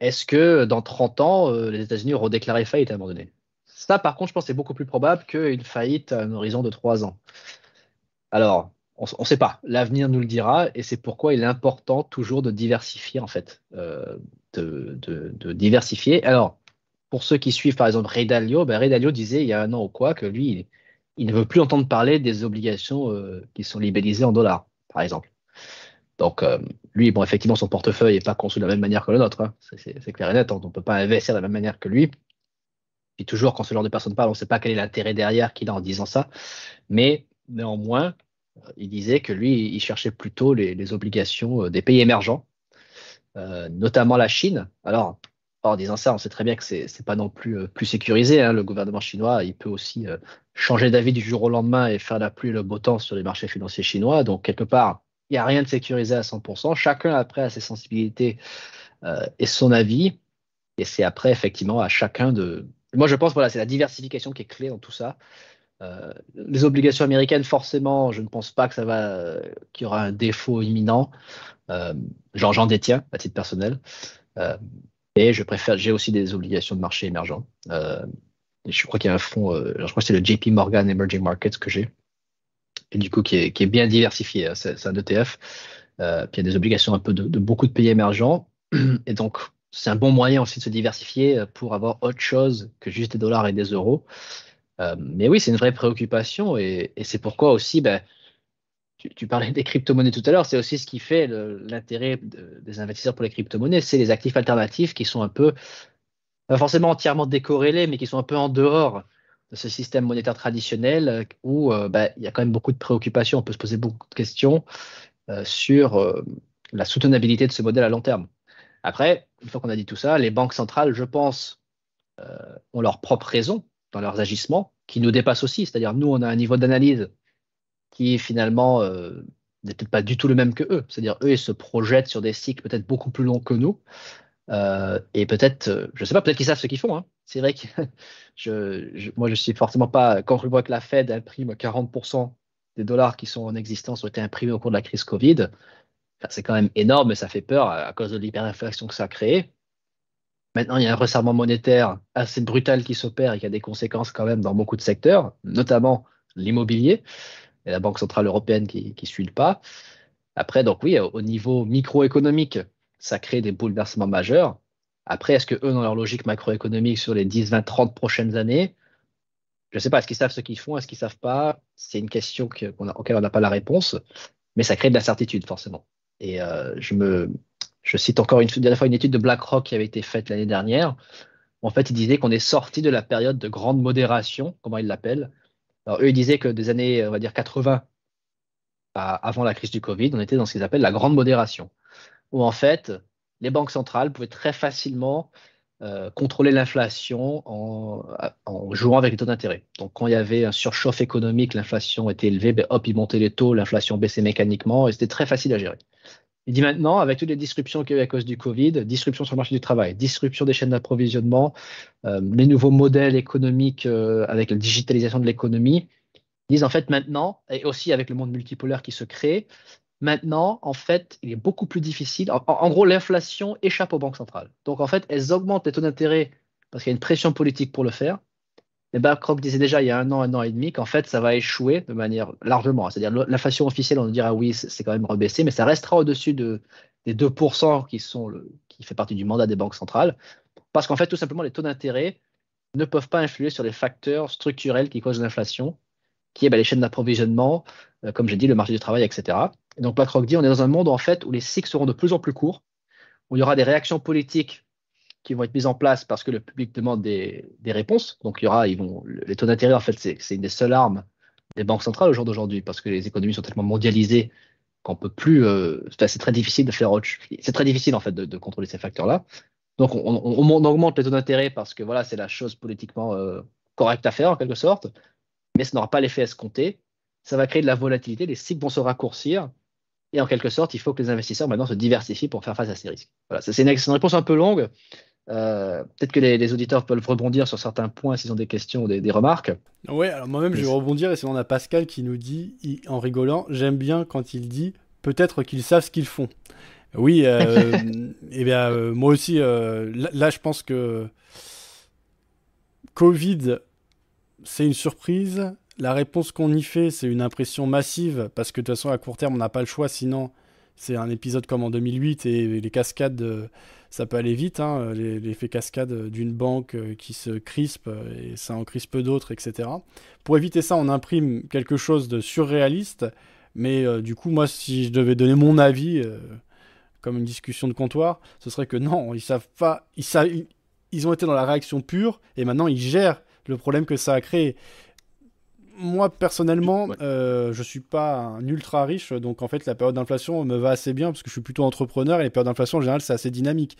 est-ce que dans 30 ans, euh, les États-Unis auront déclaré faillite à un moment donné? Ça, par contre, je pense que c'est beaucoup plus probable qu'une faillite à un horizon de 3 ans. Alors, on ne sait pas. L'avenir nous le dira, et c'est pourquoi il est important toujours de diversifier, en fait. Euh, de, diversifier. Alors, pour ceux qui suivent, par exemple, Ray Dalio, ben Ray Dalio disait il y a un an ou quoi que lui, il ne veut plus entendre parler des obligations euh, qui sont libellisées en dollars, par exemple. Donc, euh, lui, bon, effectivement, son portefeuille n'est pas conçu de la même manière que le nôtre. Hein. C'est clair et net. Hein. On ne peut pas investir de la même manière que lui. Puis toujours, quand ce genre de personne parle, on ne sait pas quel est l'intérêt derrière qu'il a en disant ça. Mais néanmoins, il disait que lui, il cherchait plutôt les, obligations euh, des pays émergents, notamment la Chine. Alors, en disant ça, on sait très bien que c'est n'est pas non plus euh, plus sécurisé. Hein. Le gouvernement chinois, il peut aussi euh, changer d'avis du jour au lendemain et faire la pluie le beau temps sur les marchés financiers chinois. Donc, quelque part, il n'y a rien de sécurisé à 100%. Chacun, après, a ses sensibilités euh, et son avis. Et c'est après, effectivement, à chacun de. Moi, je pense, voilà, c'est la diversification qui est clé dans tout ça. les obligations américaines, forcément, je ne pense pas que ça va, qu'il y aura un défaut imminent. genre, j'en détiens à titre personnel. Et je préfère, j'ai aussi des obligations de marché émergents. je crois qu'il y a un fonds, je crois que c'est le JP Morgan Emerging Markets que j'ai et du coup qui est, bien diversifié. Hein. C'est un ETF. Euh, puis il y a des obligations un peu de, beaucoup de pays émergents. Et donc, c'est un bon moyen aussi de se diversifier euh, pour avoir autre chose que juste des dollars et des euros. Euh, mais oui, c'est une vraie préoccupation et, et c'est pourquoi aussi, ben, tu, parlais des crypto-monnaies tout à l'heure, c'est aussi ce qui fait l'intérêt des investisseurs pour les crypto-monnaies, c'est les actifs alternatifs qui sont un peu, pas forcément entièrement décorrélés, mais qui sont un peu en dehors de ce système monétaire traditionnel euh, où euh, bah, il y a quand même beaucoup de préoccupations, on peut se poser beaucoup de questions euh, sur la soutenabilité de ce modèle à long terme. Après, une fois qu'on a dit tout ça, les banques centrales, je pense, ont leurs propres raisons dans leurs agissements qui nous dépassent aussi. C'est-à-dire, nous, on a un niveau d'analyse qui finalement n'est peut-être pas du tout le même que eux. C'est-à-dire, eux, ils se projettent sur des cycles peut-être beaucoup plus longs que nous. Euh, et peut-être, euh, je ne sais pas, peut-être qu'ils savent ce qu'ils font. Hein. C'est vrai que moi, je suis forcément pas. Quand je vois que la Fed imprime 40% des dollars qui sont en existence ont été imprimés au cours de la crise Covid, c'est quand même énorme et ça fait peur à, cause de l'hyperinflation que ça a créé. Maintenant, il y a un resserrement monétaire assez brutal qui s'opère et qui a des conséquences quand même dans beaucoup de secteurs, notamment l'immobilier et la Banque Centrale Européenne qui suit le pas. Après, donc oui, au niveau microéconomique, ça crée des bouleversements majeurs. Après, est-ce que eux, dans leur logique macroéconomique sur les 10, 20, 30 prochaines années, je ne sais pas, est-ce qu'ils savent ce qu'ils font, est-ce qu'ils ne savent pas? C'est une question auquel on n'a pas la réponse, mais ça crée de l'incertitude, forcément. Et euh, je, je cite encore une, dernière fois une étude de BlackRock qui avait été faite l'année dernière. En fait, ils disaient qu'on est sorti de la période de grande modération, comment ils l'appellent. Alors, eux, ils disaient que des années, on va dire 80, avant la crise du Covid, on était dans ce qu'ils appellent la grande modération où en fait, les banques centrales pouvaient très facilement euh, contrôler l'inflation en, jouant avec les taux d'intérêt. Donc, quand il y avait un surchauffe économique, l'inflation était élevée, ben, hop, ils montaient les taux, l'inflation baissait mécaniquement et c'était très facile à gérer. Il dit maintenant, avec toutes les disruptions qu'il y a eu à cause du Covid, disruption sur le marché du travail, disruption des chaînes d'approvisionnement, euh, les nouveaux modèles économiques euh, avec la digitalisation de l'économie, ils disent en fait maintenant, et aussi avec le monde multipolaire qui se crée, Maintenant, en fait, il est beaucoup plus difficile. En, gros, l'inflation échappe aux banques centrales. Donc, en fait, elles augmentent les taux d'intérêt parce qu'il y a une pression politique pour le faire. Et BlackRock disait déjà il y a un an, un an et demi qu'en fait, ça va échouer de manière largement. C'est-à-dire l'inflation officielle, on dira oui, c'est quand même rebaissé, mais ça restera au-dessus de, des 2% qui, sont fait partie du mandat des banques centrales. Parce qu'en fait, tout simplement, les taux d'intérêt ne peuvent pas influer sur les facteurs structurels qui causent l'inflation, qui est ben, les chaînes d'approvisionnement, euh, comme j'ai dit, le marché du travail, etc. Et donc BlackRock dit on est dans un monde en fait où les cycles seront de plus en plus courts, où il y aura des réactions politiques qui vont être mises en place parce que le public demande des, réponses. Donc il y aura, ils vont, les taux d'intérêt en fait c'est une des seules armes des banques centrales au jour d'aujourd'hui parce que les économies sont tellement mondialisées qu'on peut plus. Euh, c'est très difficile de faire. C'est très difficile en fait de, contrôler ces facteurs-là. Donc on, augmente les taux d'intérêt parce que voilà c'est la chose politiquement euh, correcte à faire en quelque sorte, mais ce n'aura pas l'effet escompté. Ça va créer de la volatilité, les cycles vont se raccourcir et en quelque sorte, il faut que les investisseurs maintenant se diversifient pour faire face à ces risques. Voilà, c'est une, réponse un peu longue. Euh, peut-être que les, auditeurs peuvent rebondir sur certains points s'ils ont des questions ou des, remarques. Oui, alors moi-même je vais rebondir et sinon on a Pascal qui nous dit, en rigolant, j'aime bien quand il dit peut-être qu'ils savent ce qu'ils font. Oui, euh, et eh bien euh, moi aussi, là, je pense que Covid, c'est une surprise la réponse qu'on y fait, c'est une impression massive, parce que de toute façon, à court terme, on n'a pas le choix, sinon c'est un épisode comme en 2008, et les cascades, euh, ça peut aller vite, hein, l'effet cascade d'une banque euh, qui se crispe, et ça en crispe d'autres, etc. Pour éviter ça, on imprime quelque chose de surréaliste, mais euh, du coup, moi, si je devais donner mon avis, comme une discussion de comptoir, ce serait que non, ils savent pas, ils, savent, ils ont été dans la réaction pure, et maintenant ils gèrent le problème que ça a créé moi personnellement, euh, je suis pas un ultra riche, donc en fait la période d'inflation me va assez bien parce que je suis plutôt entrepreneur et les périodes d'inflation en général c'est assez dynamique.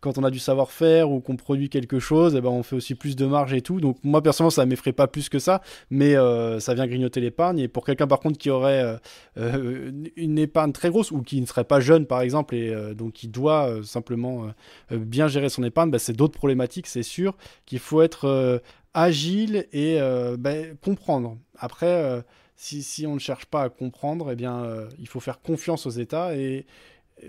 Quand on a du savoir-faire ou qu'on produit quelque chose, eh ben on fait aussi plus de marge et tout. Donc moi personnellement ça m'effraie pas plus que ça, mais euh, ça vient grignoter l'épargne. Et pour quelqu'un par contre qui aurait euh, euh, une épargne très grosse ou qui ne serait pas jeune par exemple et donc qui doit simplement bien gérer son épargne, ben, c'est d'autres problématiques, c'est sûr qu'il faut être agile et ben, comprendre. Après, si, si, on ne cherche pas à comprendre, eh bien, il faut faire confiance aux États et,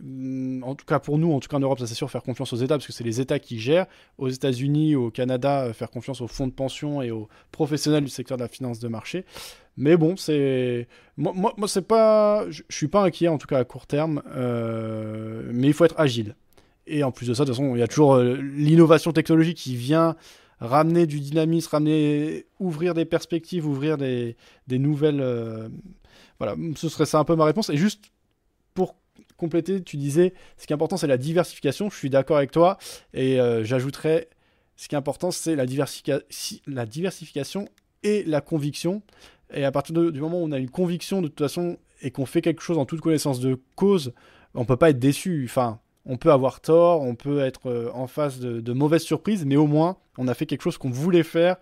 Mm, en tout cas pour nous, en tout cas en Europe, ça c'est sûr, faire confiance aux États, parce que c'est les États qui gèrent. Aux États-Unis, au Canada, euh, faire confiance aux fonds de pension et aux professionnels du secteur de la finance de marché. Mais bon, c'est. Moi, moi, c'est pas. Je suis pas inquiet, en tout cas à court terme, euh, mais il faut être agile. Et en plus de ça, de toute façon, il y a toujours euh, l'innovation technologique qui vient ramener du dynamisme, ramener, ouvrir des perspectives, ouvrir des, des nouvelles. Voilà, ce serait ça un peu ma réponse. Et juste pour compléter, tu disais, ce qui est important, c'est la diversification. Je suis d'accord avec toi. Et euh, j'ajouterais, ce qui est important, c'est la, la diversification et la conviction. Et à partir du moment où on a une conviction, de toute façon, et qu'on fait quelque chose en toute connaissance de cause, on peut pas être déçu. Enfin, on peut avoir tort, on peut être euh, en face de, mauvaises surprises, mais au moins, on a fait quelque chose qu'on voulait faire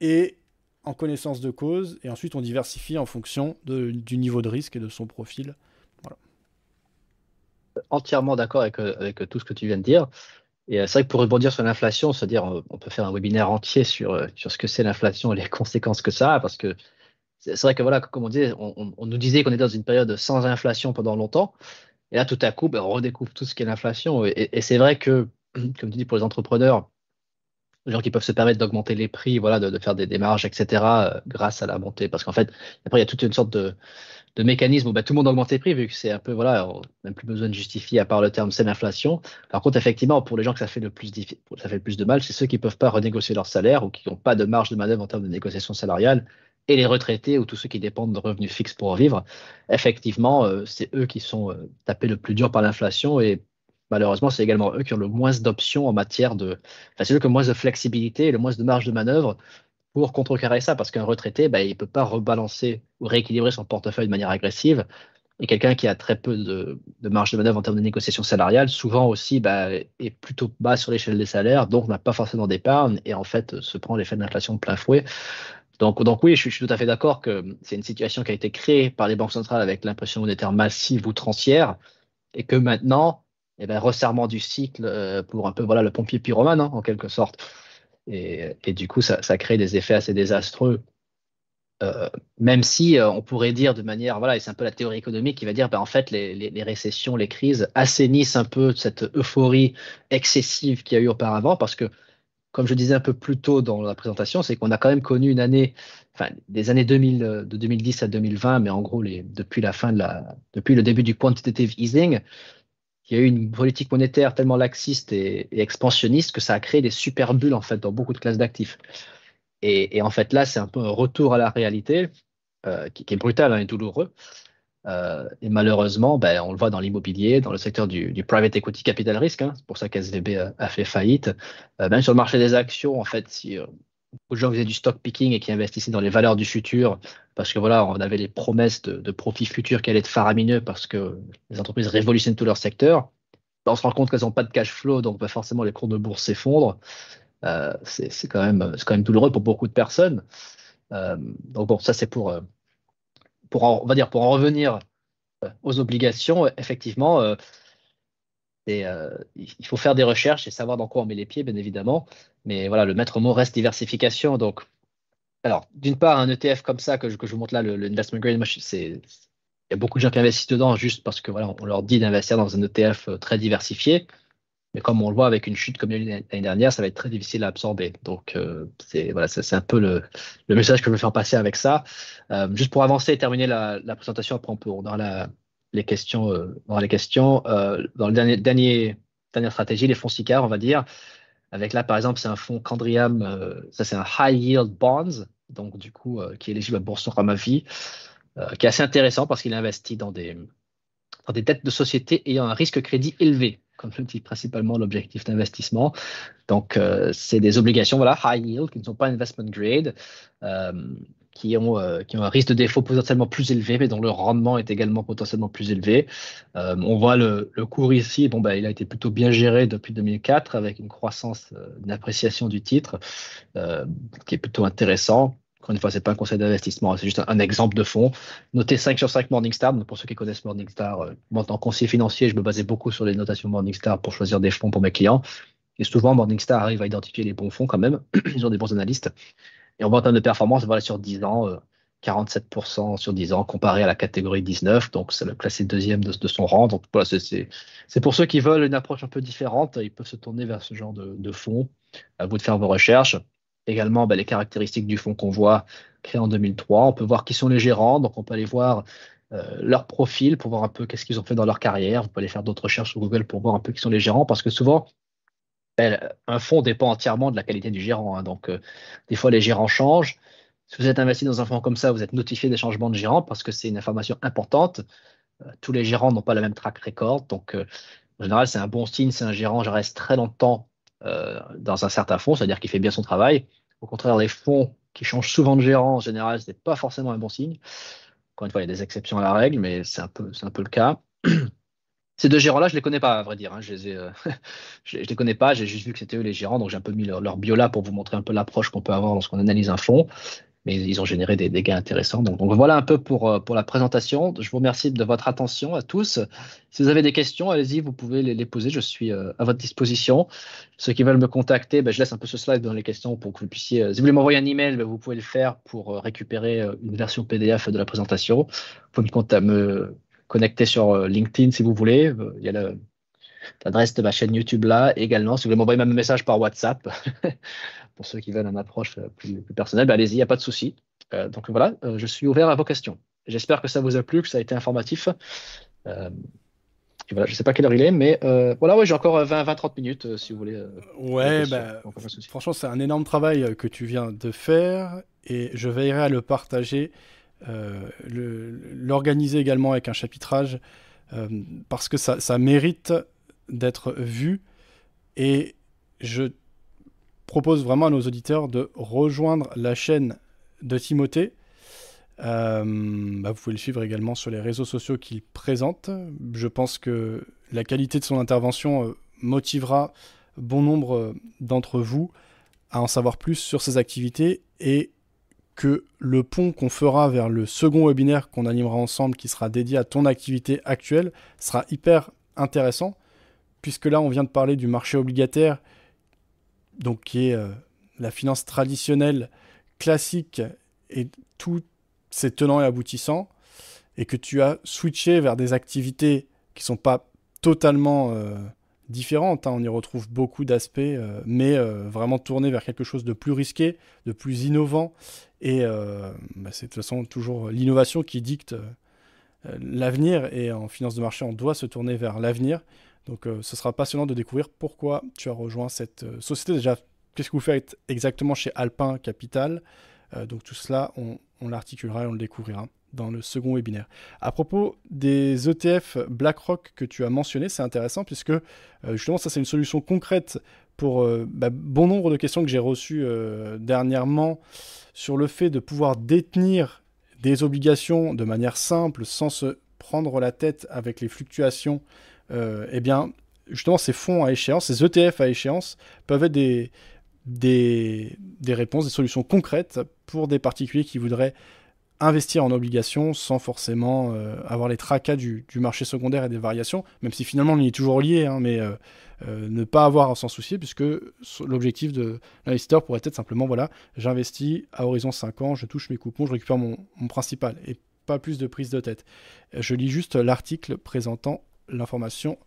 et en connaissance de cause. Et ensuite, on diversifie en fonction du niveau de risque et de son profil entièrement d'accord avec, euh, avec, tout ce que tu viens de dire. Et euh, c'est vrai que pour rebondir sur l'inflation, c'est-à-dire on peut faire un webinaire entier sur, euh, sur ce que c'est l'inflation et les conséquences que ça a, parce que c'est vrai que voilà, comme on disait, on, nous disait qu'on était dans une période sans inflation pendant longtemps, et là tout à coup, ben, on redécouvre tout ce qu'est l'inflation. Et, c'est vrai que, comme tu dis, pour les entrepreneurs, les gens qui peuvent se permettre d'augmenter les prix, voilà, de, faire des démarches, etc., grâce à la montée, parce qu'en fait, après il y a toute une sorte de mécanisme où bah, tout le monde augmente les prix, vu que c'est un peu, voilà, on n'a même plus besoin de justifier à part le terme c'est l'inflation. Par contre, effectivement, pour les gens que ça fait le plus, ça fait le plus de mal, c'est ceux qui ne peuvent pas renégocier leur salaire ou qui n'ont pas de marge de manœuvre en termes de négociation salariale, et les retraités ou tous ceux qui dépendent de revenus fixes pour vivre. Effectivement, euh, c'est eux qui sont euh, tapés le plus dur par l'inflation et malheureusement, c'est également eux qui ont le moins d'options en matière de. Enfin, c'est eux qui ont le moins de flexibilité et le moins de marge de manœuvre pour contrecarrer ça, parce qu'un retraité, bah, il ne peut pas rebalancer ou rééquilibrer son portefeuille de manière agressive. Et quelqu'un qui a très peu de, marge de manœuvre en termes de négociation salariale, souvent aussi bah, est plutôt bas sur l'échelle des salaires, donc n'a pas forcément d'épargne et en fait se prend l'effet de l'inflation de plein fouet. Donc, donc oui, je suis, tout à fait d'accord que c'est une situation qui a été créée par les banques centrales avec l'impression monétaire massive outrancière et que maintenant, eh ben, resserrement du cycle euh, pour un peu voilà le pompier pyromane hein, en quelque sorte. Et, du coup, ça, crée des effets assez désastreux. Euh, même si euh, on pourrait dire de manière, voilà, et c'est un peu la théorie économique qui va dire, ben, en fait, les, récessions, les crises assainissent un peu cette euphorie excessive qu'il y a eu auparavant, parce que, comme je disais un peu plus tôt dans la présentation, c'est qu'on a quand même connu une année, enfin, des années 2000, de 2010 à 2020, mais en gros, les, depuis la fin de la, depuis le début du quantitative easing, il y a eu une politique monétaire tellement laxiste et, expansionniste que ça a créé des super bulles en fait dans beaucoup de classes d'actifs. Et, en fait là, c'est un peu un retour à la réalité euh, qui, est brutal hein, et douloureux. Euh, et malheureusement, ben, on le voit dans l'immobilier, dans le secteur du, private equity capital risk. Hein, c'est pour ça qu'SVB a, a, fait faillite. Euh, même sur le marché des actions, en fait, si beaucoup de gens faisaient du stock picking et qui investissaient dans les valeurs du futur, parce que voilà, on avait les promesses de, profits futurs qui allaient être faramineux parce que les entreprises révolutionnent tout leur secteur. on se rend compte qu'elles n'ont pas de cash flow, donc bah, forcément les cours de bourse s'effondrent. Euh, c'est quand même quand même douloureux pour beaucoup de personnes. Euh, donc bon, ça c'est pour euh, pour en revenir aux obligations. Effectivement, euh, il faut faire des recherches et savoir dans quoi on met les pieds, bien évidemment. Mais voilà, le maître mot reste diversification. Donc, d'une part, un ETF comme ça que je, vous montre là, le, investment grade, c'est il y a beaucoup de gens qui investissent dedans juste parce que on leur dit d'investir dans un ETF euh, très diversifié. Mais comme on le voit avec une chute comme l'année dernière, ça va être très difficile à absorber. Donc, euh, c'est voilà, c'est un peu le, message que je veux faire passer avec ça. juste pour avancer et terminer la, présentation, après on peut on aura la, les questions, euh, dans les questions, euh, dans le dernier, dernier, dernière stratégie, les fonds SICAR, on va dire. Avec là, par exemple, c'est un fonds Candriam, euh, ça c'est un High Yield Bonds, donc du coup, qui est éligible à Boursorama Vie, qui est assez intéressant parce qu'il investit dans des, dans des dettes de société ayant un risque crédit élevé, comme je le dis principalement l'objectif d'investissement. Donc, c'est des obligations, voilà, high yield, qui ne sont pas investment grade, qui ont, euh, qui ont un risque de défaut potentiellement plus élevé, mais dont le rendement est également potentiellement plus élevé. Euh, on voit le, le, cours ici, bon, bah, il a été plutôt bien géré depuis 2004 avec une croissance, euh, une appréciation du titre qui est plutôt intéressant. Encore une fois, ce n'est pas un conseil d'investissement, c'est juste un, exemple de fonds. Notez 5 sur 5 Morningstar. Pour ceux qui connaissent Morningstar, moi, en tant que conseiller financier, je me basais beaucoup sur les notations Morningstar pour choisir des fonds pour mes clients. Et souvent, Morningstar arrive à identifier les bons fonds quand même. Ils ont des bons analystes. Et on voit en termes de performance, voilà, sur 10 ans, 47% sur 10 ans comparé à la catégorie 19. Donc, c'est le classé deuxième de, son rang. Donc, voilà, c'est pour ceux qui veulent une approche un peu différente. Ils peuvent se tourner vers ce genre de, fonds. À vous de faire vos recherches. Également, ben, les caractéristiques du fonds qu'on voit créé en 2003. On peut voir qui sont les gérants. Donc, on peut aller voir euh, leur profil pour voir un peu qu'est-ce qu'ils ont fait dans leur carrière. Vous pouvez aller faire d'autres recherches sur Google pour voir un peu qui sont les gérants. Parce que souvent, un fonds dépend entièrement de la qualité du gérant. Hein. Donc, euh, des fois, les gérants changent. Si vous êtes investi dans un fonds comme ça, vous êtes notifié des changements de gérant parce que c'est une information importante. Euh, tous les gérants n'ont pas le même track record. Donc, en général, c'est un bon signe si un gérant reste très longtemps dans un certain fonds, c'est-à-dire qu'il fait bien son travail. Au contraire, les fonds qui changent souvent de gérant, en général, ce n'est pas forcément un bon signe. Encore une fois, il y a des exceptions à la règle, mais c'est un peu, un peu le cas. Ces deux gérants-là, je ne les connais pas, à vrai dire. Hein. Je ne les, les, connais pas, j'ai juste vu que c'était eux les gérants, donc j'ai un peu mis leur, leur, bio là pour vous montrer un peu l'approche qu'on peut avoir lorsqu'on analyse un fonds mais ils ont généré des, gains intéressants. Donc, voilà un peu pour, euh, pour la présentation. Je vous remercie de votre attention à tous. Si vous avez des questions, allez-y, vous pouvez les, poser. Je suis euh, à votre disposition. Ceux qui veulent me contacter, ben, je laisse un peu ce slide dans les questions pour que vous puissiez. Euh, si vous voulez m'envoyer un email, ben, vous pouvez le faire pour récupérer une version PDF de la présentation. Vous pouvez me, connecter sur LinkedIn si vous voulez. Il y a l'adresse de ma chaîne YouTube là également. Si vous voulez m'envoyer même un message par WhatsApp, pour ceux qui veulent une approche euh, plus, personnelle, ben, allez-y, il n'y a pas de souci. Euh, donc voilà, euh, je suis ouvert à vos questions. J'espère que ça vous a plu, que ça a été informatif. voilà, je ne sais pas quelle heure il est, mais voilà, ouais, j'ai encore 20-30 minutes si vous voulez. ouais, bah, franchement, c'est un énorme travail que tu viens de faire et je veillerai à le partager, l'organiser également avec un chapitrage parce que ça, ça mérite d'être vu et je propose vraiment à nos auditeurs de rejoindre la chaîne de Timothée. Euh, bah, vous pouvez le suivre également sur les réseaux sociaux qu'il présente. Je pense que la qualité de son intervention euh, motivera bon nombre euh, d'entre vous à en savoir plus sur ses activités et que le pont qu'on fera vers le second webinaire qu'on animera ensemble qui sera dédié à ton activité actuelle sera hyper intéressant puisque là on vient de parler du marché obligataire donc qui est euh, la finance traditionnelle, classique, et tous ses tenants et aboutissants, et que tu as switché vers des activités qui sont pas totalement euh, différentes, hein. on y retrouve beaucoup d'aspects, euh, mais vraiment tourné vers quelque chose de plus risqué, de plus innovant, et bah, c'est de toute façon toujours l'innovation qui dicte l'avenir, et en finance de marché, on doit se tourner vers l'avenir. Donc euh, ce sera passionnant de découvrir pourquoi tu as rejoint cette euh, société. Déjà, qu'est-ce que vous faites exactement chez Alpin Capital? Euh, Donc tout cela, on, l'articulera et on le découvrira dans le second webinaire. À propos des ETF BlackRock que tu as mentionné, c'est intéressant puisque justement ça c'est une solution concrète pour bah, bon nombre de questions que j'ai reçues dernièrement sur le fait de pouvoir détenir des obligations de manière simple sans se prendre la tête avec les fluctuations eh bien, justement, ces fonds à échéance, ces ETF à échéance, peuvent être des, des, réponses, des solutions concrètes pour des particuliers qui voudraient investir en obligations sans forcément euh, avoir les tracas du, marché secondaire et des variations, même si finalement on y est toujours lié, hein, mais euh, ne pas avoir à s'en soucier, puisque l'objectif de l'investisseur pourrait être simplement, voilà, j'investis à horizon 5 ans, je touche mes coupons, je récupère mon principal, et pas plus de prise de tête. Je lis juste l'article présentant l'information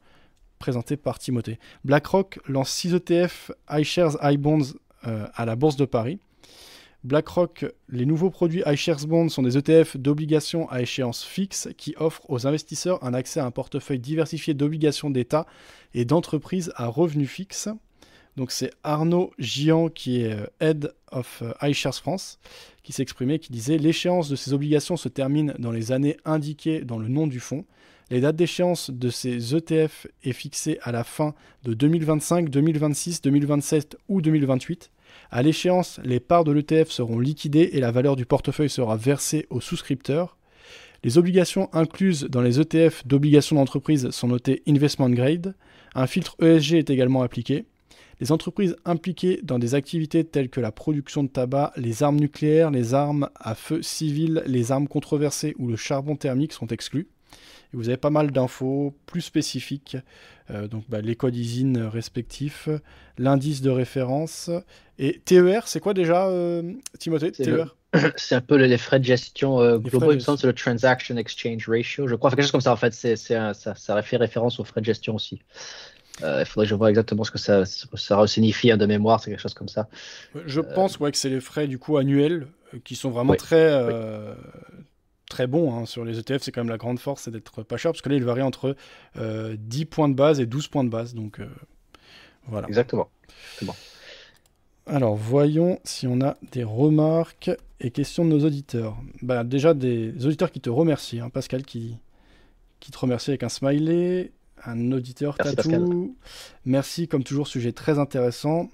présentée par Timothée. BlackRock lance 6 ETF iShares iBonds euh, à la Bourse de Paris. BlackRock, les nouveaux produits iShares Bonds sont des ETF d'obligations à échéance fixe qui offrent aux investisseurs un accès à un portefeuille diversifié d'obligations d'État et d'entreprises à revenus fixes. Donc c'est Arnaud Gian qui est euh, Head of euh, iShares France qui s'exprimait, qui disait l'échéance de ces obligations se termine dans les années indiquées dans le nom du fonds. Les dates d'échéance de ces ETF est fixée à la fin de 2025, 2026, 2027 ou 2028. À l'échéance, les parts de l'ETF seront liquidées et la valeur du portefeuille sera versée aux souscripteurs. Les obligations incluses dans les ETF d'obligations d'entreprise sont notées investment grade. Un filtre ESG est également appliqué. Les entreprises impliquées dans des activités telles que la production de tabac, les armes nucléaires, les armes à feu civil, les armes controversées ou le charbon thermique sont exclues. Et vous avez pas mal d'infos plus spécifiques, donc bah, les codes ISIN respectifs, l'indice de référence. Et TER, c'est quoi déjà, Timothée TER c'est un peu les frais de gestion euh, globaux, il c'est le Transaction Exchange Ratio, je crois, quelque chose comme ça en fait, c'est, ça, ça fait référence aux frais de gestion aussi. Euh, il faudrait que je vois exactement ce que ça, ça signifie hein, de mémoire, c'est quelque chose comme ça. Je euh, pense ouais, que c'est les frais du coup annuels qui sont vraiment très, très bons hein, sur les ETF. C'est quand même la grande force, c'est d'être pas cher parce que là il varie entre 10 points de base et 12 points de base. Donc voilà. Exactement. Bon. Alors voyons si on a des remarques et questions de nos auditeurs. Bah, déjà des auditeurs qui te remercient. Hein. Pascal qui, qui te remercie avec un smiley. Un auditeur Merci tatou. Merci comme toujours, sujet très intéressant.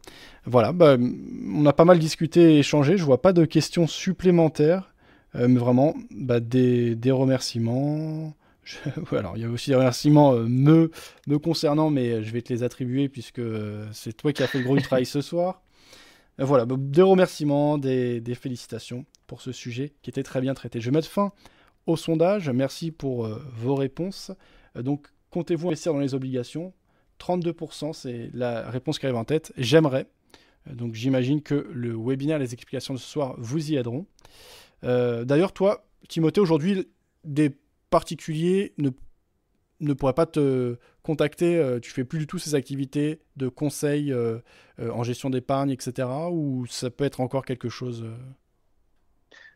Voilà, bah, on a pas mal discuté et échangé. Je vois pas de questions supplémentaires. Euh, mais vraiment, bah, des, des, remerciements. alors, il y a aussi des remerciements euh, me, me concernant, mais je vais te les attribuer puisque euh, c'est toi qui as fait le gros travail ce soir. Euh, voilà, bah, des remerciements, des, félicitations pour ce sujet qui était très bien traité. Je vais mettre fin au sondage. Merci pour euh, vos réponses. Euh, donc, comptez-vous investir dans les obligations? 32%, c'est la réponse qui arrive en tête. J'aimerais. Donc, j'imagine que le webinaire, les explications de ce soir vous y aideront. D'ailleurs, toi, Timothée, aujourd'hui, des particuliers ne ne pourrait pas te contacter, euh, tu fais plus du tout ces activités de conseil euh, euh, en gestion d'épargne, etc. Ou ça peut être encore quelque chose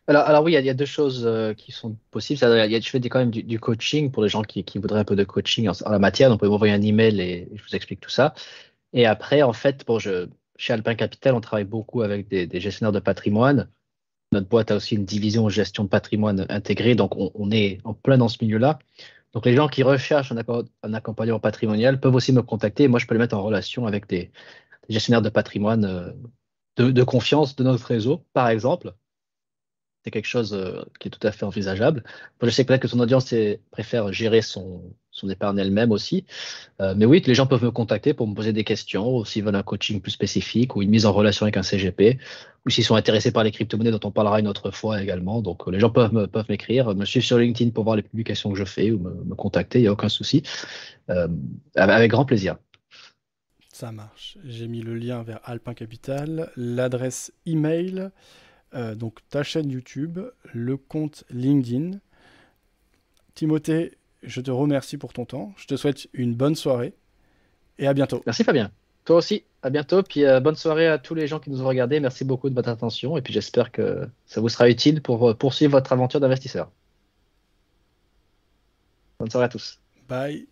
alors, alors, oui, il y, a deux choses qui sont possibles. Il y a, je fais quand même du, coaching pour les gens qui, voudraient un peu de coaching en, la matière. Donc, vous pouvez m'envoyer un email et je vous explique tout ça. Et après, en fait, bon, chez Alpin Capital, on travaille beaucoup avec des, gestionnaires de patrimoine. Notre boîte a aussi une division gestion de patrimoine intégrée, donc on, est en plein dans ce milieu-là. Donc les gens qui recherchent un, accompagnement patrimonial peuvent aussi me contacter. moi, je peux les mettre en relation avec des, gestionnaires de patrimoine euh, de, confiance de notre réseau, par exemple. C'est quelque chose euh, qui est tout à fait envisageable. je sais peut-être que son audience préfère gérer son, son épargne elle-même aussi. Euh, mais oui, les gens peuvent me contacter pour me poser des questions, ou s'ils veulent un coaching plus spécifique, ou une mise en relation avec un CGP, ou s'ils sont intéressés par les crypto-monnaies dont on parlera une autre fois également. Donc, euh, les gens peuvent me, peuvent m'écrire, me suivre sur LinkedIn pour voir les publications que je fais, ou me, contacter, il n'y a aucun souci. Euh, avec grand plaisir. Ça marche. J'ai mis le lien vers Alpin Capital, l'adresse email, donc ta chaîne YouTube, le compte LinkedIn. Timothée, je te remercie pour ton temps. Je te souhaite une bonne soirée et à bientôt. Merci Fabien. Toi aussi, à bientôt. Puis euh, bonne soirée à tous les gens qui nous ont regardés. Merci beaucoup de votre attention. Et puis j'espère que ça vous sera utile pour euh, poursuivre votre aventure d'investisseur. Bonne soirée à tous. Bye.